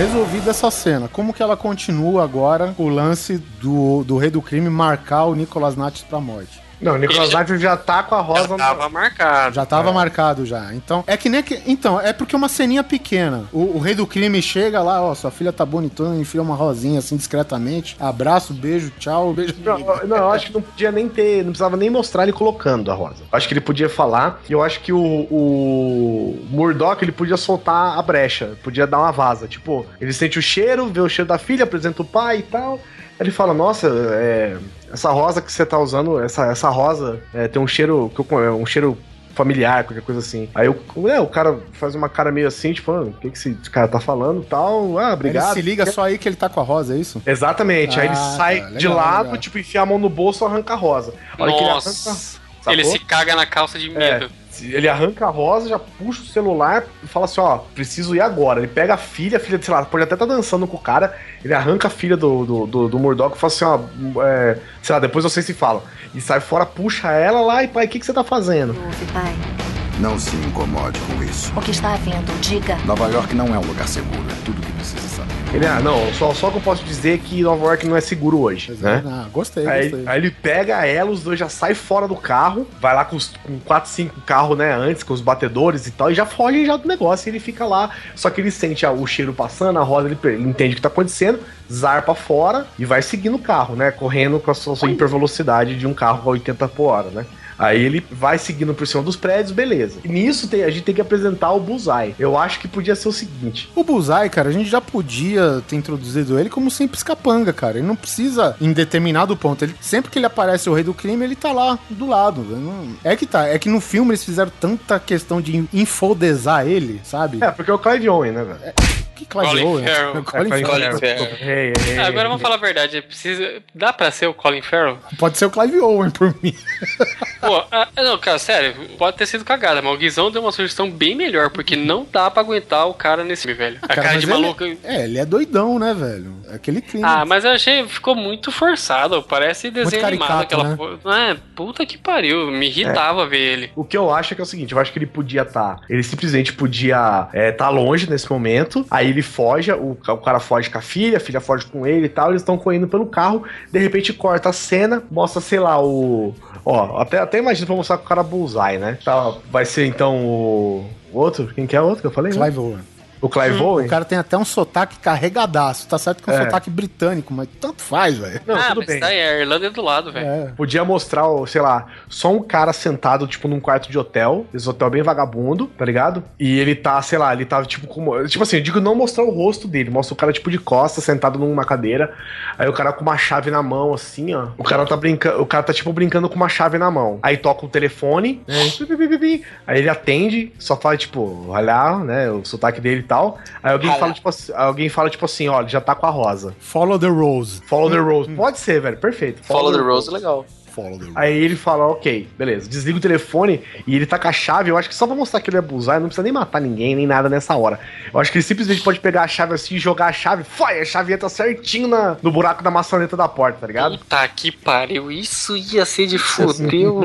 Resolvida essa cena, como que ela continua agora o lance do, do rei do crime marcar o Nicolas Nates pra morte? Não, o Nicolas Knight já tá com a rosa no. Tava marcado. Já tava marcado já. Então, é que nem que. Então, é porque é uma ceninha pequena. O, o rei do crime chega lá, ó, sua filha tá bonitona, enfia uma rosinha assim discretamente. Abraço, beijo, tchau, beijo. Não, não, eu acho que não podia nem ter, não precisava nem mostrar ele colocando a rosa. Eu acho que ele podia falar, e eu acho que o, o Murdoch ele podia soltar a brecha, podia dar uma vaza. Tipo, ele sente o cheiro, vê o cheiro da filha, apresenta o pai e tal. Ele fala, nossa, é, essa rosa que você tá usando, essa, essa rosa é, tem um cheiro, que eu- é um cheiro familiar, qualquer coisa assim. Aí o, é, o cara faz uma cara meio assim, tipo, ah, o que, que esse cara tá falando tal. Ah, obrigado. Ele se liga só aí que ele tá com a rosa, é isso? Exatamente. aí ele Ah, sai tá, de legal, lado, legal. tipo, enfia a mão no bolso e arranca a rosa. A hora que ele arranca. Nossa. sacou? Ele se caga na calça de medo. Ele arranca a rosa, já puxa o celular e fala assim: ó, preciso ir agora. Ele pega a filha, a filha, sei lá, pode até estar dançando com o cara. Ele arranca a filha do, do, do, do Murdoch e fala assim: ó, é, sei lá, depois vocês se falam. E sai fora, puxa ela lá e pai, o que, que você tá fazendo? Ouve, pai. Não se incomode com isso. O que está havendo? Diga. Nova York não é um lugar seguro. É tudo o que precisa saber. Ele, ah, não, só, só que eu posso dizer que Nova York não é seguro hoje, né? Ah, gostei, Aí, gostei. aí ele pega ela, os dois já saem fora do carro, vai lá com, os, com 4, 5 carros, né, antes, com os batedores e tal, e já fogem já do negócio, e ele fica lá, só que ele sente ah, o cheiro passando, a roda, ele, ele entende o que tá acontecendo, zarpa fora e vai seguindo o carro, né, correndo com a sua, sua hipervelocidade de um carro a 80 por hora, né. Aí ele vai seguindo por cima dos prédios, beleza. E nisso tem- a gente tem que apresentar o Bullseye. Eu acho que podia ser o seguinte. O Bullseye, cara, a gente já podia ter introduzido ele como simples capanga, cara. Ele não precisa, em determinado ponto, ele, sempre que ele aparece o rei do crime, ele tá lá do lado. Não- É que tá, é que no filme eles fizeram tanta questão de infodesar ele, sabe? É, porque é o Clive Owen, né, velho? Que Clive Colin Owen? Farrell. É, Colin É, Farrell. Farrell. Hey, hey, Ah, Agora hey. vamos falar a verdade. é Precisa... Dá pra ser o Colin Farrell? Pode ser o Clive Owen por mim. Pô, ah, não, cara, sério, pode ter sido cagada, mas o Guizão deu uma sugestão bem melhor, porque não dá pra aguentar o cara nesse filme, velho. A cara, mas de ele- maluco. É, ele é doidão, né, velho? É Aquele crime. Ah, mas eu achei ficou muito forçado. Parece desenho caricato, animado aquela né? porra. É, puta que pariu. Me irritava ver ele. O que eu acho é que é o seguinte, eu acho que ele podia estar. ele simplesmente podia estar longe nesse momento. Aí ele foge, o, o cara foge com a filha, a filha foge com ele e tal. Eles estão correndo pelo carro. De repente corta a cena, mostra, sei lá, o. Ó, até, até imagino pra mostrar com o cara bullseye, né? Tá, vai ser então o. o outro? Quem que é o outro que eu falei? né? Clive Owen. O Clive Owen? O cara tem até um sotaque carregadaço. Tá certo que é um É. sotaque britânico, mas tanto faz, velho. Não, ah, tudo mas bem. tá aí, a Irlanda é do lado, velho. É. Podia mostrar, o, sei lá, só um cara sentado, tipo, num quarto de hotel. Esse hotel bem vagabundo, tá ligado? E ele tá, sei lá, ele tá, tipo, como. Tipo assim, eu digo não mostrar o rosto dele, mostra o cara, tipo, de costas, sentado numa cadeira. Aí o cara com uma chave na mão, assim, ó. O cara tá brincando. O cara tá, tipo, brincando com uma chave na mão. Aí toca o telefone, pi. Aí ele atende, só fala, tipo, olha, né? O sotaque dele tal. Aí alguém fala, tipo assim, alguém fala, tipo assim, ó, ele já tá com a rosa. Follow the Rose. Follow the Rose. Pode ser, velho. Perfeito. Follow the Rose é legal. Follow the Rose. Aí ele fala, ok, beleza, desliga o telefone e ele tá com a chave. Eu acho que só pra mostrar que ele é bullseye, não precisa nem matar ninguém, nem nada nessa hora. Eu acho que ele simplesmente pode pegar a chave assim e jogar a chave, foi, a chave entra certinho na, no buraco da maçaneta da porta, tá ligado? Puta que pariu. Isso ia ser de fudeu.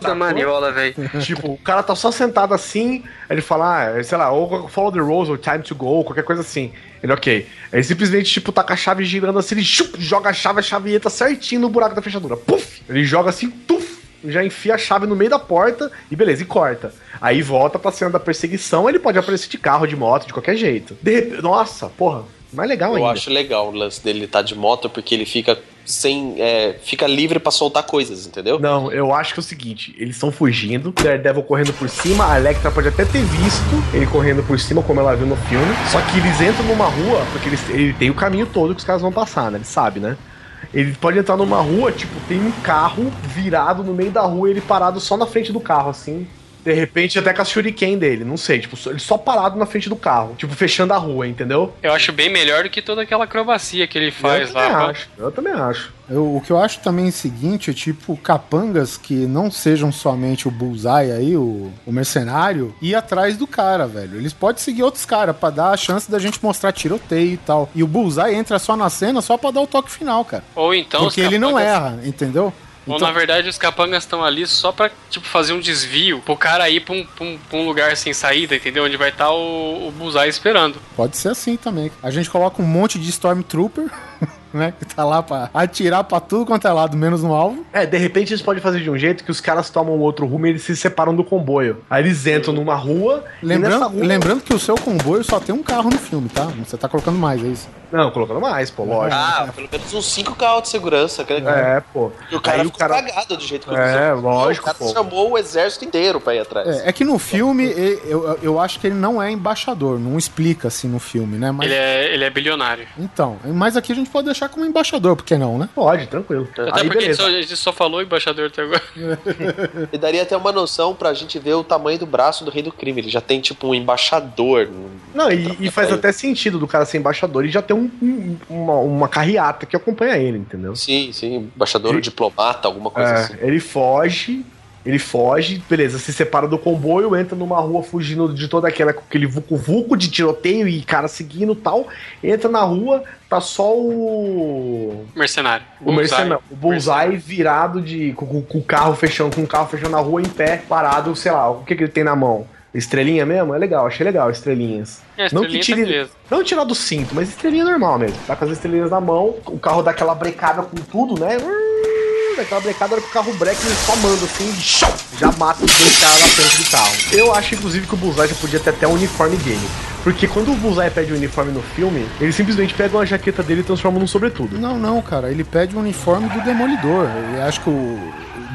da maniola, velho. tipo, o cara tá só sentado assim, aí ele fala, ah, sei lá, ou follow the rose, ou time to go, qualquer coisa assim. Ele, ok. Aí simplesmente, tipo, tá com a chave girando assim, ele chup, joga a chave, a chave entra certinho no buraco da fechadura. Puf! Ele joga assim, tuf! Já enfia a chave no meio da porta e beleza, e corta. Aí volta pra cena da perseguição, ele pode aparecer de carro, de moto, de qualquer jeito. De repente, nossa, porra, mais legal Eu ainda. acho legal o lance dele estar de moto, porque ele fica sem. é, fica livre pra soltar coisas, entendeu? Não, eu acho que é o seguinte: eles estão fugindo, Daredevil correndo por cima, a Electra pode até ter visto ele correndo por cima, como ela viu no filme. Só que eles entram numa rua, porque eles, ele tem o caminho todo que os caras vão passar, né? Ele sabe, né? Ele pode entrar numa rua, tipo, tem um carro virado no meio da rua, ele parado só na frente do carro, assim. De repente, até com a shuriken dele, não sei, tipo, ele só parado na frente do carro, tipo, fechando a rua, entendeu? Eu acho bem melhor do que toda aquela acrobacia que ele faz eu lá. também acho, eu também acho. Eu- o que eu acho também é o seguinte, é tipo, capangas que não sejam somente o Bullseye aí, o, o mercenário, ir atrás do cara, velho. Eles podem seguir outros caras pra dar a chance da gente mostrar tiroteio e tal. E o Bullseye entra só na cena só pra dar o toque final, cara. Ou então Porque os ele não capangas- erra, entendeu? Ou Então- na verdade os capangas estão ali só pra, tipo, fazer um desvio pro cara ir pra um, pra um- pra um lugar sem saída, entendeu? Onde vai estar o, o Bullseye esperando. Pode ser assim também. A gente coloca um monte de Stormtrooper, né? Que tá lá pra atirar pra tudo quanto é lado, menos no alvo. É, de repente eles podem fazer de um jeito que os caras tomam outro rumo e eles se separam do comboio. Aí eles entram numa rua. e Lembrando, rua... lembrando que o seu comboio só tem um carro no filme, tá? Você tá colocando mais, é isso? Não, colocando mais, pô, lógico. Ah, pelo menos uns 5 carros de segurança. Que legal. É, pô. E o cara Aí o ficou cara- cagado do jeito que É, eu lógico, O cara pô. chamou o exército inteiro pra ir atrás. É, é que no filme, eu, eu acho que ele não é embaixador, não explica assim no filme, né? Mas, Ele é, ele é bilionário. Então, mas aqui a gente pode deixar como embaixador, por que não, né? Pode, tranquilo. Até Aí, porque a gente, beleza. só, a gente só falou embaixador até agora. E daria até uma noção pra gente ver o tamanho do braço do rei do crime. Ele já tem, tipo, um embaixador. Não, e, e faz até sentido do cara ser embaixador e já ter um- um- uma, uma carreata que acompanha ele, entendeu? Sim, sim. Embaixador ou diplomata, alguma coisa É, assim. Ele foge, ele foge, beleza, se separa do comboio, entra numa rua fugindo de toda aquela com aquele vucu-vucu de tiroteio e cara seguindo e tal. Entra na rua, tá só o. Mercenário. O mercenário, o Bullseye virado de. Com, com- o carro fechando, com o carro fechando na rua em pé, parado, sei lá, o que, que ele tem na mão? Estrelinha mesmo? É legal, achei legal, estrelinhas. É, não estrelinha que tá tire, beleza. não tirar do cinto, mas estrelinha normal mesmo. Tá com as estrelinhas na mão, o carro dá aquela brecada com tudo, né? Hum, Daquela brecada, a hora que o carro só manda assim, já mata os dois caras na frente do carro. Eu acho, inclusive, que o Bullseye já podia ter até o uniforme dele. Porque quando o Bullseye pede o uniforme no filme, ele simplesmente pega uma jaqueta dele e transforma num sobretudo. Não, não, cara. Ele pede o uniforme do Demolidor. Eu acho que o.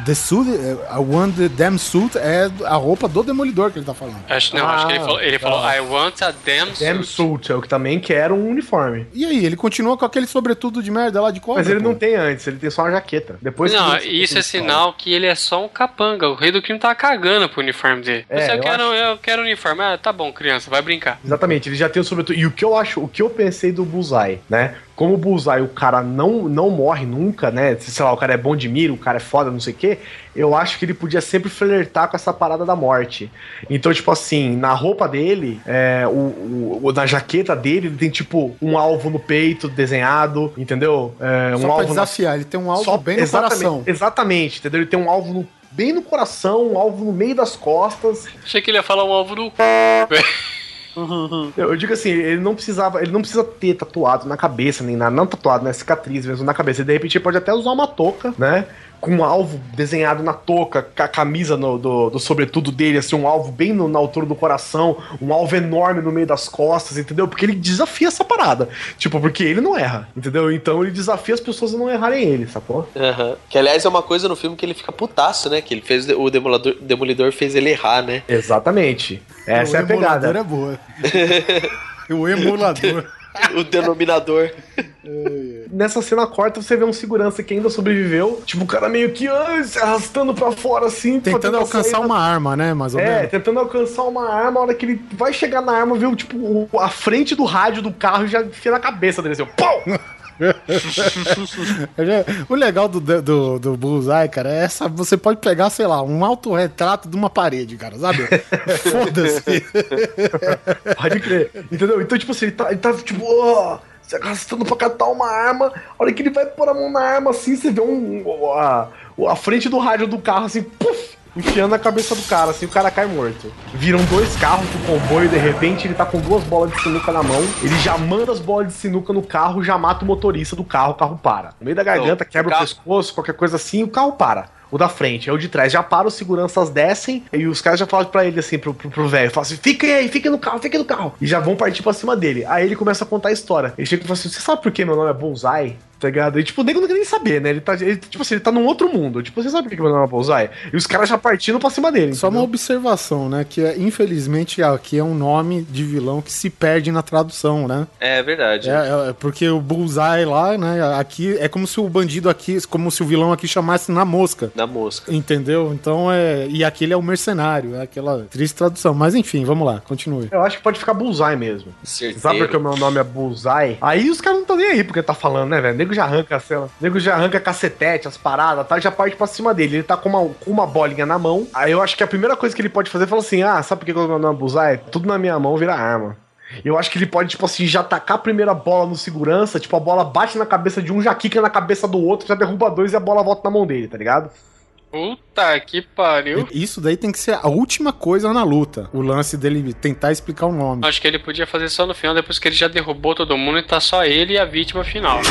The suit, I want the damn suit é a roupa do Demolidor que ele tá falando. Acho, não, acho que ele falou, ele falou I want a damn Ah, Damn suit, é o que também quer um uniforme. E aí, ele continua com aquele sobretudo de merda lá de cobra? Mas ele pô? não tem antes, ele tem só uma jaqueta. Depois não, que isso é sinal que ele é só um capanga. O rei do crime tá cagando pro uniforme dele. É, Se eu, eu quero, acho- eu quero uniforme. Ah, tá bom, criança, vai brincar. Exatamente, ele já tem o sobretudo. E o que eu acho, o que eu pensei do Bullseye, né? Como o Bullseye, o cara não, não morre nunca, né? Sei lá, o cara é bom de mira, o cara é foda, não sei o quê. Eu acho que ele podia sempre flertar com essa parada da morte. Então, tipo assim, na roupa dele, é, o, o- na jaqueta dele, ele tem tipo um alvo no peito desenhado, entendeu? É, um Só pra alvo na- desafiar, ele tem um alvo Só- bem no exatamente, coração. Exatamente, entendeu? Ele tem um alvo no- bem no coração, um alvo no meio das costas. Achei que ele ia falar um alvo no Eu, eu digo assim, ele não precisava, ele não precisa ter tatuado na cabeça, nem nada, não tatuado, né? Cicatriz mesmo na cabeça. De repente ele pode até usar uma touca, né? Com um alvo desenhado na touca, com a camisa no- do, do sobretudo dele, assim, um alvo bem no- na altura do coração, um alvo enorme no meio das costas, entendeu? Porque ele desafia essa parada. Tipo, porque ele não erra, entendeu? Então ele desafia as pessoas a não errarem ele, sacou? Aham. Que aliás é uma coisa no filme que ele fica putaço, né? Que ele fez o Demolador, Demolidor fez ele errar, né? Exatamente. Essa é a o emulador pegada. é boa. o emulador. o denominador. Nessa cena corta, você vê um segurança que ainda sobreviveu. Tipo, o cara meio que ah, se arrastando pra fora, assim. pra Tentando alcançar sair uma arma, né? Mais ou É, menos. tentando alcançar uma arma. A hora que ele vai chegar na arma, vê tipo, a frente do rádio do carro e já enfia na cabeça dele, assim, pau! O legal do, do, do Bullseye, cara, é essa. Você pode pegar, sei lá, um autorretrato de uma parede, cara, sabe? Foda-se. Pode crer. Entendeu? Então, tipo assim, ele tá, ele tá tipo, ó, se arrastando pra catar uma arma. A hora que ele vai pôr a mão na arma, assim, você vê um, a, a frente do rádio do carro, assim, puf! Enfiando na cabeça do cara, assim, o cara cai morto. Viram dois carros do comboio, de repente ele tá com duas bolas de sinuca na mão. Ele já manda as bolas de sinuca no carro, já mata o motorista do carro, o carro para. No meio da garganta, Então, quebra o o pescoço, qualquer coisa assim, o carro para. O da frente, é o de trás. Já para, os seguranças descem e os caras já falam pra ele assim, pro velho: falam assim, fiquem aí, fiquem no carro, fiquem no carro. E já vão partir pra cima dele. Aí ele começa a contar a história. Ele chega e fala assim: Você sabe por que meu nome é Bullseye? Tá ligado? E tipo, o nego não quer nem saber, né? Ele tá, ele, tipo assim, ele tá num outro mundo. Tipo, você sabe por que meu nome é Bullseye? E os caras já partindo pra cima dele. Só uma observação, né? Que é, infelizmente aqui é um nome de vilão que se perde na tradução, né? É verdade. É, é, porque o Bullseye lá, né? Aqui é como se o bandido aqui, como se o vilão aqui chamasse na mosca. Na mosca. Entendeu? Então é. E aquele é o mercenário, é aquela triste tradução. Mas enfim, vamos lá, continue. Eu acho que pode ficar Bullseye mesmo. Certeiro. Sabe porque o meu nome é Bullseye? Aí os caras não estão nem aí porque tá falando, né, velho? Nego já arranca a cela. O nego já arranca cacetete, as paradas, tá? Já parte pra cima dele. Ele tá com uma, com uma bolinha na mão. Aí eu acho que a primeira coisa que ele pode fazer é falar assim: ah, sabe por que que o meu nome é? Tudo na minha mão vira arma. Eu acho que ele pode, tipo assim, já tacar a primeira bola no segurança, tipo, a bola bate na cabeça de um, já quica na cabeça do outro, já derruba dois e a bola volta na mão dele, tá ligado? Puta que pariu. Isso daí tem que ser a última coisa na luta. O lance dele tentar explicar o nome. Acho que ele podia fazer só no final, depois que ele já derrubou todo mundo e tá só ele e a vítima final.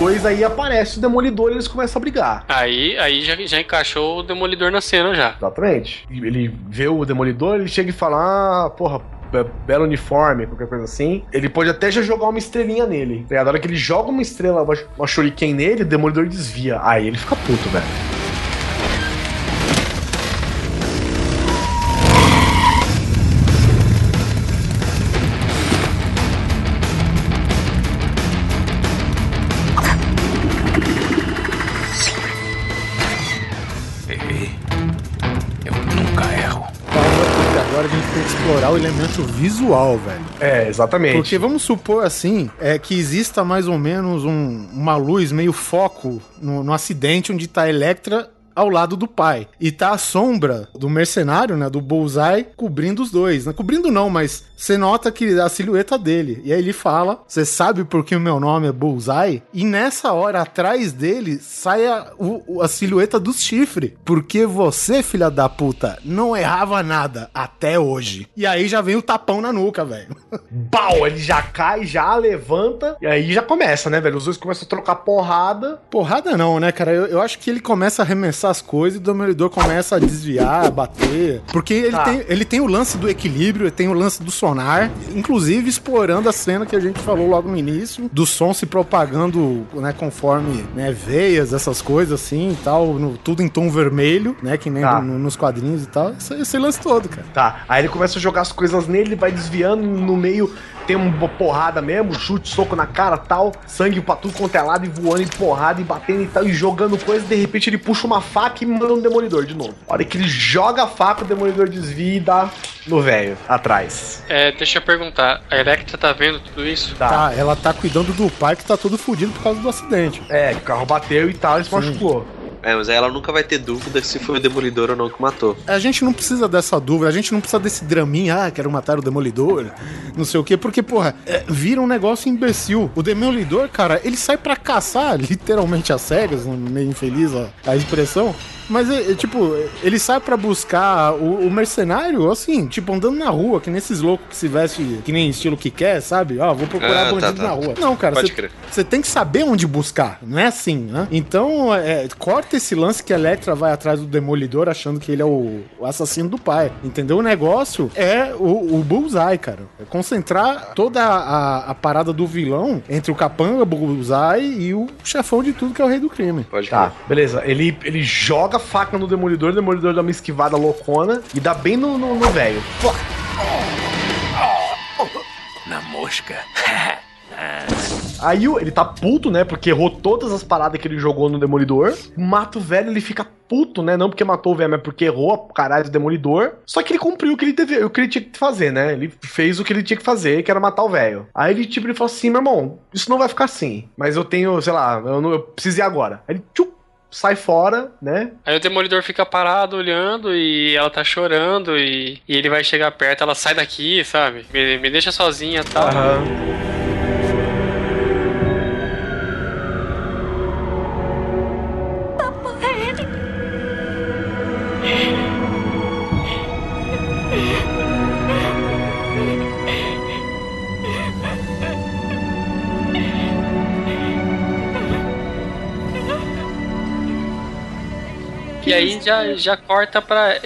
Pois aí aparece o Demolidor e eles começam a brigar. Aí, aí já, já encaixou o Demolidor na cena já. Exatamente. Ele vê o Demolidor, ele chega e fala: Ah, porra, be- belo uniforme, qualquer coisa assim. Ele pode até já jogar uma estrelinha nele. tá ligado? A hora que ele joga uma estrela, uma shuriken nele, o Demolidor desvia. Aí ele fica puto, velho. Elemento visual, velho. É, exatamente. Porque vamos supor assim, é que exista mais ou menos um- uma luz meio foco no, no acidente onde tá a Electra ao lado do pai. E tá a sombra do mercenário, né, do Bullseye, cobrindo os dois. Né? Cobrindo não, mas você nota que a silhueta dele. E aí ele fala, você sabe por que o meu nome é Bullseye? E nessa hora, atrás dele, sai a, o- a silhueta do chifre. Porque você, filha da puta, não errava nada até hoje. E aí já vem o tapão na nuca, velho. Bau, ele já cai, já levanta, e aí já começa, né, velho? Os dois começam a trocar porrada. Porrada não, né, cara? Eu, eu acho que ele começa a arremessar as coisas e o Demolidor começa a desviar, a bater. Porque ele, Tá. tem, ele tem o lance do equilíbrio, ele tem o lance do sonar, inclusive explorando a cena que a gente falou logo no início, do som se propagando, né, conforme, né, veias, essas coisas assim e tal, no- tudo em tom vermelho, né, que nem Tá. no- nos quadrinhos e tal. Esse, esse lance todo, cara. Tá, aí ele começa a jogar as coisas nele, ele vai desviando no meio, tem uma porrada mesmo, chute, soco na cara tal, sangue pra tudo quanto é lado, e voando, e porrada, e batendo e tal, e jogando coisa, de repente ele puxa uma faca e manda um demolidor de novo. A hora que ele joga a faca, o demolidor desvia e dá no velho, atrás. É, deixa eu perguntar, a Electra tá vendo tudo isso? Tá. ela tá cuidando do pai que tá todo fudido por causa do acidente. É, o carro bateu e tal, e se machucou. É, mas aí ela nunca vai ter dúvida se foi o Demolidor ou não que matou. A gente não precisa dessa dúvida, a gente não precisa desse draminha, ah, quero matar o Demolidor, não sei o quê, porque, porra, é, vira um negócio imbecil. O Demolidor, cara, ele sai pra caçar, literalmente às cegas, meio infeliz a, a expressão, mas, é, é, tipo, ele sai pra buscar o, o mercenário, assim, tipo, andando na rua, que nesses loucos que se veste que nem estilo que quer, sabe? Ó, vou procurar Ah, tá, bandido tá. na rua. Não, cara, Pode você crer. você tem que saber onde buscar, não é assim, né? Então, é, corta esse lance que a Electra vai atrás do Demolidor achando que ele é o, o assassino do pai, entendeu? O negócio é o, o Bullseye, cara. É concentrar toda a, a parada do vilão entre o Capanga, Bullseye e o chefão de tudo que é o rei do crime. Pode Tá, beleza. Ele, ele joga faca no demolidor, o demolidor dá uma esquivada loucona e dá bem no velho. Na mosca. Aí ele tá puto, né? Porque errou todas as paradas que ele jogou no Demolidor. Mata o velho, ele fica puto, né? Não porque matou o velho, mas porque errou a caralho do Demolidor. Só que ele cumpriu o que ele, teve, o que ele tinha que fazer, né? Ele fez o que ele tinha que fazer, que era matar o velho. Aí ele, tipo, ele falou assim: meu irmão, isso não vai ficar assim. Mas eu tenho, sei lá, eu, não, eu preciso ir agora. Aí ele, tchup, sai fora, né? Aí o Demolidor fica parado olhando e ela tá chorando e, e ele vai chegar perto, ela sai daqui, sabe? Me, me deixa sozinha e tal. E aí já, já corta pra,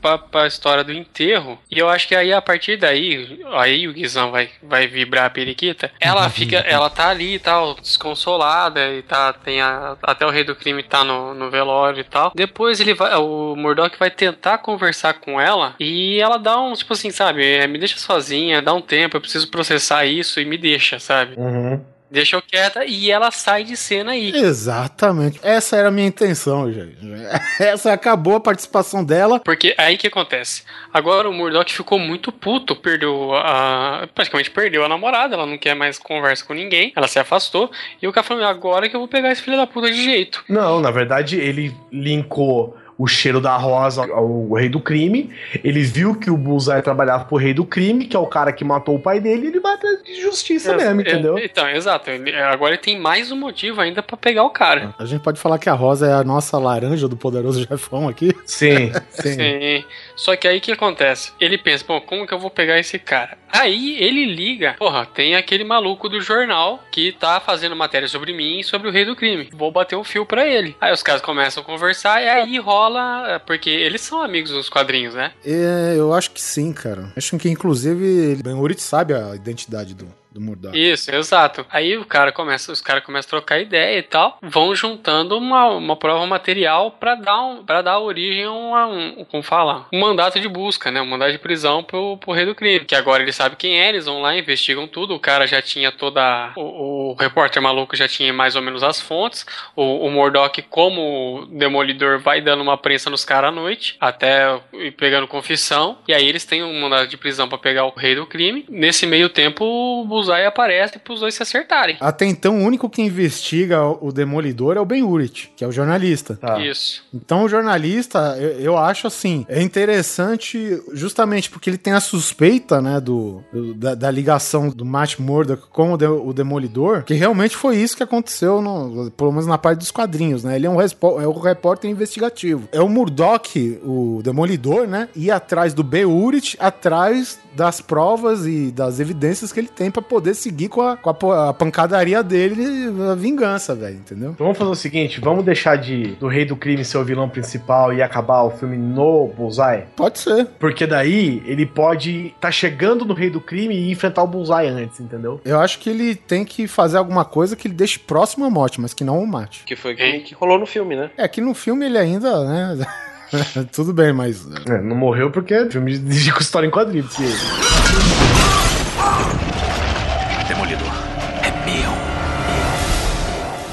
pra, pra história do enterro. E eu acho que aí, a partir daí, aí o Guizão vai, vai vibrar a periquita. Ela fica, ela tá ali e tal, desconsolada, e tá, tem a- até o rei do crime tá no, no velório e tal. Depois ele vai, o Murdoch vai tentar conversar com ela, e ela dá um, tipo assim, sabe, é, me deixa sozinha, dá um tempo, eu preciso processar isso, e me deixa, sabe? Uhum. Deixa eu quieta, e ela sai de cena aí. Exatamente. Essa era a minha intenção, gente. Essa acabou a participação dela. Porque aí que acontece. Agora o Murdoch ficou muito puto, perdeu a. praticamente perdeu a namorada, ela não quer mais conversa com ninguém, ela se afastou. E o cara falou: agora que eu vou pegar esse filho da puta de jeito. Não, na verdade, ele linkou o cheiro da rosa ao rei do crime. Ele viu que o Bullseye trabalhava pro rei do crime, que é o cara que matou o pai dele, e ele vai atrás de justiça mesmo, É, entendeu? Então, exato. Ele- Agora ele tem mais um motivo ainda pra pegar o cara. A gente pode falar que a Rosa é a nossa laranja do poderoso chefão aqui? Sim, Sim. Só que aí o que acontece? Ele pensa, pô, como que eu vou pegar esse cara? Aí ele liga, porra, tem aquele maluco do jornal que tá fazendo matéria sobre mim e sobre o rei do crime. Vou bater um fio pra ele. Aí os caras começam a conversar e aí rola, porque eles são amigos nos quadrinhos, né? É, eu acho que sim, cara. Acho que inclusive Ben Urich sabe a identidade do, do Murdoch. Isso, exato. Aí o cara começa, os caras começam a trocar ideia e tal, vão juntando uma, uma prova material para dar um, para dar origem a um, como fala, um mandato de busca, né, um mandato de prisão pro, pro rei do crime, que agora ele sabe quem é, eles vão lá, investigam tudo, o cara já tinha toda, o, o repórter maluco já tinha mais ou menos as fontes, o, o Murdoch como demolidor vai dando uma prensa nos caras à noite, até pegando confissão, e aí eles têm um mandado de prisão para pegar o rei do crime. Nesse meio tempo, o Buzai aparece pros dois se acertarem. Até então, o único que investiga o Demolidor é o Ben Urich, que é o jornalista. Isso. Então, o jornalista, eu, eu acho assim, é interessante justamente porque ele tem a suspeita, né, do, do- da, da ligação do Matt Murdock com o, de- o Demolidor, que realmente foi isso que aconteceu, no, pelo menos na parte dos quadrinhos, né? Ele é um, respo- é um repórter investigativo. É o Murdock, o Demolidor, né, ir atrás do Ben Urich, atrás das provas e das evidências que ele tem pra poder seguir com a, com a a pancadaria dele, a vingança, velho, entendeu? Então vamos fazer o seguinte, vamos deixar de do rei do crime ser o vilão principal e acabar o filme no Bullseye? Pode ser. Porque daí ele pode tá chegando no rei do crime e enfrentar o Bullseye antes, entendeu? Eu acho que ele tem que fazer alguma coisa que ele deixe próximo à morte, mas que não o mate. Que foi que, que rolou no filme, né? É que no filme ele ainda, né? Tudo bem, mas. É, não morreu porque é filme de com história em quadrinhos.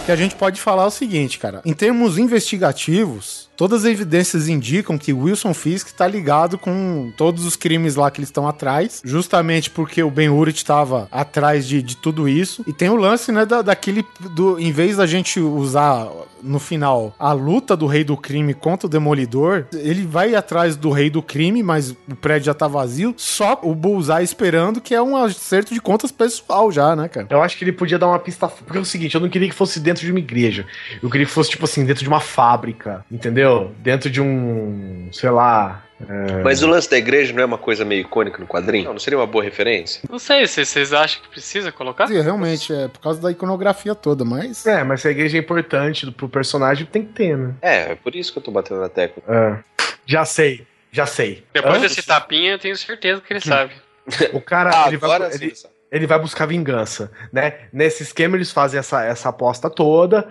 Que a gente pode falar o seguinte, cara. Em termos investigativos, todas as evidências indicam que Wilson Fisk tá ligado com todos os crimes lá que eles estão atrás, justamente porque o Ben Urich estava atrás de, de tudo isso. E tem o lance, né, da, daquele do em vez da gente usar no final a luta do rei do crime contra o demolidor, ele vai atrás do rei do crime, mas o prédio já tá vazio, só o Bullseye esperando que é um acerto de contas pessoal já, né, cara? Eu acho que ele podia dar uma pista. Porque é o seguinte, eu não queria que fosse dentro de uma igreja. Eu queria que fosse, tipo assim, dentro de uma fábrica. Entendeu? Dentro de um. sei lá. é, Mas o lance da igreja não é uma coisa meio icônica no quadrinho? Não, não seria uma boa referência? Não sei se vocês acham que precisa colocar. Sim, realmente, é por causa da iconografia toda, mas. É, mas se a igreja é importante pro personagem, tem que ter, né? É, é por isso que eu tô batendo na tecla. É. Já sei, já sei. Depois Hã? desse tapinha, eu tenho certeza que ele sabe. O cara, Ah, ele, vai, ele, ele vai buscar vingança, né? Nesse esquema eles fazem essa, essa aposta toda.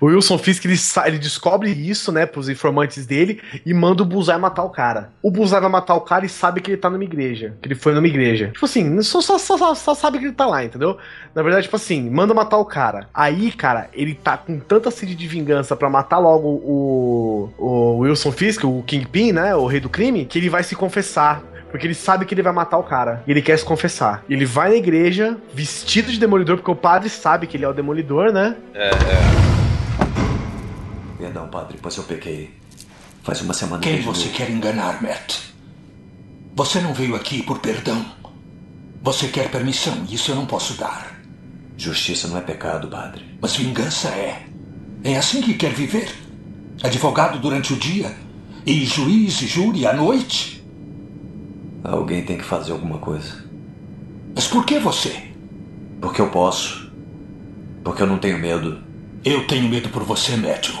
O Wilson Fisk, ele, ele descobre isso, né, pros informantes dele e manda o Bullseye matar o cara. O Bullseye vai matar o cara e sabe que ele tá numa igreja, que ele foi numa igreja. Tipo assim, só, só, só, só- sabe que ele tá lá, entendeu? Na verdade, tipo assim, manda matar o cara. Aí, cara, ele tá com tanta sede de vingança pra matar logo o, o Wilson Fisk, o Kingpin, né, o rei do crime, que ele vai se confessar. Porque ele sabe que ele vai matar o cara. E ele quer se confessar. Ele vai na igreja, vestido de demolidor, porque o padre sabe que ele é o demolidor, né? É, é. Perdão, padre, pois eu pequei. Faz uma semana Quem que eu- você quer enganar, Matt? Você não veio aqui por perdão. Você quer permissão, e isso eu não posso dar. Justiça não é pecado, padre. Mas vingança é. É assim que quer viver? Advogado durante o dia e juiz e júri à noite? Alguém tem que fazer alguma coisa. Mas por que você? Porque eu posso. Porque eu não tenho medo. Eu tenho medo por você, Matthew.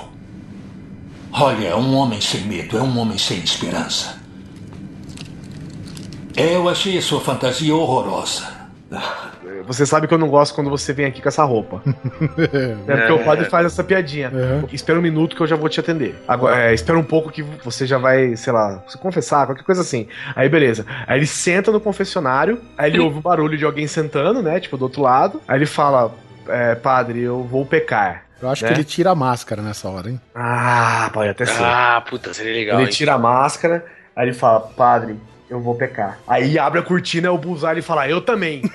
Olha, um homem sem medo é um homem sem esperança. Eu achei a sua fantasia horrorosa. Você sabe que eu não gosto quando você vem aqui com essa roupa. É porque o padre faz essa piadinha. Espera um minuto que eu já vou te atender. Agora, é, espera um pouco que você já vai, sei lá, se confessar, qualquer coisa assim. Aí beleza. Aí ele senta no confessionário, aí ele ouve o barulho de alguém sentando, né? Tipo, do outro lado. Aí ele fala: é, Padre, eu vou pecar. Eu acho né? que ele tira a máscara nessa hora, hein? Ah, pode até ser. Ah, puta, seria legal. ele hein? tira a máscara, aí ele fala: Padre, eu vou pecar. Aí abre a cortina, o Bullseye e fala: Eu também.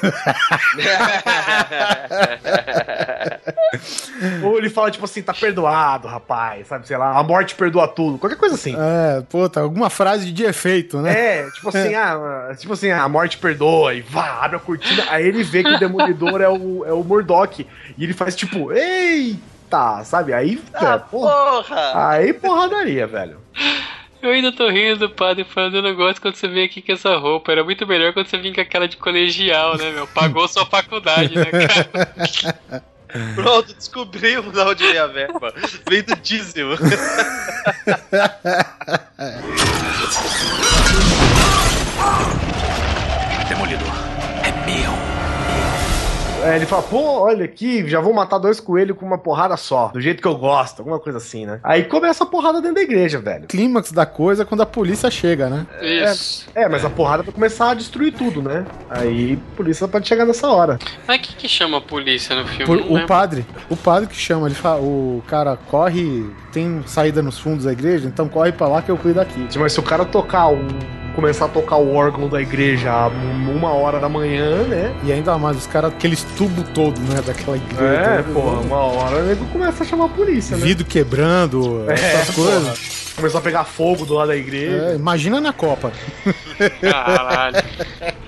Ou ele fala, tipo assim, tá perdoado, rapaz, sabe, sei lá, a morte perdoa tudo, qualquer coisa assim. É, puta, alguma frase de efeito, né? É, tipo assim, ah, tipo assim, ah, a morte perdoa, e vá, abre a cortina, aí ele vê que o demolidor é o, é o Murdoch, e ele faz tipo, eita, sabe, aí, Ah, é, porra, porra! aí porradaria, velho. Eu ainda tô rindo do padre falando, eu não gosto quando você vem aqui com essa roupa. Era muito melhor quando você vinha com aquela de colegial, né, meu? Pagou sua faculdade, né, cara? Pronto, descobrimos de onde vem a verba. Vem do diesel. Demolidor. É meu. É, ele fala, pô, olha aqui, já vou matar dois coelhos com uma porrada só, do jeito que eu gosto, alguma coisa assim, né? Aí começa a porrada dentro da igreja, velho. Clímax da coisa é quando a polícia chega, né? Isso. É, mas a porrada vai começar a destruir tudo, né? Aí a polícia pode chegar nessa hora. Mas o que, que chama a polícia no filme? Por- o lembro. padre, o padre que chama, ele fala, o cara corre, tem saída nos fundos da igreja, então corre pra lá que eu cuido aqui. Mas se o cara tocar um. Começar a tocar o órgão da igreja uma hora da manhã, né? E ainda mais, os caras, aqueles tubos todo, né, daquela igreja. É, porra, uma hora o nego começa a chamar a polícia, né? Vidro quebrando, essas porra. Começou a pegar fogo do lado da igreja. É, imagina na Copa. Caralho.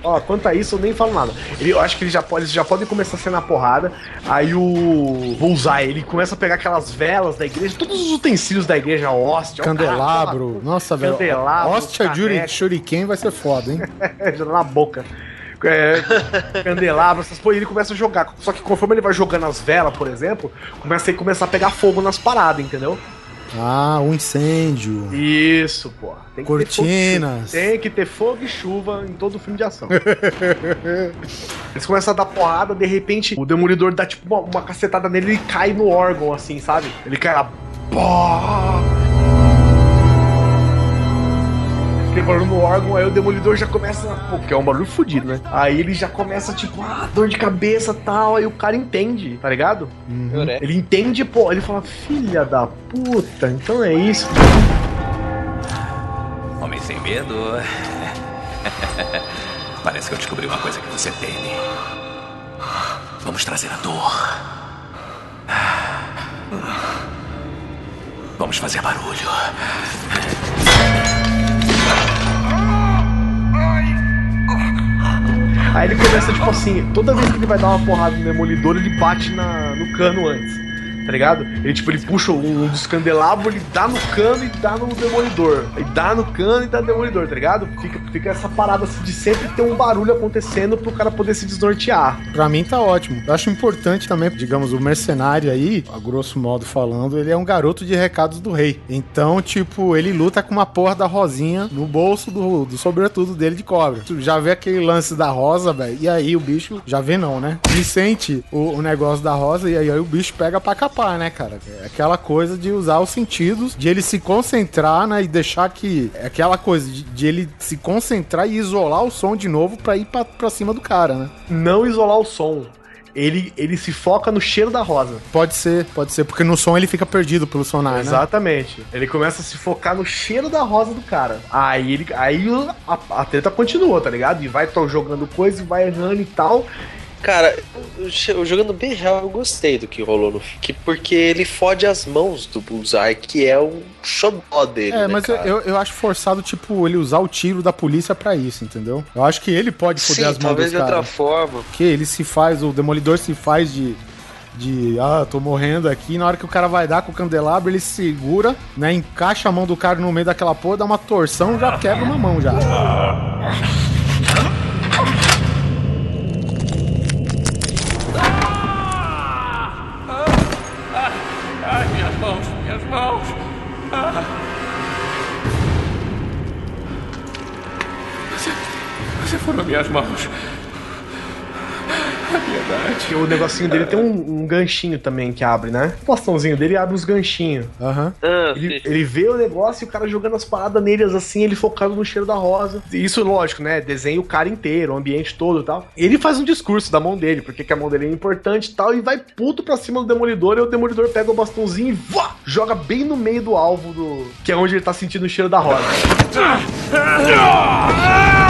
Ó, quanto a isso, eu nem falo nada. Ele, eu acho que eles já, pode, eles já podem começar a ser na porrada. Aí o Bullseye, ele começa a pegar aquelas velas da igreja, todos os utensílios da igreja, hóstia, ó, Candelabro. cara, Nossa, velho. Candelabro, Hóstia de. Shuriken vai ser foda, hein? já na boca. É, candelabro, essas coisas, ele começa a jogar. Só que conforme ele vai jogando as velas, por exemplo, começa a começar a pegar fogo nas paradas, entendeu? Ah, um incêndio. Isso, pô. Tem que ter fogo Cortinas. Tem que ter fogo e chuva em todo filme de ação. Eles começam a dar porrada, de repente o demolidor dá tipo uma, uma cacetada nele e cai no órgão, assim, sabe? Ele cai lá. Barulho no órgão, aí o demolidor já começa. Pô, porque é um barulho fudido, né? Aí ele já começa, tipo, ah, dor de cabeça tal. Aí o cara entende, tá ligado? Ele entende, pô, ele fala, filha da puta, então é isso. Homem sem medo. Parece que eu descobri uma coisa que você teme. Vamos trazer a dor. Vamos fazer barulho. Aí ele começa, tipo assim, toda vez que ele vai dar uma porrada no demolidor, ele bate na, no cano antes. Tá ligado? Ele, tipo, ele puxa um, dos candelabros, ele dá no cano e dá no demolidor. Aí dá no cano e dá no demolidor, tá ligado? Fica, fica essa parada assim, de sempre ter um barulho acontecendo pro cara poder se desnortear. Pra mim tá ótimo. Eu acho importante também, digamos, o mercenário aí, a grosso modo falando, ele é um garoto de recados do rei. Então, tipo, ele luta com uma porra da rosinha no bolso do, do sobretudo dele de cobra. Tu já vê aquele lance da rosa, velho, e aí o bicho, já vê não, né? Ele sente o, o negócio da rosa e aí, aí o bicho pega pra capar, né, cara? É aquela coisa de usar os sentidos, de ele se concentrar, né, e deixar que... É aquela coisa de, de ele se concentrar e isolar o som de novo pra ir pra, pra cima do cara, né? Não isolar o som. Ele, ele se foca no cheiro da rosa. Pode ser, pode ser, porque no som ele fica perdido pelo sonar, né? Exatamente. Ele começa a se focar no cheiro da rosa do cara. Aí ele, aí a, a treta continua, tá ligado? E vai tô jogando coisa e vai errando e tal. Cara, jogando bem real, eu gostei do que rolou no filme. Porque ele fode as mãos do Bullseye, que é o xodó dele. É, né, mas eu, cara? eu, eu acho forçado, tipo, ele usar o tiro da polícia pra isso, entendeu? Eu acho que ele pode foder Sim, as mãos talvez de outra forma. Porque ele se faz, o demolidor se faz de. De, ah, tô morrendo aqui. Na hora que o cara vai dar com o candelabro, ele segura, né? Encaixa a mão do cara no meio daquela porra, dá uma torção, já quebra uma mão já. furou minhas mãos. A piedade. Que o negocinho dele tem um, um ganchinho também que abre, né? O bastãozinho dele abre os ganchinhos. Aham. Ele, ele vê o negócio e o cara jogando as paradas neles assim, ele focado no cheiro da rosa. Isso, lógico, né? Desenha o cara inteiro, o ambiente todo e tal. Ele faz um discurso da mão dele, porque que a mão dele é importante e tal, e vai puto pra cima do demolidor, e o demolidor pega o bastãozinho e vá, joga bem no meio do alvo do. que é onde ele tá sentindo o cheiro da rosa. Na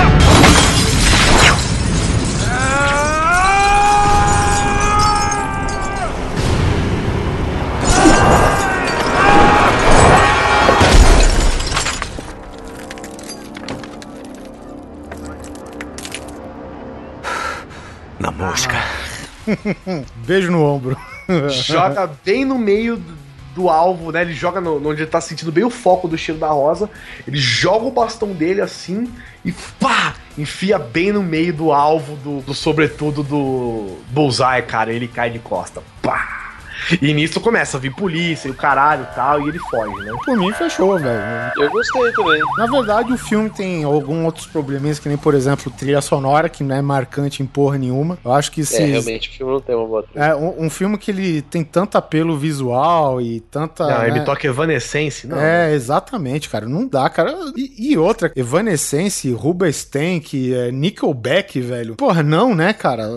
Beijo no ombro. joga bem no meio do, alvo, né? Ele joga no, onde ele tá sentindo bem o foco do cheiro da rosa. Ele joga o bastão dele assim e pá! Enfia bem no meio do alvo do, do sobretudo do Bullseye, cara. Ele cai de costa. Pá! E nisso começa a vir polícia e o caralho e tal, e ele foge, né? Por mim, fechou, velho. Eu gostei também. Na verdade, o filme tem alguns outros probleminhas, que nem, por exemplo, trilha sonora, que não é marcante em porra nenhuma. Eu acho que se. É, realmente, o filme não tem uma boa trilha. É, um, um filme que ele tem tanto apelo visual e tanta. Não, ele né? toca Evanescence, não. É, exatamente, cara. Não dá, cara. E, e outra, Evanescence, Rubenstein, é, Nickelback, velho. Porra, não, né, cara?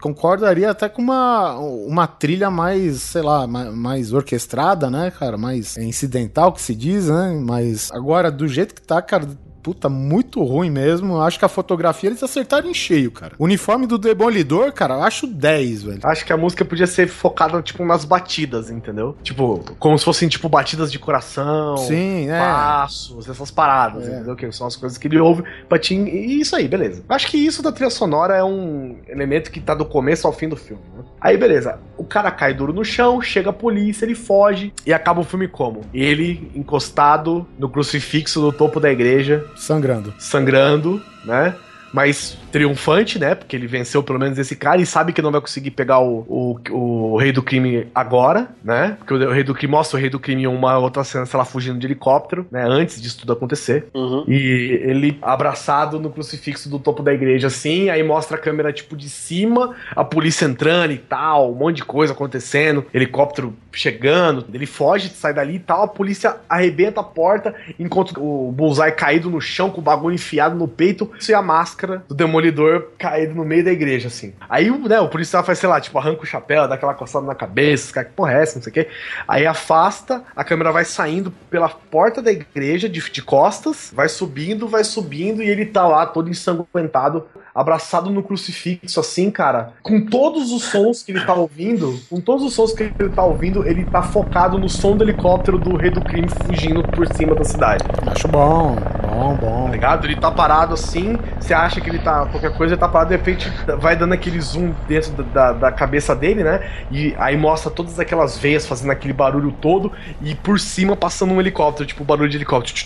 Concordaria até com uma, uma trilha mais, sei lá, mais, mais orquestrada, né, cara? Mais incidental, que se diz, né? Mas agora, do jeito que tá, cara. Puta, muito ruim mesmo. Eu Acho que a fotografia eles acertaram em cheio, cara. O uniforme do Demolidor, cara, eu acho 10, velho. Acho que a música podia ser focada, tipo, nas batidas, entendeu? Tipo, como se fossem, tipo, batidas de coração, Sim, é. passos, essas paradas, entendeu? Que são as coisas que ele ouve, batim, e isso aí, beleza. Acho que isso da trilha sonora é um elemento que tá do começo ao fim do filme, né? Aí, beleza. O cara cai duro no chão, chega a polícia, ele foge, e acaba o filme como? Ele encostado no crucifixo do topo da igreja, Sangrando. sangrando, né? Mas triunfante, né? Porque ele venceu pelo menos esse cara e sabe que não vai conseguir pegar o, o, o rei do crime agora, né? Porque o, rei do crime mostra o rei do crime em uma outra cena, sei lá, fugindo de helicóptero, né? Antes disso tudo acontecer. E ele abraçado no crucifixo do topo da igreja, assim, aí mostra a câmera, tipo, de cima, a polícia entrando e tal, um monte de coisa acontecendo, helicóptero chegando, ele foge, sai dali e tal, a polícia arrebenta a porta, enquanto o Bullseye caído no chão, com o bagulho enfiado no peito, e a máscara do Demolidor caído no meio da igreja, assim. Aí, né, o policial faz, sei lá, tipo, arranca o chapéu, dá aquela coçada na cabeça, cara, que porra é essa, não sei o quê. Aí afasta, a câmera vai saindo pela porta da igreja, de, de costas, vai subindo, vai subindo, e ele tá lá, todo ensanguentado, abraçado no crucifixo, assim, cara, com todos os sons que ele tá ouvindo, com todos os sons que ele tá ouvindo, ele tá focado no som do helicóptero do rei do crime fugindo por cima da cidade. Acho bom, bom, bom. Tá ligado? Ele tá parado assim, você acha que ele tá qualquer coisa, ele tá parado, de repente vai dando aquele zoom dentro da, da, da cabeça dele, né? E aí mostra todas aquelas veias fazendo aquele barulho todo e por cima passando um helicóptero, tipo barulho de helicóptero.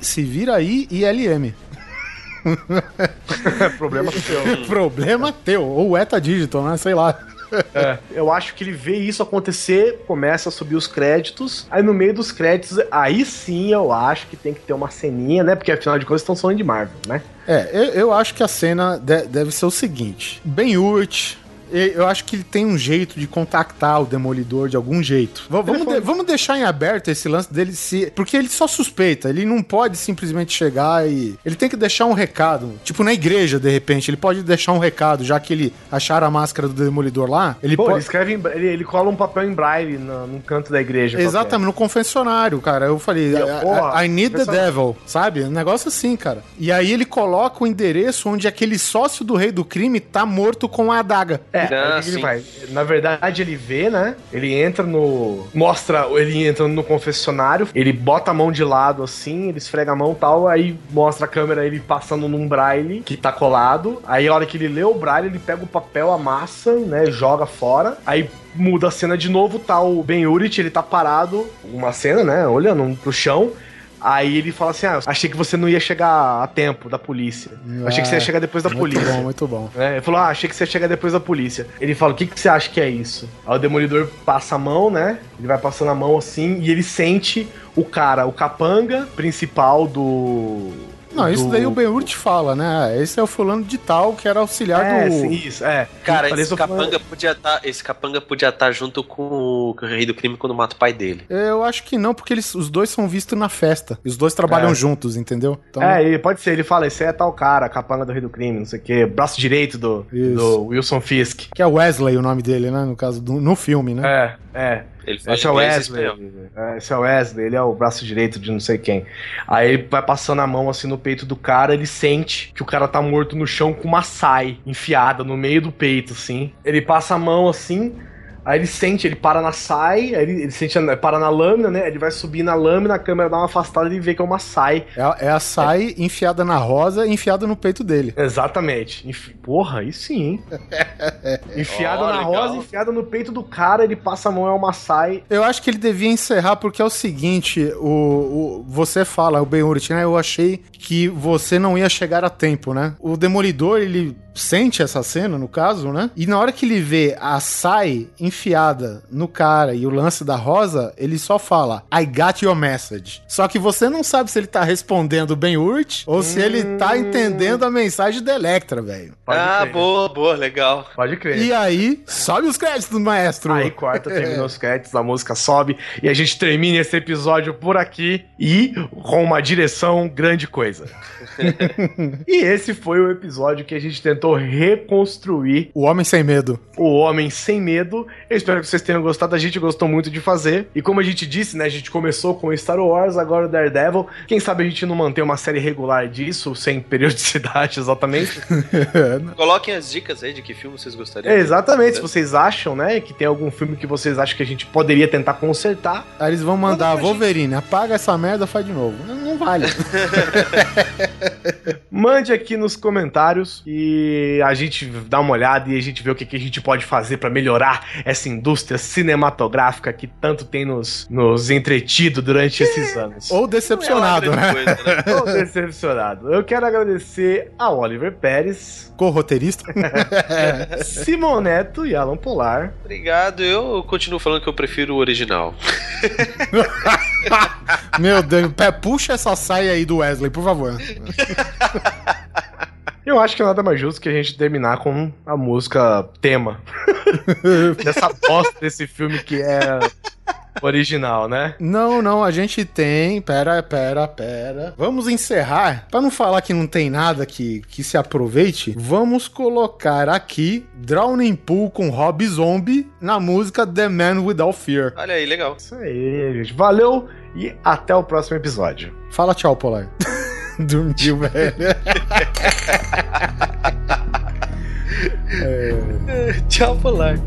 Se vira aí e LM. Problema seu. Problema teu. Ou Eta Digital, né? Sei lá. É, eu acho que ele vê isso acontecer, começa a subir os créditos. Aí no meio dos créditos, aí sim eu acho que tem que ter uma ceninha, né? Porque afinal de contas estão falando de Marvel, né? É, eu, eu acho que a cena de- deve ser o seguinte: Ben Urich. Eu acho que ele tem um jeito de contactar o Demolidor de algum jeito. V- vamos, de- vamos deixar em aberto esse lance dele se. Porque ele só suspeita, ele não pode simplesmente chegar e. Ele tem que deixar um recado. Tipo na igreja, de repente. Ele pode deixar um recado, já que ele acharam a máscara do Demolidor lá. Ele Pô, pode. ele escreve, em ele, ele cola um papel em braille no, num canto da igreja. Exatamente, no confessionário, cara. Eu falei, E, I, porra, I- I need the devil, sabe? Um negócio assim, cara. E aí ele coloca o endereço onde aquele sócio do rei do crime tá morto com a adaga. É, que ele vai? Na verdade, ele vê, né? Ele entra no. Mostra ele entrando no confessionário, ele bota a mão de lado assim, ele esfrega a mão e tal, aí mostra a câmera ele passando num braille que tá colado. Aí a hora que ele lê o braille, ele pega o papel, amassa, né? Joga fora. Aí muda a cena de novo, tá o Ben Urich, ele tá parado, uma cena, né? Olhando pro chão. Aí ele fala assim: Ah, achei que você não ia chegar a tempo da polícia. achei que você ia chegar depois da muito polícia. bom, muito bom. É, ele falou, ah, achei que você ia chegar depois da polícia. Ele fala, o que, que você acha que é isso? Aí o Demolidor passa a mão, né? Ele vai passando a mão assim e ele sente o cara, o capanga principal do... Não, isso do- daí o Ben Urich fala, né? Esse é o fulano de tal que era auxiliar É, do. sim, isso, é. Cara, esse capanga, podia tá, esse capanga podia estar junto com o, rei do crime quando mata o pai dele. Eu acho que não, porque eles, os dois são vistos na festa. E os dois trabalham É. juntos, entendeu? Então, É, pode ser, ele fala, esse é tal cara, capanga do rei do crime, não sei o quê, braço direito do, do Wilson Fisk. Que é Wesley o nome dele, né? No caso, do, no filme, né? É, é. Ele fala Esse é o Wesley. É, esse é o Wesley, ele é o braço direito de não sei quem. Aí ele vai passando a mão assim no peito do cara, ele sente que o cara tá morto no chão com uma sai enfiada no meio do peito, assim. Ele passa a mão assim. Aí ele sente, ele para na sai, aí ele, ele sente, para na lâmina, né? Ele vai subir na lâmina, a câmera dá uma afastada e ele vê que é uma sai. É, a- é a sai enfiada na rosa e enfiada no peito dele. Exatamente. Enfi... Porra, aí sim, hein? Enfiada Ó, na legal. rosa, enfiada no peito do cara, ele passa a mão, é uma sai. Eu acho que ele devia encerrar porque é o seguinte, o, o- você fala, o Ben Urich, né? Eu achei que você não ia chegar a tempo, né? O Demolidor, ele sente essa cena, no caso, né? E na hora que ele vê a Sai enfiada no cara e o lance da Rosa, ele só fala, I got your message. Só que você não sabe se ele tá respondendo bem Urt ou se ele tá entendendo a mensagem da Electra, velho. ah, crer. boa, boa, legal. Pode crer. E aí, sobe os créditos, maestro. Aí corta, termina os créditos, a música sobe e a gente termina esse episódio por aqui e com uma direção grande coisa. e esse foi o episódio que a gente tentou reconstruir O Homem Sem Medo. o Homem Sem Medo. Eu espero que vocês tenham gostado. A gente gostou muito de fazer. E como a gente disse, né? A gente começou com Star Wars, agora o Daredevil. Quem sabe a gente não manter uma série regular disso, sem periodicidade exatamente. Coloquem as dicas aí de que filme vocês gostariam. É, exatamente. Se vocês acham, né, que tem algum filme que vocês acham que a gente poderia tentar consertar, Aí eles vão mandar, Wolverine, apaga essa merda, faz de novo. Não, não vale. Mande aqui nos comentários e a gente dá uma olhada e a gente vê o que, que a gente pode fazer pra melhorar essa indústria cinematográfica que tanto tem nos, nos entretido durante esses anos. Ou decepcionado, é né? coisa, né? Tô decepcionado. Eu quero agradecer a Oliver Pérez, Co-roteirista. Simon Neto e Alan Polar. Obrigado, eu continuo falando que eu prefiro o original. Meu Deus, puxa essa saia aí do Wesley, por favor. Eu acho que nada mais justo que a gente terminar com a música tema dessa bosta desse filme que é original, né? Não, não, a gente tem. Pera, pera, pera. Vamos encerrar. Pra não falar que não tem nada que, que se aproveite, vamos colocar aqui Drowning Pool com Rob Zombie na música The Man Without Fear. Olha aí, legal. Isso aí, gente. Valeu e até o próximo episódio. Fala tchau, Polar. Dormiu, velho. Tchau, Polar.